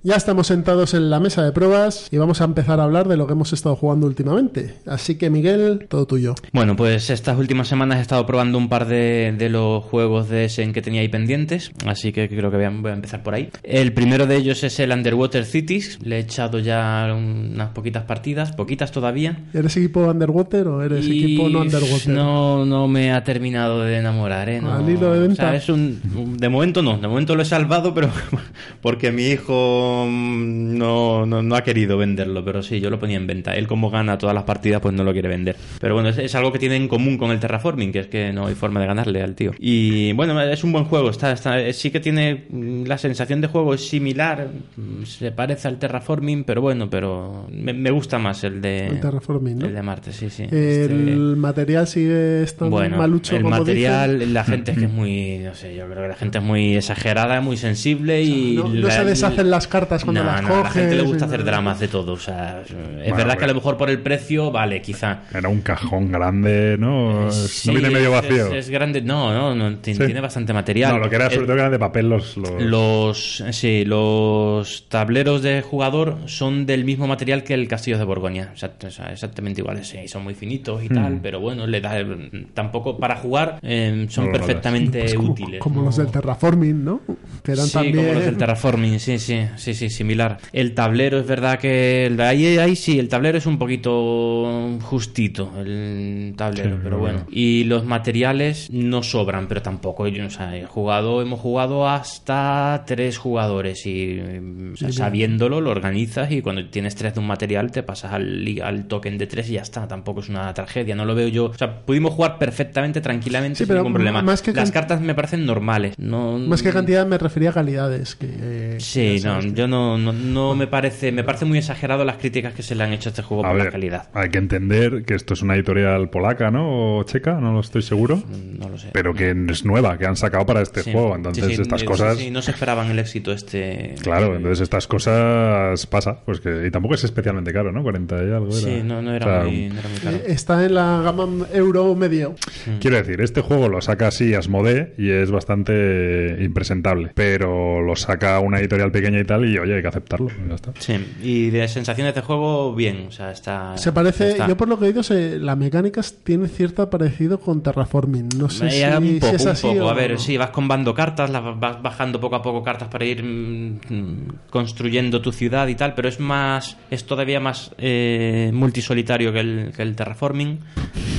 Ya estamos sentados en la mesa de pruebas y vamos a empezar a hablar de lo que hemos estado jugando últimamente. Así que Miguel, todo tuyo. Bueno, pues estas últimas semanas he estado probando un par de, de los juegos de Essen que tenía ahí pendientes, así que creo que voy a, voy a empezar por ahí. El primero de ellos es el Underwater Cities, le he echado ya unas poquitas partidas, poquitas todavía. ¿Eres equipo Underwater o eres Y equipo no Underwater? No, no me ha terminado de enamorar, ¿eh? No, Al hilo de o sea, es un, de momento no, de momento lo he salvado, pero (laughs) porque mi hijo no, no, no ha querido venderlo, pero sí, yo lo ponía en venta. Él como gana todas las partidas, pues no lo quiere vender. Pero bueno, es, es algo que tiene en común con el Terraforming, que es que no hay forma de ganarle al tío. Y bueno, es un buen juego, está, está, sí que tiene mm, la sensación de juego es similar, mm, se parece al Terraforming, pero bueno, pero me, me gusta más el de, El Terraforming, ¿no? el de Marte, sí, sí. El Este- material sigue estando bueno, malucho el como material, dicen. la gente es que es (clears throat) muy, no sé, yo creo que la gente es muy exagerada, muy sensible y no, se deshacen las cartas cuando no, las no, coges. a la gente le gusta hacer no- dramas de todo, o sea, es verdad hombre. que a lo mejor por el precio, vale, quizá. Era un cajón grande, ¿no? Sí, no viene medio vacío. Es, es grande, no, no, no, ti- Sí. tiene bastante material. No, lo que era Eh, sobre todo que eran de papel los... los- los sí, los tableros de jugador son del mismo material que el Castillo de Borgoña, Exact- o sea, exactamente iguales, sí, son muy finitos y tal, pero bueno, le da tampoco para jugar eh, son No perfectamente Pues como, útiles. como ¿no? los del Terraforming, ¿no? Que eran sí, también. como los del terraforming, sí, sí, sí, sí, similar. El tablero es verdad que el- ahí, ahí sí, el tablero es un poquito justito, el tablero, Sí, pero bueno. bueno. Y los materiales no sobran, pero tampoco, yo, o sea, he jugado, hemos jugado hasta tres jugadores y o sea, sabiéndolo lo organizas y cuando tienes tres de un material te pasas al, al token de tres y ya está, tampoco es una tragedia, no lo veo yo, o sea, pudimos jugar perfectamente, tranquilamente, Sí, sin ningún problema. más que Las cartas me parecen normales, no Más que cantidad me refería a calidades. Que, Sí, no, sabes. yo no, no, no me parece me parece muy exagerado las críticas que se le han hecho a este juego A por ver, la calidad. hay que entender que esto es una editorial polaca, ¿no? O checa, no lo estoy seguro. Mm, No lo sé. Pero que es nueva, que han sacado para este Sí, juego. Entonces, sí, estas cosas. sí, no se esperaban el éxito este. Claro, entonces estas cosas pasa. Pues que, y tampoco es especialmente caro, ¿no? 40 y algo. Sí, era. no, no era, O sea, muy, no era muy caro. Eh, Está en la gama euro medio. Quiero decir, este juego lo saca así Asmodee y es bastante impresentable. Pero lo saca una editorial pequeña y tal, y oye, hay que aceptarlo. Ya está. Sí, y de sensaciones de juego, bien. O sea, está. Se parece, está. yo por lo que he oído, se, la mecánica tiene cierto parecido con Terraforming. No sé si, Eh, un si poco, es un así poco. o A ver, no. sí, vas combando cartas, las vas bajando poco a poco cartas para ir mm, construyendo tu ciudad y tal, pero es más, es todavía más eh, multisolitario que el, que el terraforming.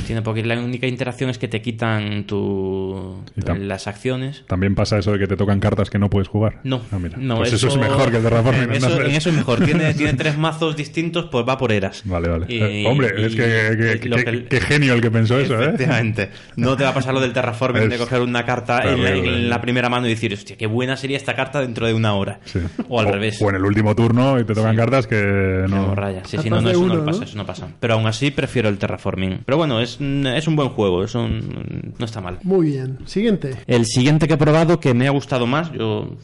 Tiene porque la única interacción es que te quitan tu, Y las acciones. También pasa eso de que te tocan cartas que no puedes jugar. No, Ah, mira. no, pues eso, es mejor que Terraforming. En eso, en eso es mejor. Tiene, (laughs) tiene tres mazos distintos, pues va por eras. Vale, vale. Y- Eh, Hombre, y- es que, que- genio el que pensó eso, ¿eh? Efectivamente. No te va a pasar lo del terraforming de coger una carta en la, terrible. en la primera mano y decir, hostia, qué buena sería esta carta dentro de una hora. Sí. O al revés. O en el último turno y te tocan cartas que no. No, raya. Sí, no, no, eso uno, no pasa, ¿no? eso no pasa. Pero aún así prefiero el terraforming. Pero bueno, es, un- es un buen juego, es un- no está mal. Muy bien. Siguiente. El siguiente que he probado que me ha gustado más, yo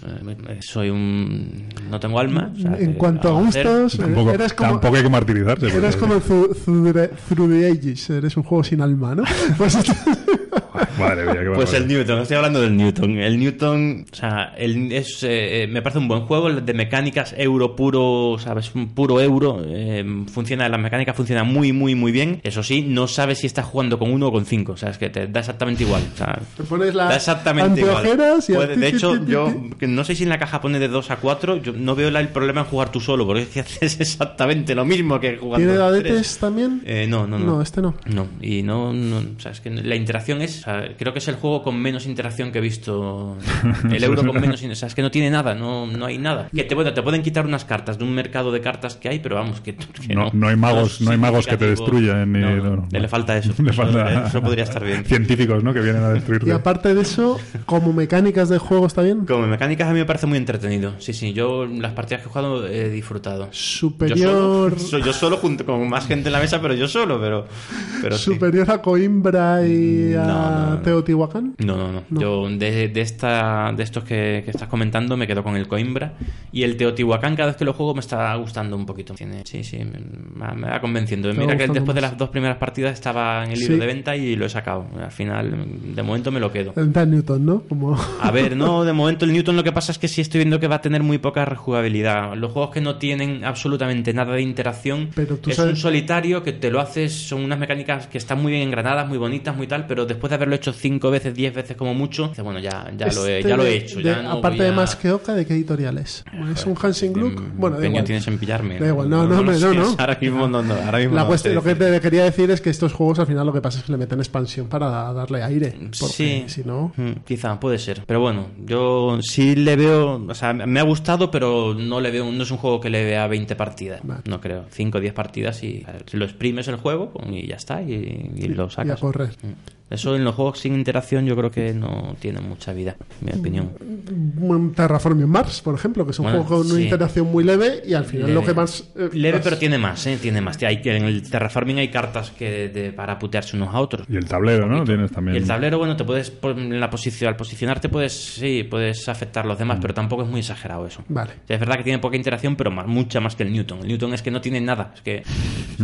eh, soy un... no tengo alma. o sea, en cuanto a gustos, Tampoco, eres como, tampoco hay que martirizarse. eres como el Through, Through the, Through the Ages. Eres un juego sin alma, ¿no? (laughs) Pues (laughs) Madre mía, qué Pues el Newton, estoy hablando del Newton. El Newton, o sea, el- es, eh, me parece un buen juego, de mecánicas euro puro, ¿sabes? Un puro euro. eh, funciona, la mecánica funciona muy, muy, muy bien. Eso sí, no sabes si estás jugando con uno o con cinco. O sea, es que te da exactamente igual. O sea, te pones da las exactamente igual. Puede- de hecho, yo no sé si en la caja pone de 2 a 4. Yo no veo la- el problema en jugar tú solo, porque es que (laughs) haces exactamente lo mismo que jugando. ¿Tiene tres. dadetes también? Eh, no, no, no. No, este no. No, y no, no o sea, es que la interacción es, o sea, creo que es el juego con menos interacción que he visto. (laughs) El euro con menos, o sea, es que no tiene nada, no, no hay nada. Que te, bueno, te pueden quitar unas cartas de un mercado de cartas que hay, pero vamos, que, (laughs) que No, no hay magos, no hay magos que te destruyan ni. No, no, no, no. le falta eso. (laughs) Le falta Eso podría estar bien. científicos, ¿no? Que vienen a Y destruirte. aparte de eso, como mecánicas de juego está bien. Como mecánicas a mí me parece muy entretenido. Sí, sí, yo las partidas que he jugado he disfrutado. Superior, Yo solo, yo solo junto con más gente en la mesa, pero yo solo, pero, pero sí. superior a Coimbra y a No. Teotihuacán. No, no, no. No. Yo de, de esta, de estos que, que estás comentando me quedo con el Coimbra. Y el Teotihuacán, cada vez que lo juego, me está gustando un poquito. Tiene, sí, sí, me, va- me va convenciendo. Mira que después de las dos primeras partidas estaba en el libro Sí. de venta y lo he sacado. Al final, de momento me lo quedo. El Dan Newton, ¿no? Como... (laughs) A ver, no, de momento el Newton lo que pasa es que sí estoy viendo que va a tener muy poca rejugabilidad. Los juegos que no tienen absolutamente nada de interacción Pero tú es sabes- un solitario que te lo haces, son unas mecánicas que están muy bien engranadas, muy bonitas, muy tal, pero después de haberlo hecho cinco veces, diez veces como mucho, dices, bueno, ya, ya, lo, he, Este ya lo he hecho. de- ya no aparte de a- más que Oca, ¿de qué editorial es? ¿Es un Hansing Gluck? Bueno, da igual. tienes en pillarme. Da igual, no, no, sé, no, no. Ahora mismo no, no, ahora mismo La no cuestión- lo que te quería decir es que estos juegos al final lo que pasa es que le meten expansión para darle aire. Porque Sí. si no. Mm, Quizá, puede ser. Pero bueno, yo sí le veo. O sea, me ha gustado, pero no le veo. No es un juego que le vea 20 partidas. Vale. No creo. 5 o 10 partidas y lo exprimes el juego y ya está. Y, y lo Y a sacas. correr. Mm. Eso en los juegos sin interacción yo creo que no tiene mucha vida, en mi opinión. Terraforming Mars, por ejemplo, que es un Bueno, juego con una sí. interacción muy leve y al final lo que más. eh, Leve, más- pero tiene más, ¿eh? Tiene más. Hay, en el Terraforming hay cartas que de- para putearse unos a otros. Y el tablero, ¿no? Tienes también. Y el tablero, bueno, te puedes en la posición, al posicionarte puedes sí, puedes afectar a los Mm. demás, pero tampoco es muy exagerado eso. Vale. O sea, es verdad que tiene poca interacción, pero más, mucha más que el Newton. El Newton es que no tiene nada, es que, es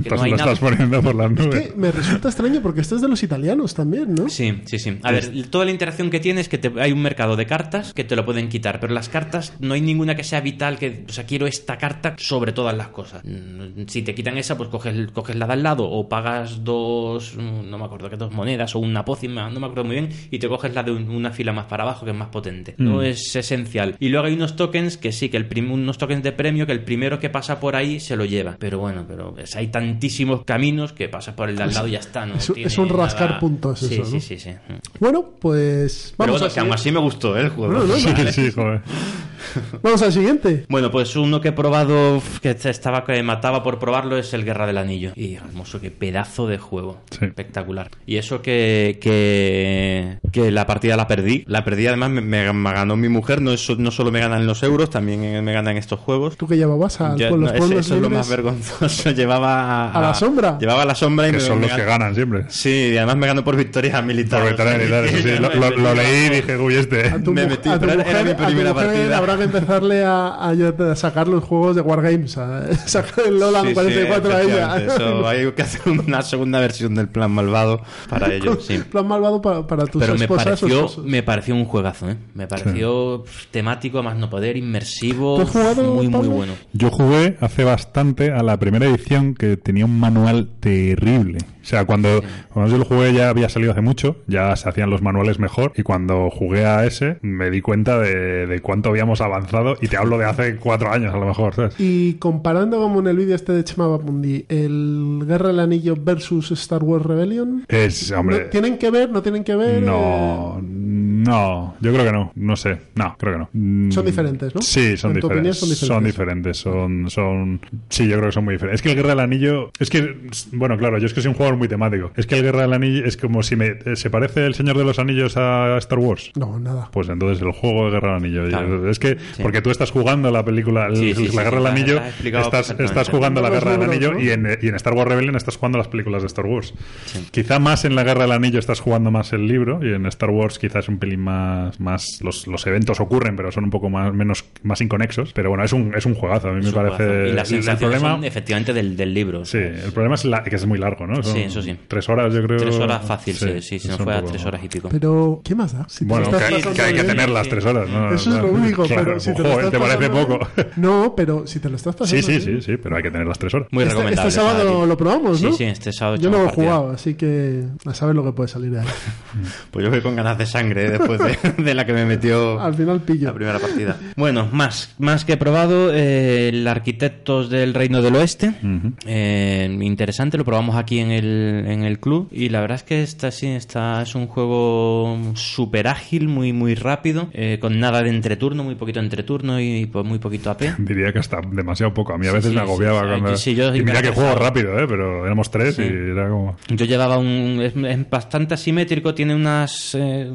que (laughs) no hay lo nada. estás poniendo por las Es nubes. que me resulta extraño porque esto es de los italianos también, ¿no? Sí, sí, sí. A ver, toda la interacción que tienes es que te- hay un mercado de cartas que te lo pueden quitar, pero las cartas no hay ninguna que sea vital, que, o sea, quiero esta carta sobre todas las cosas. Mm, Si te quitan esa, pues coges, coges la de al lado o pagas dos, mm, no me acuerdo qué, dos monedas o una pócima, no me acuerdo muy bien, y te coges la de un- una fila más para abajo que es más potente. No Mm. es esencial. Y luego hay unos tokens que sí, que el prim- unos tokens de premio que el primero que pasa por ahí se lo lleva. Pero bueno, pero es- hay tantísimos caminos que pasas por el de al lado y ya está. No Es, tiene es un rascar nada- puntos. Sí, eso. sí, ¿no? sí, sí. Bueno, pues Pero vamos bueno, a que aún así me gustó ¿eh, el juego. No, Sí, vale. sí, joder. Vamos al siguiente. Bueno, pues uno que he probado, que estaba que mataba por probarlo, es el Guerra del Anillo. Y hermoso, qué pedazo de juego. Sí. Espectacular. Y eso que, que, que la partida la perdí. La perdí, además me, me- me ganó mi mujer. No, es- no solo me ganan los euros, también me ganan estos juegos. ¿Tú que llevabas a no, los ese- pueblos eso es lo más vergonzoso. (laughs) Llevaba a, ¿A la sombra? Llevaba a la sombra y Que me, son me los que gan- ganan siempre. Sí, y además me ganó por victorias militares. Por militar, eso sí. (laughs) Lo, lo- lo leí y dije, uy, este. A tu, Me metí, a tu pero era mujer, mi a tu primera mujer partida. habrá que empezarle a, a- a sacar los juegos de Wargames, a (laughs) sacar el Lola Sí, sí, 44 a ella. eso, hay que hacer una segunda versión del plan malvado para ello. (laughs) Sí. Plan malvado para, para tus Pero me esposas o pareció, me pareció un juegazo, ¿eh? Me pareció temático, a más no poder, inmersivo, ¿Tú has jugado, muy, muy bueno. Yo jugué hace bastante a la primera edición que tenía un manual terrible. O sea, cuando, cuando yo lo jugué ya había salido hace mucho, ya se hacían los manuales mejor y cuando jugué a ese me di cuenta de, de cuánto habíamos avanzado y te hablo de hace cuatro años a lo mejor, ¿sabes? Y comparando como en el vídeo este de Chema Bapundi, el Guerra del Anillo versus Star Wars Rebellion, Es, hombre, ¿no- ¿tienen que ver? ¿No tienen que ver? no, Eh, no, yo creo que no, no sé, no, creo que no. Mm, Son diferentes, ¿no? Sí, son En tu opinión diferentes. son diferentes. Son diferentes, son, son, sí, yo creo que son muy diferentes. Es que el Guerra del Anillo, es que, bueno, claro, yo es que soy un jugador muy temático. Es que el Guerra del Anillo es como si me, eh, se parece el Señor de los Anillos a Star Wars. No, nada. Pues entonces el juego de Guerra del Anillo. Claro. Es que, Sí. porque tú estás jugando la película, el- Sí, sí, la sí, Guerra sí, del Anillo, estás, estás jugando la Guerra del Anillo ¿no? y, en, y en Star Wars Rebellion estás jugando las películas de Star Wars. Quizá más en la Guerra del Anillo estás jugando más el libro y en Star Wars quizás un pelín más, más los, los eventos ocurren, pero son un poco más, menos, más inconexos. Pero bueno, es un, es un juegazo, a mí Es me parece. juegazo. Y el- las el sensaciones problema, son efectivamente del, del libro. Sí, el problema es la- que es muy largo, ¿no? Son Sí, eso sí. Tres horas, yo creo. Tres horas fácil, sí, sí, se es nos fue a poco- tres horas y pico. Pero, ¿qué más da? Si te Bueno, lo que estás hay, pasando que hay que tener las tres horas, ¿no? Eso es lo único, Claro, pero si te lo joder, estás ¿te parece pasando poco? No, pero si te lo estás pasando Sí, sí, sí, sí, pero hay que tener las tres horas. Muy Este, recomendable. este sábado lo probamos, ¿no? Sí, sí, este sábado Yo no lo he jugado, así que a saber lo que puede salir de ahí. (laughs) Pues yo voy con ganas de sangre ¿eh? (laughs) después de, de la que me metió Al final pillo. la primera partida. Bueno, más, más que he probado, eh, el Arquitectos del Reino del Oeste. Eh, interesante, lo probamos aquí en el, en el club. Y la verdad es que está, sí, está, es un juego súper ágil, muy, muy rápido, eh, con nada de entreturno, muy poquito entreturno y pues, muy poquito AP. (laughs) Diría que hasta demasiado poco. A mí a veces Sí, me agobiaba sí, cuando. sí, yo y mira que juego rápido, ¿eh? Pero éramos tres Sí. y era como. Yo llevaba un. Es, es bastante asimétrico, tiene unas. eh,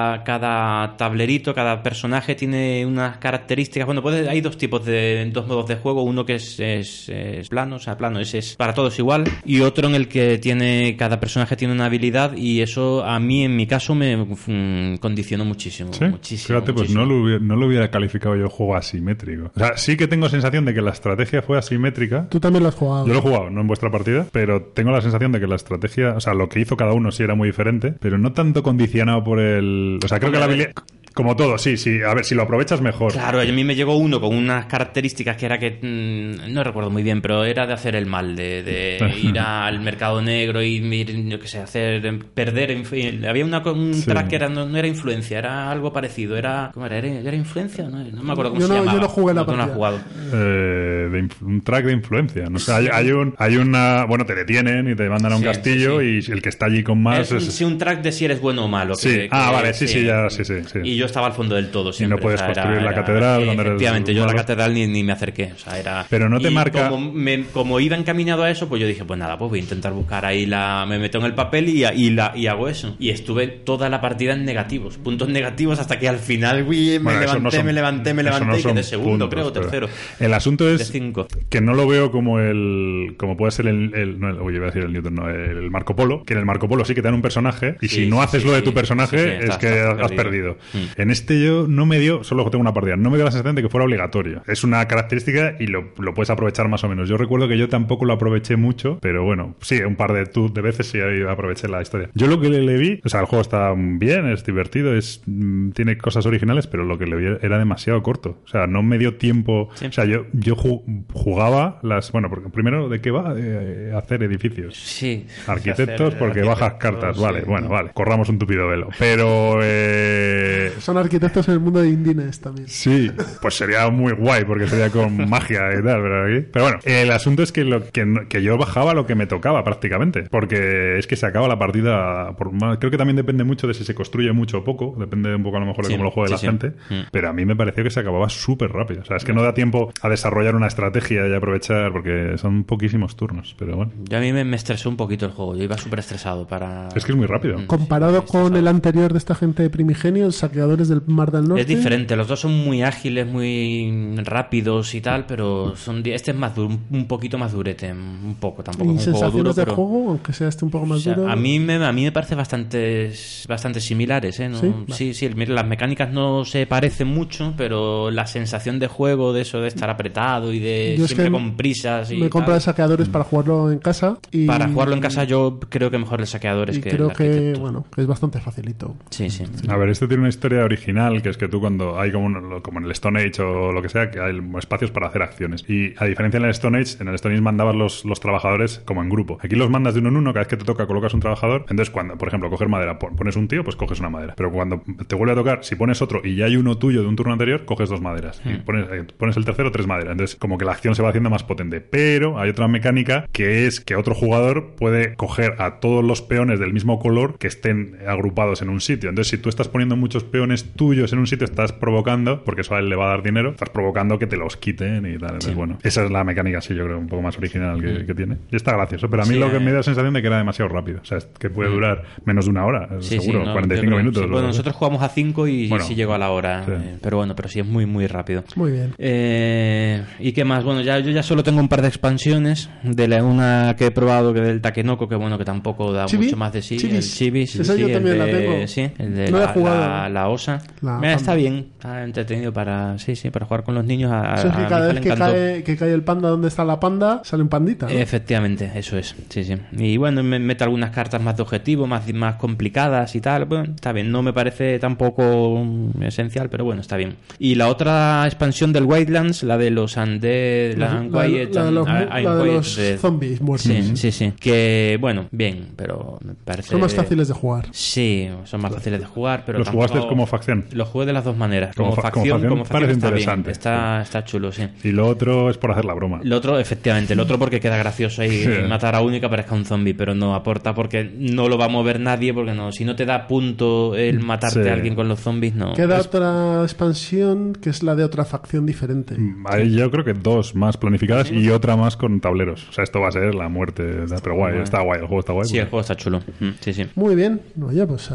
cada, cada tablerito, cada personaje tiene unas características. Bueno, puede, hay dos tipos de. dos modos de juego. Uno que es, es, es plano, o sea, plano, ese es para todos igual. Y otro en el que tiene. cada personaje tiene una habilidad y eso a mí, en mi caso, me mm, condicionó muchísimo. Sí, muchísimo. fíjate, pues muchísimo. no lo, hubiera, no lo hubiera calificado yo juego asimétrico. O sea, sí que tengo sensación de que la estrategia fue asimétrica. Tú también lo has jugado. Yo lo he jugado, no en vuestra partida, pero tengo la sensación de que la estrategia, o sea, lo que hizo cada uno sí era muy diferente, pero no tanto condicionado por el. O sea, creo que la habilidad. Como todo, sí, sí. A ver, si lo aprovechas mejor. Claro, a mí me llegó uno con unas características que era que mm, no recuerdo muy bien, pero era de hacer el mal, de, de (laughs) ir al mercado negro y yo qué sé, hacer em, perder. en fin, había una, un Sí. track que era, no, no era influencia, era algo parecido. Era ¿cómo era? ¿Era, era influencia? No, no me acuerdo cómo Yo se no- yo llamaba. no jugué la has partida. jugado. Eh, de un track de influencia. No sé, hay, hay un, hay una. Bueno, te detienen y te mandan a un Sí, castillo y el que está allí con más. es un, es- sí, un track de si eres bueno o malo. que- Sí. que- Ah, vale, sí, sí, ya, sí, sí, sí. Y yo estaba al fondo del todo siempre. no puedes o sea, era- construir la era- catedral eres Efectivamente, yo a la catedral ni, ni me acerqué. O sea, era... Pero no te y marca- Como, me- como iba encaminado a eso, pues yo dije, pues nada, pues voy a intentar buscar ahí la... Me meto en el papel y, y, la, y hago eso. Y estuve toda la partida en negativos, puntos negativos, hasta que al final uy, me Bueno, levanté, no son- me levanté, me levanté no y quedé segundo, puntos, creo, tercero. El asunto es cinco. que no lo veo como el como puede ser el, el no, el- oye, iba a decir el Newton, no, el Marco Polo, que en el Marco Polo sí que te dan un personaje y Sí, si no sí, haces lo de tu personaje es que has perdido. Mm. En este yo no me dio, solo tengo una partida, no me dio la sensación de que fuera obligatorio. Es una característica y lo, lo puedes aprovechar más o menos. Yo recuerdo que yo tampoco lo aproveché mucho, pero bueno, sí, un par de, de veces sí aproveché la historia. Yo lo que le, le vi, o sea, el juego está bien, es divertido, es mm, tiene cosas originales, pero lo que le vi era demasiado corto. O sea, no me dio tiempo. O sea, yo, yo ju- jugaba las. Bueno, porque primero, ¿de qué va? Eh, hacer edificios. Sí. Arquitectos, Hacer porque bajas cartas. sí. Vale, bueno, vale. Corramos un tupido velo. Pero. Eh, Son arquitectos en el mundo de Indines también. Sí, pues sería muy guay porque sería con magia y tal, pero, aquí- pero bueno, el asunto es que, lo, que, yo bajaba lo que me tocaba prácticamente, porque es que se acaba la partida, por más, creo que también depende mucho de si se construye mucho o poco, depende un poco a lo mejor de Sí, cómo lo juegue sí, la sí. gente, Mm. pero a mí me pareció que se acababa súper rápido, o sea, es que no da tiempo a desarrollar una estrategia y aprovechar porque son poquísimos turnos, pero bueno, Yo a mí me, me estresó un poquito el juego. Yo iba súper estresado para... es que es muy rápido. Comparado con el anterior de esta gente de Primigenio, saqueadores del Mar del Norte. Es diferente, los dos son muy ágiles, muy rápidos y tal, pero son este es más duro, un- poquito más durete, un poco, tampoco Y es un juego sensaciones duro, de pero... juego, aunque sea este un poco más O sea, duro. a mí me a mí me parece bastante bastante similares, ¿eh? No- ¿Sí? sí, sí, mira, las mecánicas no se parecen mucho, pero la sensación de juego de eso de estar apretado y de Yo es siempre que con prisas y me el saqueadores para jugarlo en casa. Y, Para jugarlo en casa yo creo que mejor el saqueadores y que creo el que, bueno, que es bastante facilito. Sí, sí. A ver, este tiene una historia original, que es que tú cuando hay como, un- como en el Stone Age o lo que sea, que hay espacios para hacer acciones. Y a diferencia en el Stone Age, en el Stone Age mandabas los, los trabajadores como en grupo. Aquí los mandas de uno en uno, cada vez que te toca colocas un trabajador. Entonces, cuando, por ejemplo, coger madera, pon- pones un tío, pues coges una madera. Pero cuando te vuelve a tocar, si pones otro y ya hay uno tuyo de un turno anterior, coges dos maderas. Y pones, eh, pones el tercero, tres maderas. Entonces, como que la acción se va haciendo más potente. Pero hay otra mecánica que es que otro jugador puede coger a todos los peones del mismo color que estén agrupados en un sitio. Entonces, si tú estás poniendo muchos peones tuyos en un sitio, estás provocando, porque eso a él le va a dar dinero, estás provocando que te los quiten y tal. Entonces, bueno, esa es la mecánica, sí, yo creo, un poco más original que, que tiene. Y está gracioso, pero a mí Sí, lo que eh. me da la sensación de que era demasiado rápido. O sea, es que puede durar menos de una hora, Sí, sí, seguro, no, 45 yo creo- minutos. bueno, nosotros jugamos a 5 y Bueno, sí llegó a la hora. sí. eh, pero bueno, pero sí es muy, muy rápido. Muy bien. Eh, ¿Y qué más? Bueno, ya yo ya solo tengo un par de expansiones. De la una que he probado, que del Takenoko, que bueno, que tampoco da Chibi, mucho más de sí. Chibis. El Chibis. Esa sí, yo también la tengo. Sí, el de No la he la, jugado. la- la osa. La Mira, está bien, está entretenido para, sí, sí, para jugar con los niños. A, Eso es a que cada vez que cae, que cae el panda donde está la panda, sale un pandita. ¿no? Efectivamente, eso es, sí, sí. Y bueno, me mete algunas cartas más de objetivo, más, más complicadas y tal. Bueno, está bien, no me parece tampoco mm, esencial, pero bueno, está bien. Y la otra expansión del Wildlands, la de los Undead, la, La- la- Unquiet, la de los, la de zombies muertos. Sí, sí, sí. Que bueno, bien, pero me parece. Son más fáciles de jugar. Sí, son más fáciles de jugar, pero ¿Los tampoco- jugaste como facción? Los jugué de las dos maneras, Como como, fa- como facción, facción como facción parece está interesante, bien, está, está chulo, sí. Y lo otro es por hacer la broma. El otro, efectivamente, el otro porque queda gracioso ahí Sí. matar a uno y que aparezca un zombie, pero no aporta porque no lo va a mover nadie, porque no, si no te da punto el matarte Sí. a alguien con los zombies, no. Queda Es- otra expansión que es la de otra facción diferente. Hay yo creo que dos más planificadas y otra más con tableros. O sea, esto va a ser la muerte. Pero guay, Bueno. está guay, el juego está guay. Sí, el juego está chulo. Mm, Sí, sí. Muy bien. Oye, pues. eh,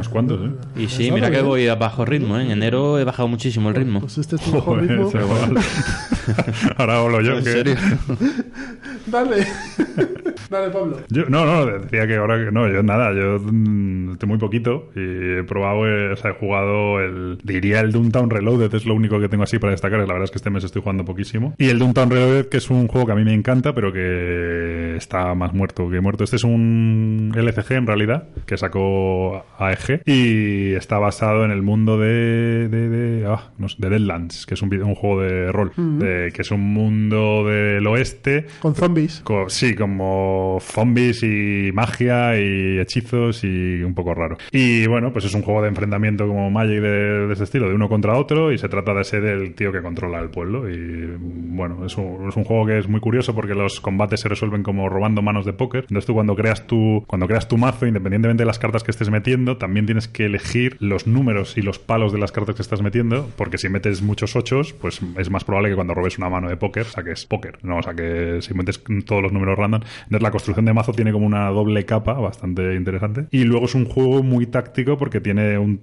Unos cuantos, ¿eh? Y sí, mira que voy a bajo ritmo, ¿eh? En enero he bajado muchísimo el ritmo. Pues este es tu (laughs) mejor Joder, ritmo. chaval. (laughs) Ahora hablo yo. ¿En que- serio? (laughs) Dale. Dale, Pablo. Yo, no, no, decía que ahora que no, yo nada, yo mm, estoy muy poquito y he probado, eh, o sea, he jugado el, diría el Downtown Reloaded, es lo único que tengo así para destacar, la verdad es que este mes estoy jugando poquísimo. Y el Downtown Reloaded, que es un juego que a mí me encanta, pero que está más muerto que muerto. Este es un LCG en realidad, que sacó AEG y está basado en el mundo de, de, de, no sé, de Deadlands, que es un, juego de rol, de- que es un mundo del oeste Con zombies. Sí, como zombies y magia y hechizos y un poco raro. Y bueno, pues es un juego de enfrentamiento como Magic de, de ese estilo, de uno contra otro, y se trata de ser el tío que controla el pueblo. Y bueno, es un, es un juego que es muy curioso porque los combates se resuelven como robando manos de póker. Entonces tú cuando creas tu, cuando creas tu mazo, independientemente de las cartas que estés metiendo, tienes que elegir los números y los palos de las cartas que estás metiendo, porque si metes muchos ochos, pues es más probable que cuando robes una mano de póker saques póker, ¿no? O sea que si metes todos los números random. Entonces la construcción de mazo tiene como una doble capa bastante interesante. Y luego es un juego muy táctico porque tiene un.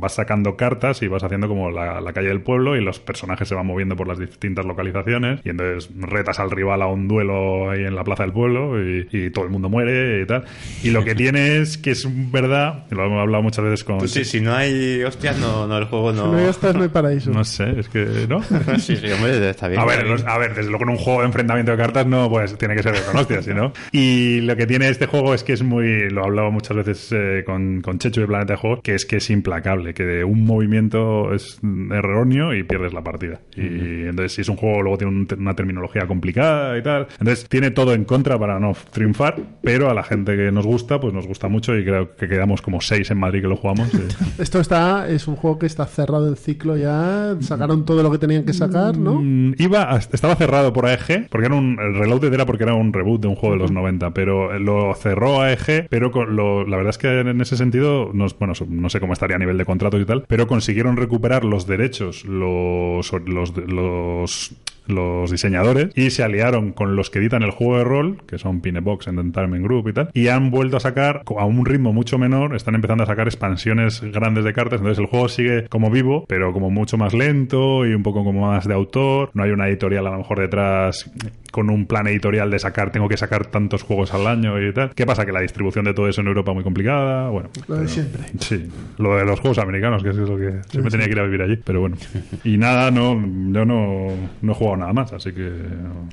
vas sacando cartas y vas haciendo como la, la calle del pueblo y los personajes se van moviendo por las distintas localizaciones. Y entonces retas al rival a un duelo ahí en la plaza del pueblo y, y todo el mundo muere y tal. Y lo que tiene es que es verdad, lo hemos hablado muchas veces con. Pues sí, si no hay hostias, no, no el juego Si no. no hay hostias, no hay paraíso. No sé, es que. ¿No? (laughs) sí, sí, hombre, está bien. A ver, no- a ver, desde luego en un juego de enfrentamiento de cartas no, pues tiene que ser con hostias, ¿sí, ¿no? Y lo que tiene este juego es que es muy, lo he hablado muchas veces eh, con, con Checho de Planeta de Juegos, que es que es implacable, que de un movimiento es erróneo y pierdes la partida. Y entonces si es un juego, luego tiene un- una terminología complicada y tal. Entonces tiene todo en contra contra para no triunfar, pero a la gente que nos gusta, pues nos gusta mucho y creo que quedamos como seis en Madrid que lo jugamos. (laughs) Esto está, es un juego que está cerrado el ciclo ya. Sacaron todo lo que tenían que sacar, ¿no? Mm, Iba, a- estaba cerrado por AEG, porque era un, el Reloaded era porque era un reboot de un juego de los 90, pero lo cerró AEG, pero con lo- la verdad es que en ese sentido, no, bueno, no sé cómo estaría a nivel de contratos y tal, pero consiguieron recuperar los derechos, los, los, los los diseñadores y se aliaron con los que editan el juego de rol, que son Pinebox, Entertainment Group y tal, y han vuelto a sacar a un ritmo mucho menor, están empezando a sacar expansiones grandes de cartas, entonces el juego sigue como vivo, pero como mucho más lento y un poco como más de autor, no hay una editorial a lo mejor detrás con un plan editorial de sacar, tengo que sacar tantos juegos al año y tal. ¿Qué pasa? Que la distribución de todo eso en Europa es muy complicada, bueno. Lo de pero- siempre. Sí, lo de los juegos americanos, que es lo que siempre tenía que ir a vivir allí, pero bueno. Y nada, no, yo no, no he jugado nada más, así que...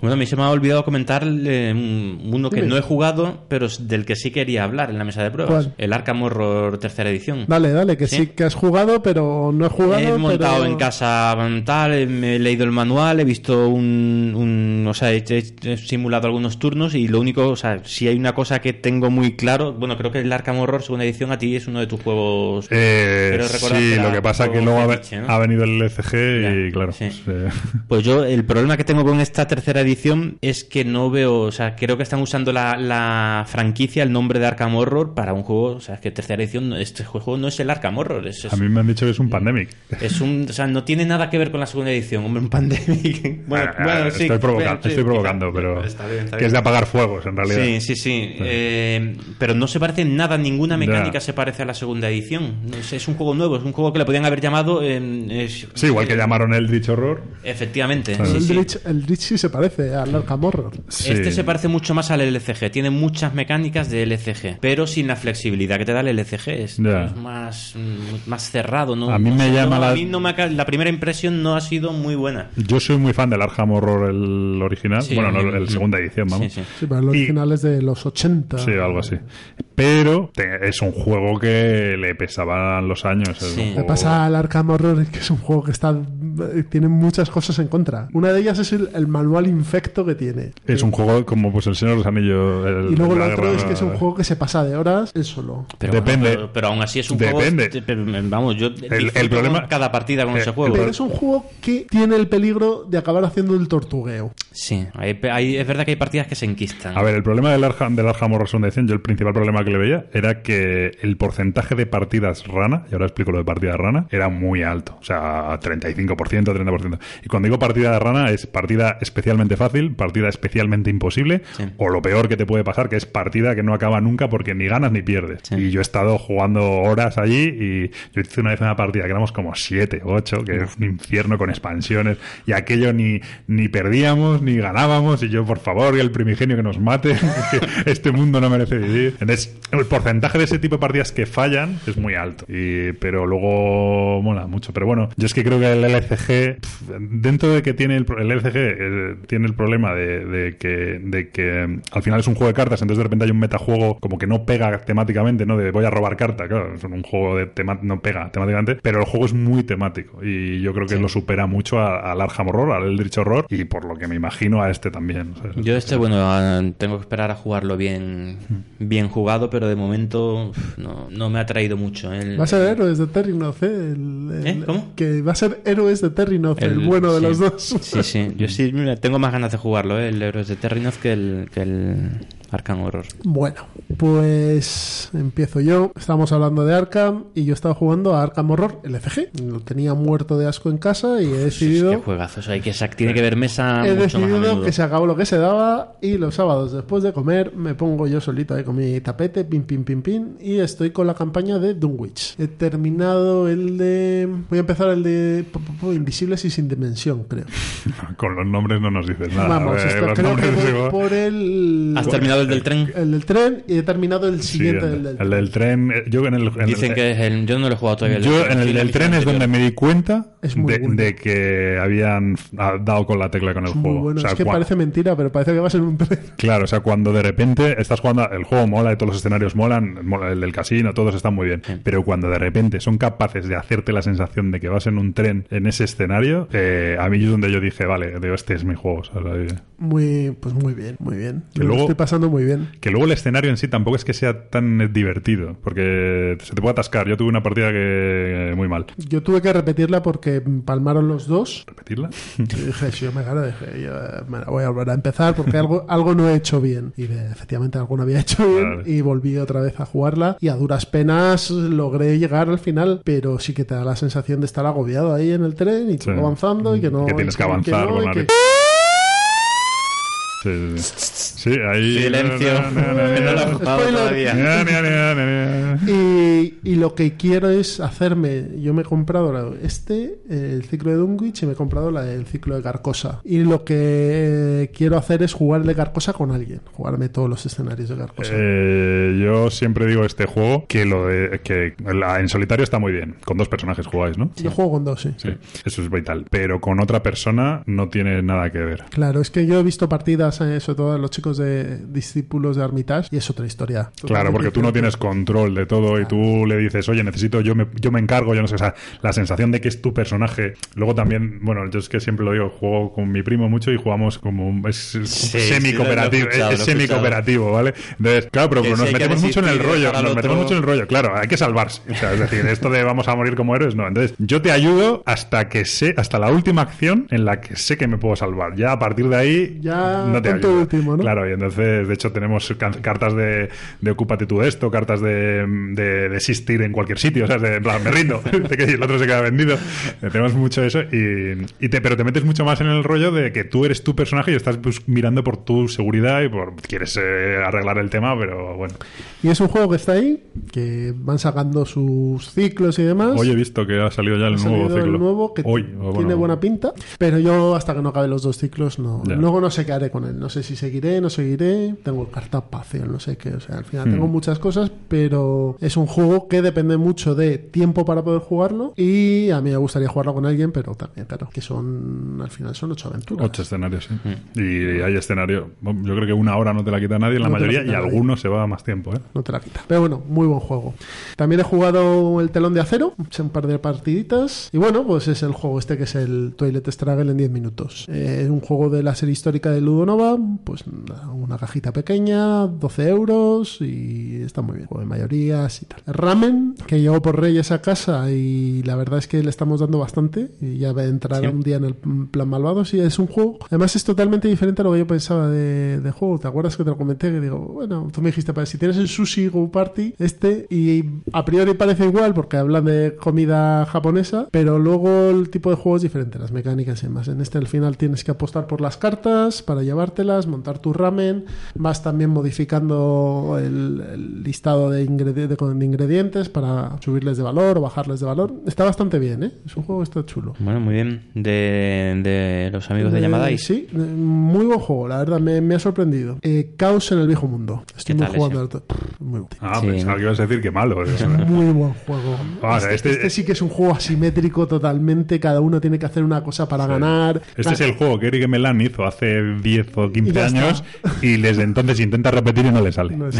Bueno, a mí se me ha olvidado comentar eh, un- uno que Dime. no he jugado, pero es del que sí quería hablar en la mesa de pruebas. ¿Cuál? El Arkham Horror tercera edición. Dale, dale, que sí, que has jugado, pero no he jugado. He montado pero- en casa tal, me he leído el manual, he visto un, un- o sea, he, simulado algunos turnos y lo único, o sea, si hay una cosa que tengo muy claro, bueno, creo que el Arkham Horror segunda edición a ti es uno de tus juegos. Eh, sí, era lo que pasa tu que luego ha, fetiche, ¿no? ha venido el LCG y claro, pues, eh, Pues yo, el problema que tengo con esta tercera edición es que no veo, o sea, creo que están usando la, la franquicia, el nombre de Arkham Horror para un juego, o sea, es que tercera edición, este juego no es el Arkham Horror, es, es- a mí me han dicho que es un pandemic. es un, o sea, no tiene nada que ver con la segunda edición, hombre, un pandemic. (laughs) Bueno, Ah, bueno, sí, estoy, provoca- bueno, sí, estoy quizá. provocando, pero Está bien, está que es bien. de apagar fuegos en realidad. Sí, sí, sí. Eh, pero no se parece en nada, ninguna mecánica se parece a la segunda edición. Es un juego nuevo, es un juego que le podían haber llamado. eh, es- Sí, igual que llamaron Eldritch Horror. Efectivamente. Sí, el, sí. Rich, el Rich sí se parece al Arkham Horror. Este se parece mucho más al LCG, tiene muchas mecánicas de LCG, pero sin la flexibilidad que te da el LCG, es, es más, mm, más cerrado. ¿no? A mí me llama no, la- a mí no me ha- la primera impresión no ha sido muy buena. Yo soy muy fan del Arkham Horror, el original. Sí, bueno, no, mm, el segunda edición, vamos. Sí, sí. Sí, pero el original es de los 80. Sí, algo así. Pero te- es un juego que le pesaban los años. es un Le juego- pasa al Arkham Horror que es un juego que está tiene muchas cosas en contra. Una de ellas es el, el manual infecto que tiene. Es un juego como pues el Señor de los Anillos. el- Y luego lo otro guerra- es que es un juego que se pasa de horas él solo. Pero Depende. pero, pero aún así es un Depende. juego. pero, Vamos, yo el disfruto problema- cada partida con eh, ese juego. Pero es un juego que tiene el peligro de acabar haciendo el tortugueo. Sí, hay- hay- es verdad que hay partidas que se enquistan. A ver, el problema del Arkham, del Arkham Horror yo el principal problema que le veía era que el porcentaje de partidas rana, y ahora explico lo de partida rana, era muy alto. O sea, 35%, 30%. Y cuando digo partida de rana es partida especialmente fácil, partida especialmente imposible, o lo peor que te puede pasar, que es partida que no acaba nunca porque ni ganas ni pierdes. Y yo he estado jugando horas allí y yo hice una vez una partida que éramos como 7, 8, que es un infierno con expansiones, y aquello ni, ni perdíamos ni ganábamos, y yo, por favor, y el primigenio que nos mate, (laughs) que este mundo no merece vivir. Entonces, el porcentaje de ese tipo de partidas que fallan es muy alto, y, pero luego mola mucho. Pero bueno, yo es que creo que el LCG, dentro de que tiene el, el LCG, eh, tiene el problema de, de que, de que mm, al final es un juego de cartas, entonces de repente hay un metajuego como que no pega temáticamente, ¿no? De voy a robar carta, claro, es un juego de tema, no pega temáticamente, pero el juego es muy temático y yo creo que lo supera mucho al Arkham Horror, al Eldritch Horror y por lo que me imagino a este también. o sea, Yo este, bueno, ah, tengo que esperar a jugarlo bien, bien jugado, pero de momento no, no me ha traído mucho. El, Va a ser Héroes de Terrinoth, ¿eh? El- el- ¿Eh? ¿Cómo? Que va a ser Héroes de Terrinoth, el, el- bueno de sí. los dos. Sí, sí. Yo sí mira, tengo más ganas de jugarlo, ¿eh? el Heroes de Terrinoth que el, que el Arkham Horror. Bueno, pues empiezo yo. Estamos hablando de Arkham y yo estaba jugando a Arkham Horror LCG. Lo tenía muerto de asco en casa y he decidido... Qué juegazos, hay que sac- tiene que ver mesa He mucho más a decidido que se acabó lo que se daba y los sábados después de comer me pongo yo solito ahí con mi tapete, pim, pim, pim, pim, y estoy con la campaña de Dunwich. He terminado el de... Voy a empezar el de Invisibles y sin dimensión, creo. (laughs) con los nombres no nos dices nada. Vamos, eh, esto creo que voy por el... ¿Has terminado el del tren? El del tren y he terminado el Sí, siguiente el, del del el del tren, eh, yo en el, en Dicen el- que es el... Yo no lo he jugado todavía. Yo en el del tren es donde me di cuenta de, bueno. de que habían dado con la tecla con el Es juego. bueno. O sea, es que parece mentira, pero parece que va a ser un tren. Claro, o sea, cuando de repente estás jugando, el juego mola y todos los escenarios molan, mola el del casino, todos están muy bien. Pero cuando de repente son capaces de hacerte la sensación de que vas en un tren en ese escenario, eh, a mí es donde yo dije, vale, digo, este es mi juego. ¿sabes? Muy, pues muy bien, muy bien. Lo luego- estoy pasando muy bien. Que luego el escenario en sí tampoco es que sea tan divertido, porque se te puede atascar. Yo tuve una partida que muy mal. Yo tuve que repetirla porque palmaron los dos. ¿Repetirla? Y dije, si yo me gano, dije, yo eh, me la voy a volver a empezar porque algo, (laughs) algo no he hecho bien. Y efectivamente algo no había hecho bien. Vale. Y volví otra vez a jugarla. Y a duras penas logré llegar al final. Pero sí que te da la sensación de estar agobiado ahí en el tren y Sí. avanzando y que no. Que tienes que avanzar no, con la que-. Sí, sí, sí. Sí, ahí. Silencio. Y, y lo que quiero es hacerme. Yo me he comprado la- este, el ciclo de Dunwich, y me he comprado la, el ciclo de Carcosa. Y lo que quiero hacer es jugar el de Carcosa con alguien. Jugarme todos los escenarios de Carcosa. Eh, yo siempre digo este juego que lo de que la- en solitario está muy bien. Con dos personajes jugáis, ¿no? Yo juego con dos, sí. Sí, eso es vital. Pero con otra persona no tiene nada que ver. Claro, es que yo he visto partidas, eh, sobre todo de los chicos de discípulos de Armitage, y es otra historia. Claro, porque tú no tienes control de todo y tú le dices, oye, necesito, yo me, yo me encargo, yo no sé, o sea, la sensación de que es tu personaje. Luego también, bueno, yo es que siempre lo digo, juego con mi primo mucho y jugamos como, un- es sí, semi-cooperativo, es, semi-cooperativo, ¿vale? Entonces, claro, pero nos metemos mucho en el rollo, nos otro- metemos mucho en el rollo, claro, hay que salvarse. O sea, es decir, esto de vamos a morir como héroes, no. Entonces, yo te ayudo hasta que sé, hasta la última acción en la que sé que me puedo salvar. Ya a partir de ahí, Ya no te punto ayudo. último, ¿no? Claro, y entonces, de hecho, tenemos cartas de, de ocúpate tú de esto, cartas de, de desistir en cualquier sitio, o sea, de en plan, me rindo, (laughs) de que el otro se queda vendido. Eh, Tenemos mucho eso, y, y te, pero te metes mucho más en el rollo de que tú eres tu personaje y estás bus- mirando por tu seguridad y por quieres eh, arreglar el tema, pero bueno. Y es un juego que está ahí, que van sacando sus ciclos y demás. Hoy he visto que ha salido ya el Ha nuevo salido el ciclo. nuevo que Hoy, bueno, tiene buena pinta, pero yo hasta que no acabe los dos ciclos no, luego no sé qué haré con él, no sé si seguiré, no seguiré, tengo carta espacio, no sé qué, o sea, al final Hmm. tengo muchas cosas, pero es un juego que depende mucho de tiempo para poder jugarlo y a mí me gustaría jugarlo con alguien, pero también, claro, que son al final son ocho aventuras. Ocho escenarios, sí. Y hay escenario. Yo creo que una hora no te la quita nadie, la No te la mayoría, y nadie. algunos se va más tiempo, ¿eh? No te la quita. Pero bueno, muy buen juego. También he jugado el telón de acero, un par de partiditas. Y bueno, pues es el juego este que es el Toilet Struggle en 10 minutos. Eh, Es un juego de la serie histórica de Ludonova, pues nada, una cajita pequeña, 12 euros y está muy bien. Juego de mayorías y tal. Ramen, que llegó por Reyes a casa y la verdad es que le estamos dando bastante. Y ya va a entrar Sí. un día en el plan malvado. Sí, es un juego. Además es totalmente diferente a lo que yo pensaba de, de juego. ¿Te acuerdas que te lo comenté? Que digo, bueno, tú me dijiste, pues, si tienes el Sushi Go Party, este, y a priori parece igual porque hablan de comida japonesa, pero luego el tipo de juego es diferente, las mecánicas y demás. En este al final tienes que apostar por las cartas para llevártelas, montar tu ramen, vas también modificando el, el listado de, ingredi- de- de ingredientes para subirles de valor o bajarles de valor. Está bastante bien, ¿eh? Es un juego que está chulo. Bueno, muy bien. De, de los amigos de Yamadai. Sí, eh, muy buen juego, la verdad, me, me ha sorprendido. Eh, Caos en el viejo mundo. Estoy ¿Qué muy tal jugando al Muy, bueno. Ah, Sí. pensaba que ibas a decir que malo. ¿eh? Es (laughs) muy buen juego. Ah, este, este- este sí que es un juego asimétrico totalmente. Cada uno tiene que hacer una cosa para ganar. Este es el juego que Eric Melan hizo hace 10 Y 15 ya está. años y desde entonces intenta repetir y no le sale. No es-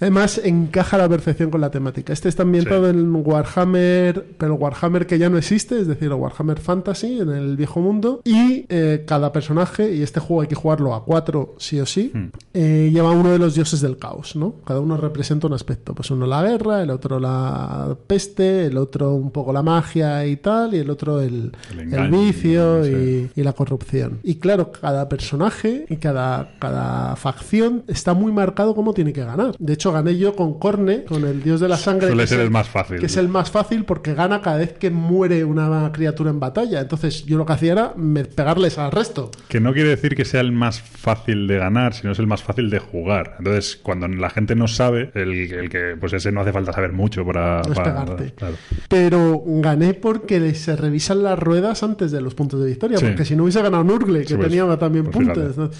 Además, encaja a la perfección con la temática. Este está ambientado en Warhammer, pero Warhammer que ya no existe, es decir, Warhammer Fantasy en el viejo mundo. Y eh, cada personaje, y este juego hay que jugarlo a cuatro sí o sí, Hmm. eh, lleva uno de los dioses del caos, ¿no? Cada uno representa un aspecto. Pues uno la guerra, el otro la peste, el otro un poco la magia y tal, y el otro el, El vicio sí. y, y la corrupción. Y claro, cada personaje y cada, cada facción está muy marcado cómo tiene que ganar. De hecho, gané yo con Corne, con el dios de la sangre. Suele ser el más fácil. Que es el más fácil porque gana cada vez que muere una criatura en batalla. Entonces, yo lo que hacía era pegarles al resto. Que no quiere decir que sea el más fácil de ganar, sino es el más fácil de jugar. Entonces, cuando la gente no sabe, el, el que, pues ese no hace falta saber mucho para. No es para- pegarte. claro. Pero gané porque se revisan las ruedas antes de los puntos de victoria. Sí. Porque si no hubiese ganado Nurgle, que Sí, pues, tenía también pues puntos. fíjate.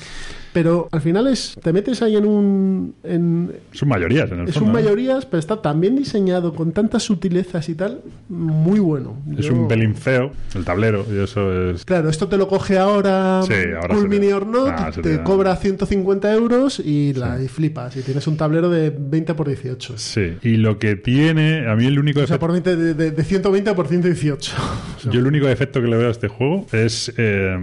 Pero al final es te metes ahí en un... En, Son mayorías, en el es fondo. un ¿no? mayorías, pero está tan bien diseñado, con tantas sutilezas y tal, muy bueno. Es un pelín feo, el tablero, y eso es... Claro, esto te lo coge ahora, Sí, ahora Mini or Not, Ah, te, te- cobra 150 euros y, la, y flipas. Y tienes un tablero de 20 por 18. Sí, y lo que tiene, a mí el único O sea, por 20 de, de- de 120 por 118. yo el único defecto que le veo a este juego es eh,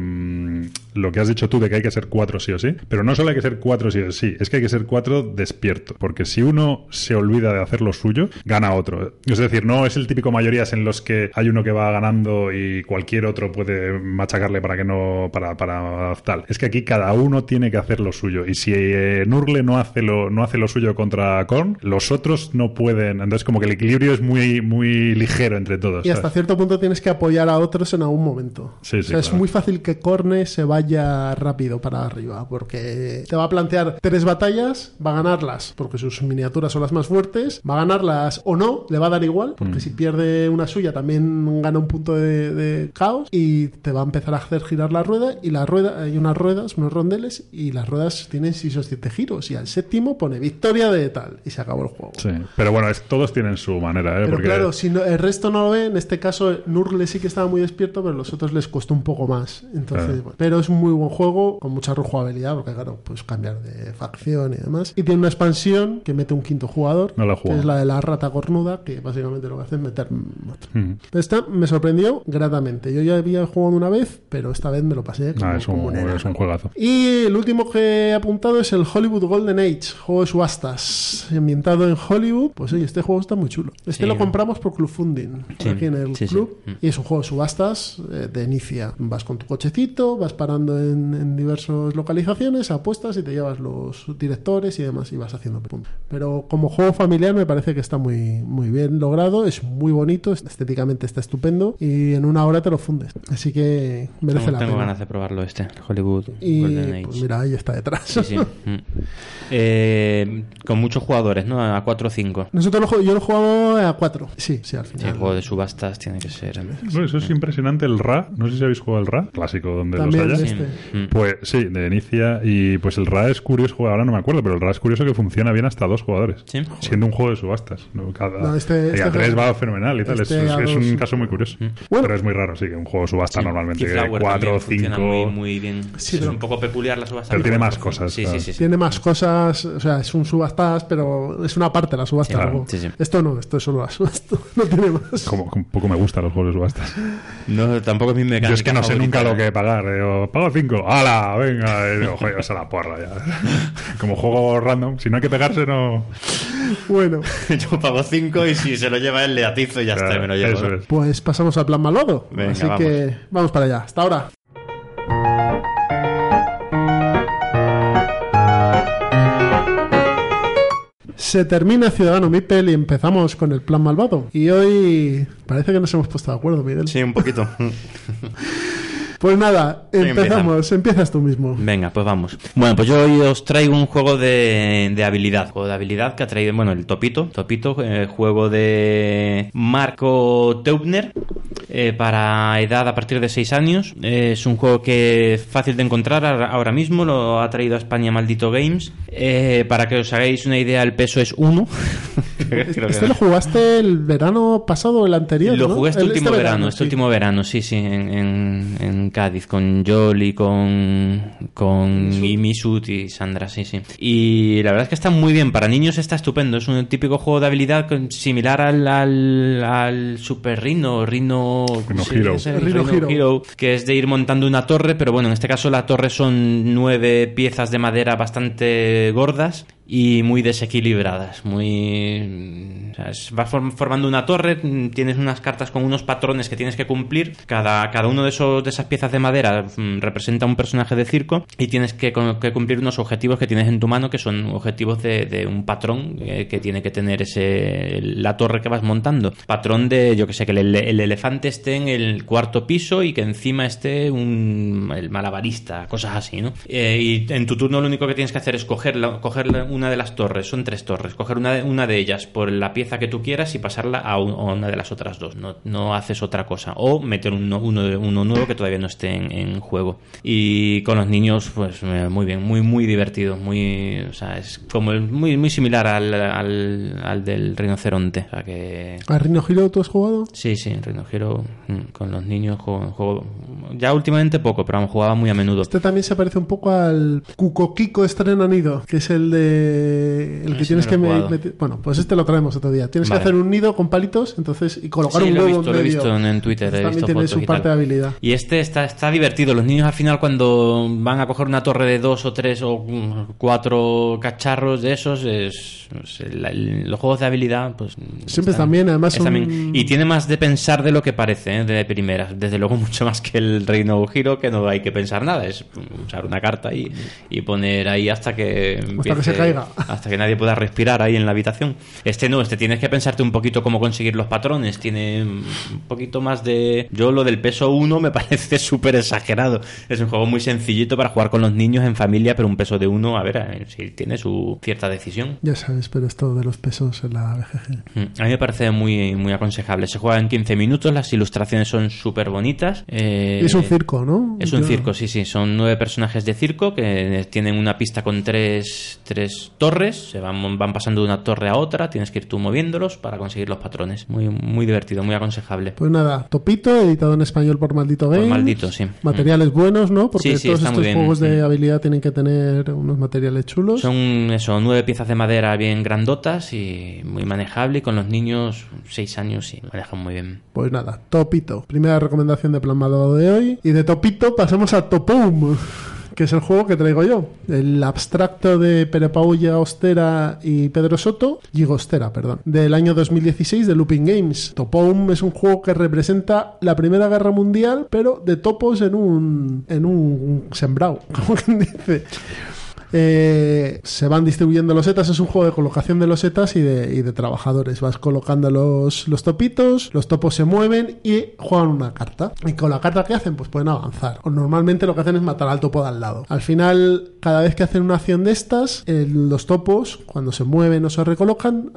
lo que has dicho tú de que hay que ser cuatro sí o sí, pero no solo hay que ser cuatro sí o sí, es que hay que ser cuatro despierto, porque si uno se olvida de hacer lo suyo, gana otro. Es decir, no es el típico mayorías en los que hay uno que va ganando y cualquier otro puede machacarle para que no, para, para tal. Es que aquí cada uno tiene que hacer lo suyo, y si eh, Nurle no hace lo, no hace lo suyo contra Korn, los otros no pueden, entonces como que el equilibrio es muy, muy ligero entre todos. Y hasta cierto punto tienes que apoyar a otros en algún momento. Sí, o sí, sea, es muy fácil que Corne se vaya rápido para arriba, porque te va a plantear tres batallas, va a ganarlas, porque sus miniaturas son las más fuertes, va a ganarlas o no, le va a dar igual, porque Mm. si pierde una suya también gana un punto de, de caos y te va a empezar a hacer girar la rueda y la rueda, hay unas ruedas, unos rondeles y las ruedas tienen 6 o 7 giros y al séptimo pone victoria de tal y se acabó el juego. Sí, pero bueno, es- todos tienen su manera, ¿eh? Pero Porque claro, si no- el resto no lo ve, en este caso Nurgle sí que estaba muy despierto, pero los otros les costó un poco más. Entonces, Claro. bueno, pero es un muy buen juego, con mucha rejugabilidad, porque claro, pues cambiar de facción y demás. Y tiene una expansión que mete un quinto jugador, No la que es la de la rata cornuda, que básicamente lo que hace es meter otro. Mm. Esta me sorprendió gratamente. Yo ya había jugado una vez, pero esta vez me lo pasé como, Ah, es, como un, es juegazo. Y el último que he apuntado es el Hollywood Golden Age, juego de subastas, ambientado en Hollywood. Pues oye, este juego está muy chulo. Este Sí. lo compramos por Club Funding, Sí, aquí en el sí, club. Mm. Y es un juego de subastas eh, de inicia. Vas con tu cochecito, vas en, en diversas localizaciones, apuestas y te llevas los directores y demás y vas haciendo puntos. Pero como juego familiar me parece que está muy, muy bien logrado, es muy bonito, estéticamente está estupendo y en una hora te lo fundes. Así que merece Tengo, la tengo pena. ganas de probarlo este, Hollywood Y Golden Age. pues mira, ahí está detrás. Sí, sí. (laughs) Mm. Eh, con muchos jugadores, ¿no? A 4 o 5. Nosotros lo, yo lo he jugado a 4. Sí, sí, al Sí, final. el juego de subastas tiene que ser. Bueno, eso es impresionante. El Ra, no sé si habéis jugado el Ra, clásico donde También los haya. Este. Mm. Pues sí, de inicia. Y pues el Ra es curioso, ahora no me acuerdo, pero el Ra es curioso que funciona bien hasta dos jugadores. Sí. Siendo un juego de subastas. ¿no? Cada, No, este- y este a tres juego- va fenomenal y tal. este es, un caso muy curioso. Bueno. pero es muy raro, sí, que un juego de subasta normalmente. cuatro o cinco. Muy, muy bien. Sí, es pero- un poco peculiar la subasta. Pero tiene más cosas, Sí, claro. sí, sí. sí. Tiene más cosas, o sea, es un subastas, pero es una parte de la subasta. Sí, claro, luego. sí, sí. Esto no, esto es solo la subasta, (laughs) no tiene más. Como, como poco me gustan los juegos de subastas. No, tampoco es mi mecánica Yo es que no sé nunca lo ¿eh? que pagar. Digo, pago 5. ¡Hala! Venga. Y digo, joder, esa la porra ya. (laughs) Como juego random. Si no hay que pegarse, no. Bueno, (laughs) Yo pago 5 y si se lo lleva él le atizo y ya está, me lo llevo. Eso ¿no? es. pues pasamos al plan malvado. Venga, Así vamos. que vamos para allá. Hasta ahora. Se termina Ciudadano Mipel y empezamos con el plan malvado. Y hoy parece que nos hemos puesto de acuerdo, Miguel. Sí, un poquito. (laughs) Pues nada, ¿Quién empezamos. Empiezas tú mismo. Venga, pues vamos. Bueno, pues yo hoy os traigo un juego de, de habilidad. Juego de habilidad que ha traído, bueno, el Topito. Topito, eh, juego de Marco Teubner. eh, para edad a partir de 6 años. Eh, es un juego que es fácil de encontrar ahora mismo. Lo ha traído a España Maldito Games. Eh, para que os hagáis una idea, el peso es 1. (laughs) Este lo jugaste el verano pasado o el anterior. Lo ¿no? jugué este El- último verano, este sí. último verano, sí, sí, en, en, en Cádiz, con Jolly, con, con y Misut y Sandra, sí, sí. Y la verdad es que está muy bien, para niños está estupendo, es un típico juego de habilidad similar al, al, al Super Rhino, Rhino, Rhino sí, Hero. el Rhino Rhino Hero. Hero, que es de ir montando una torre, pero bueno, en este caso la torre son nueve piezas de madera bastante gordas y muy desequilibradas, muy... o sea, es- vas form- formando una torre, mm, tienes unas cartas con unos patrones que tienes que cumplir, cada, cada uno de, esos, de esas piezas de madera mm, representa un personaje de circo y tienes que, cumplir unos objetivos que tienes en tu mano que son objetivos de, un patrón eh, que tiene que tener ese la torre que vas montando. Patrón de, yo que sé, que el, el elefante esté en el cuarto piso y que encima esté un, el malabarista, cosas así, ¿no? Eh, y en tu turno lo único que tienes que hacer es coger, la- coger una de las torres, son tres torres, coger una de, una de ellas por la pieza que tú quieras y pasarla a, un- a una de las otras dos. No, no haces otra cosa. O meter uno, uno nuevo que todavía no esté en, en juego. Y con los niños, pues eh, muy bien, muy, muy divertido. Muy, o sea, es como muy, muy similar al, al, al del rinoceronte. O sea que. ¿A Rhino Hero tú has jugado? Sí, sí, Rhino Hero mm, con los niños juego, juego- ya últimamente poco, pero jugaba muy a menudo. Este también se parece un poco al Cuco Kiko Estrena Nido, que es el de. El que tienes no que meter- Bueno, pues este lo traemos otro día. Tienes Vale. que hacer un nido con palitos, entonces, y colocar Sí, un huevo en lo he visto en, en Twitter, he También tiene su y parte de habilidad. Y este está, está divertido. Los niños al final cuando van a coger una torre de dos o tres o cuatro cacharros de esos, es, es el- los juegos de habilidad, pues... Siempre están bien, además son- bien. Y tiene más de pensar de lo que parece, ¿eh? de primeras. Desde luego (laughs) mucho más que el Reino Giro, que no hay que pensar nada. Es usar una carta y, y poner ahí hasta que... que se caiga. Hasta que nadie pueda respirar ahí en la habitación. Este no, este tienes que pensarte un poquito cómo conseguir los patrones. Tiene un poquito más de... Yo lo del peso 1 me (laughs) parece súper exagerado. Es un juego muy sencillito para jugar con los niños en familia, pero un peso de 1, a ver, eh, si tiene su cierta decisión. Ya sabes, pero esto de los pesos en la BGG. Mm, A mí me parece muy, muy aconsejable. Se juega en 15 minutos, las ilustraciones son súper bonitas. eh, es un circo, ¿no? Es un Yo- circo, sí, sí. Son nueve personajes de circo que tienen una pista con tres, tres torres. Se van, van pasando de una torre a otra. Tienes que ir tú moviéndolos para conseguir los patrones. Muy, muy divertido, muy aconsejable. Pues nada, Topito, editado en español por Maldito Por Games. Sí. Materiales buenos, ¿no? Porque Sí, sí, todos estos bien. juegos de habilidad tienen que tener unos materiales chulos. Son eso, nueve piezas de madera bien grandotas y muy manejable. Y con los niños, seis años, sí, manejan muy bien. Pues nada, Topito. Primera recomendación de Plan Malvado de hoy. Y de Topito pasamos a Topum, (laughs) que es el juego que traigo yo. El abstracto de Pere Paulla Ostera y Pedro Soto, Gigo Ostera, perdón, del año 2016 de Looping Games. Topum es un juego que representa la Primera Guerra Mundial, pero de topos en un, en un sembrado, (laughs) como quien dice. Eh, se van distribuyendo losetas, es un juego de colocación de losetas y de, y de trabajadores. Vas colocando los, los topitos, los topos se mueven y juegan una carta. Y con la carta que hacen, pues pueden avanzar. O normalmente lo que hacen es matar al topo de al lado. Al final, cada vez que hacen una acción de estas, eh, los topos, cuando se mueven o se recolocan,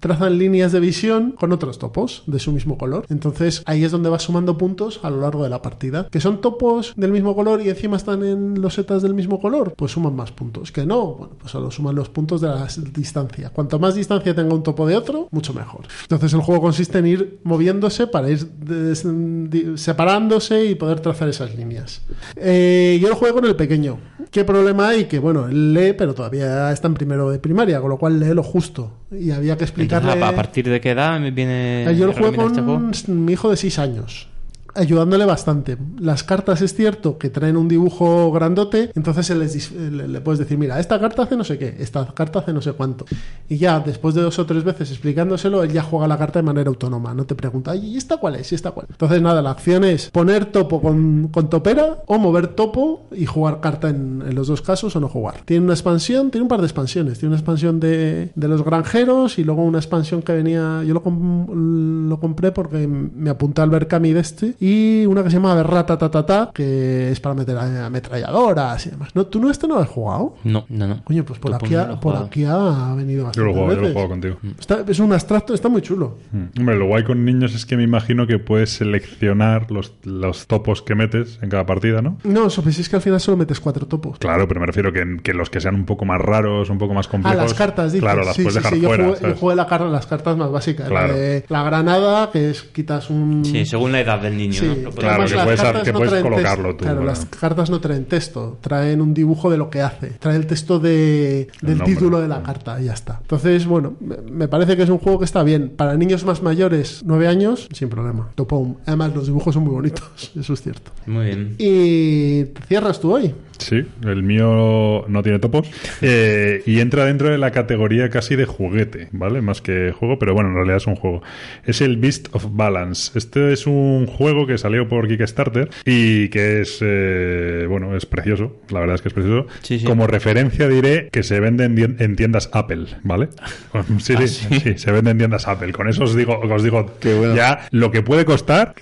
trazan líneas de visión con otros topos de su mismo color. Entonces ahí es donde vas sumando puntos a lo largo de la partida. Que son topos del mismo color y encima están en losetas del mismo color, pues suman más puntos. Que no, bueno, pues solo suman los puntos de la distancia. Cuanto más distancia tenga un topo de otro, mucho mejor. Entonces el juego consiste en ir moviéndose para ir separándose y poder trazar esas líneas. Eh, yo lo juego con el pequeño. ¿Qué problema hay? Que bueno, él lee, pero todavía está en primero de primaria, con lo cual lee lo justo. Y había que explicarle. Entonces, ¿a, partir de qué edad me viene Eh, Yo lo juego recomienda con este mi hijo de 6 años. Ayudándole bastante. Las cartas es cierto que traen un dibujo grandote, entonces se les le, puedes decir, mira, esta carta hace no sé qué, esta carta hace no sé cuánto. Y ya después de dos o tres veces explicándoselo, él ya juega la carta de manera autónoma. No te pregunta, "Ay, ¿y esta cuál es? ¿Y esta cuál? Entonces nada, la acción es poner topo con, con topera o mover topo y jugar carta en, en los dos casos o no jugar. Tiene una expansión, tiene un par de expansiones. Tiene una expansión de, de los granjeros y luego una expansión que venía. Yo lo, lo compré porque me apunté al Berkami de este. Y una que se llama Berratatatata, que es para meter ametralladoras y demás. ¿No, ¿Tú no este no lo has jugado? No, no, no. Coño, pues por, aquí, ha, por aquí ha venido Yo lo bastante juego, yo lo juego contigo. Está- es un abstracto, está muy chulo. Mm. Hombre, lo guay con niños es que me imagino que puedes seleccionar los, los topos que metes en cada partida, ¿no? No, eso pues es que al final solo metes cuatro topos. Claro, pero me refiero que, que los que sean un poco más raros, un poco más Ah, complejos. las cartas, dices. Claro, las sí, puedes sí, dejar sí, yo fuera. jugué, yo jugué la las cartas más básicas. Claro. La, de la granada, que es quitas un... Sí, según la edad del niño. Sí, ¿no? Lo puedes- Claro, que las puedes- colocarlo texto. tú, Claro, bueno. las cartas no traen texto, traen un dibujo de lo que hace, trae el texto de, del título de la carta y ya está. Entonces, bueno, me, parece que es un juego que está bien. Para niños más mayores, 9 años, sin problema. Topón. Además, los dibujos son muy bonitos, (laughs) eso es cierto. Muy bien. Y te cierras tú hoy. Sí, el mío no tiene topos. Eh, y entra dentro de la categoría casi de juguete, ¿vale? Más que juego, pero bueno, en realidad es un juego. Es el Beast of Balance. Este es un juego juego que salió por Kickstarter y que es, eh, bueno, es precioso. La verdad es que es precioso. Sí, sí. Como referencia diré que se vende en, tiendas Apple, ¿vale? (laughs) Sí, Ah, sí, sí, se vende en tiendas Apple. Con eso os digo, os digo bueno. ya lo que puede costar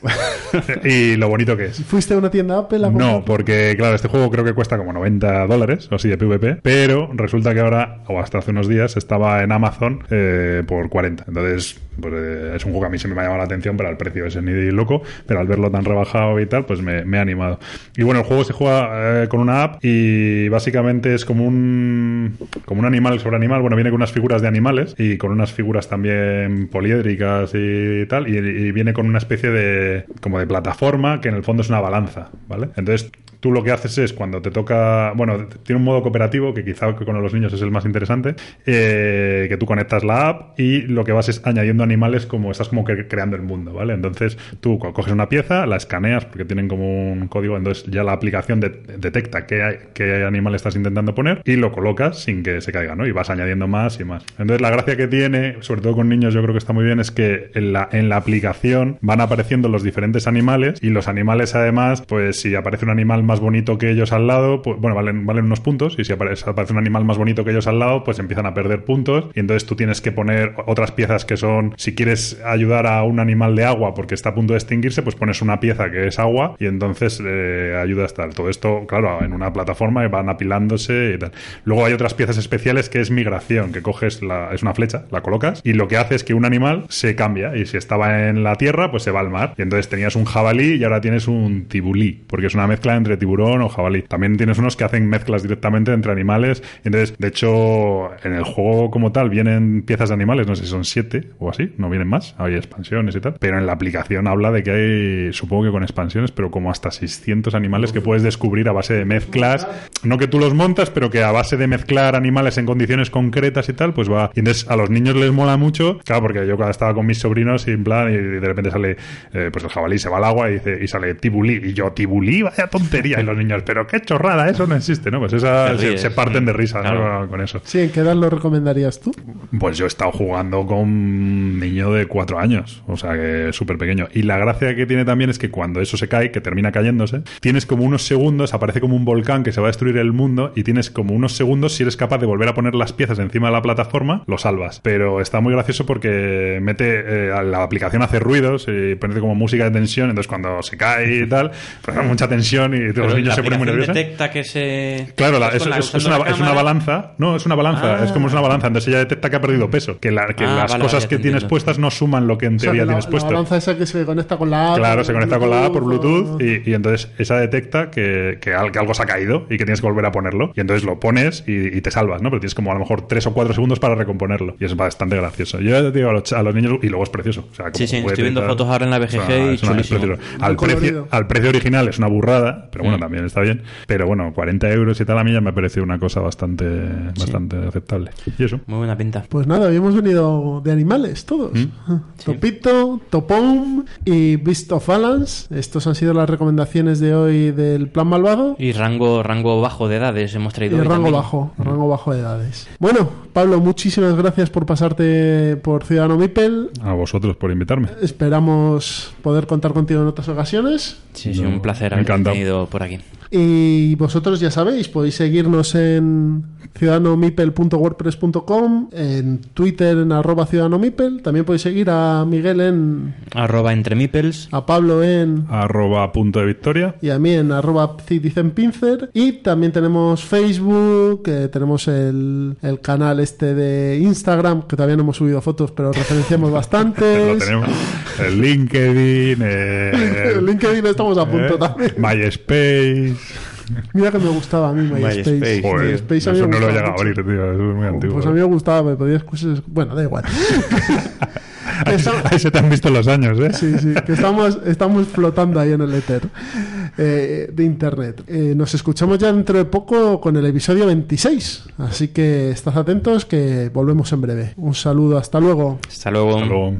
(laughs) y lo bonito que es. ¿Fuiste a una tienda Apple a No, porque claro, este juego creo que cuesta como 90 dólares o así de PvP, pero resulta que ahora, o hasta hace unos días, estaba en Amazon eh, por 40. Entonces, pues, eh, es un juego que a mí se me ha llamado la atención, pero al precio ese ni de loco, pero al verlo tan rebajado y tal, pues me, me ha animado. Y bueno, el juego se juega eh, con una app y básicamente es como un, como un animal sobre animal. Bueno, viene con unas figuras de animales y con unas figuras también poliédricas y tal, y, y viene con una especie de, como de plataforma que en el fondo es una balanza, ¿vale? Entonces, Tú lo que haces es cuando te toca, bueno, tiene un modo cooperativo que quizá con los niños es el más interesante, eh, que tú conectas la app y lo que vas es añadiendo animales como estás como creando el mundo, ¿vale? Entonces tú co- coges una pieza, la escaneas porque tienen como un código, entonces ya la aplicación de- detecta qué, qué animal estás intentando poner y lo colocas sin que se caiga, ¿no? Y vas añadiendo más y más. Entonces la gracia que tiene, sobre todo con niños yo creo que está muy bien, es que en la, en la aplicación van apareciendo los diferentes animales y los animales además, pues si aparece un animal más bonito que ellos al lado, pues bueno, valen, valen unos puntos y si aparece, aparece un animal más bonito que ellos al lado, pues empiezan a perder puntos y entonces tú tienes que poner otras piezas que son, si quieres ayudar a un animal de agua porque está a punto de extinguirse, pues pones una pieza que es agua y entonces eh, ayuda a estar. Todo esto, claro, en una plataforma y van apilándose y tal. Luego hay otras piezas especiales que es migración, que coges la, es una flecha, la colocas y lo que hace es que un animal se cambia y si estaba en la tierra, pues se va al mar. Y entonces tenías un jabalí y ahora tienes un tibulí, porque es una mezcla entre tiburón o jabalí. También tienes unos que hacen mezclas directamente entre animales. Entonces, de hecho, en el juego como tal vienen piezas de animales, no sé si son siete o así, no vienen más, hay expansiones y tal. Pero en la aplicación habla de que hay, supongo que con expansiones, pero como hasta 600 animales que puedes descubrir a base de mezclas. No que tú los montas, pero que a base de mezclar animales en condiciones concretas y tal, pues va. Y entonces a los niños les mola mucho, claro, porque yo cuando estaba con mis sobrinos y en plan, y de repente sale, eh, pues el jabalí se va al agua y dice, y sale tibulí, y yo, tibulí, vaya tontería, y los niños, pero qué chorrada, eso no existe, ¿no? Pues esa, se, parten de risa con eso. Sí, ¿en qué edad lo recomendarías tú? Pues yo he estado jugando con un niño de cuatro años, o sea que es súper pequeño. Y la gracia que tiene también es que cuando eso se cae, que termina cayéndose, tienes como unos segundos, aparece como un volcán que se va a destruir el mundo y tienes como unos segundos, si eres capaz de volver a poner las piezas encima de la plataforma, lo salvas. Pero está muy gracioso porque mete, eh, la aplicación hace ruidos y pone como música de tensión, entonces cuando se cae y tal, pues mucha tensión y los niños la se ponen muy nerviosos. detecta que se... Claro, la- es, la- es- es usando una, la es una balanza. No, es una balanza. Ah. Es como es una balanza. Entonces ella detecta que ha perdido peso. Que, la- que Ah, las vale, cosas vale, que tienes entiendo. puestas no suman lo que en O sea, teoría que la, tienes la puesto. balanza esa que se conecta con la app. Claro, se conecta con la app por Bluetooth y, y entonces esa detecta que, que al- que algo se ha caído y que tienes que volver a ponerlo. Y entonces lo pones y, y te salvas, ¿no? Pero tienes como a lo mejor tres o cuatro segundos para recomponerlo. Y es bastante gracioso. Yo ya te digo a los, a los niños, y luego es precioso. O sea, como Sí, sí, estoy viendo fotos ahora en la BGG y es una- es chulísimo. precioso. Al precio, colorido. al precio original es una burrada, pero bueno, Mm. también está bien. Pero bueno, 40 euros y tal a mí ya me ha parecido una cosa bastante, bastante aceptable. Y eso. Muy buena pinta. Pues nada, habíamos venido de animales todos. Topito, Topón y Beast of Balance. Estos han sido las recomendaciones de hoy del Plan Malvado. Y rango, rango bajo de edades hemos Y traído el hoy rango también. bajo, rango bajo de edades. Bueno, Pablo, muchísimas gracias por pasarte por Ciudadano Mipel. A vosotros por invitarme. Esperamos poder contar contigo en otras ocasiones. Sí, sí, No, un placer me haber encanta. tenido por aquí. Y vosotros ya sabéis, podéis seguirnos en ciudadanomipel.wordpress.com, en Twitter en arroba ciudadanomipel. También podéis seguir a Miguel en, Arroba entre mipels. a Pablo en Arroba punto de victoria. y a mí en arroba citizenpincer. Y también tenemos Facebook, eh, tenemos el, el canal este de Instagram, que todavía no hemos subido fotos, pero referenciamos (laughs) tenemos. El LinkedIn. eh, (laughs) En LinkedIn estamos a punto eh, también. MySpace. Mira que me gustaba a mí MySpace. MySpace. Joder, MySpace a mí eso me no lo he llegado a abrir, tío. Eso es muy antiguo. Pues a mí me gustaba, me podías. Bueno, da igual. (laughs) Que Ahí, está- ahí se te han visto los años, ¿eh? Sí, sí, que estamos, estamos flotando ahí en el éter eh, de internet. Eh, nos escuchamos ya dentro de poco con el episodio 26. Así que estad atentos que volvemos en breve. Un saludo, hasta luego. Hasta luego. Hasta luego.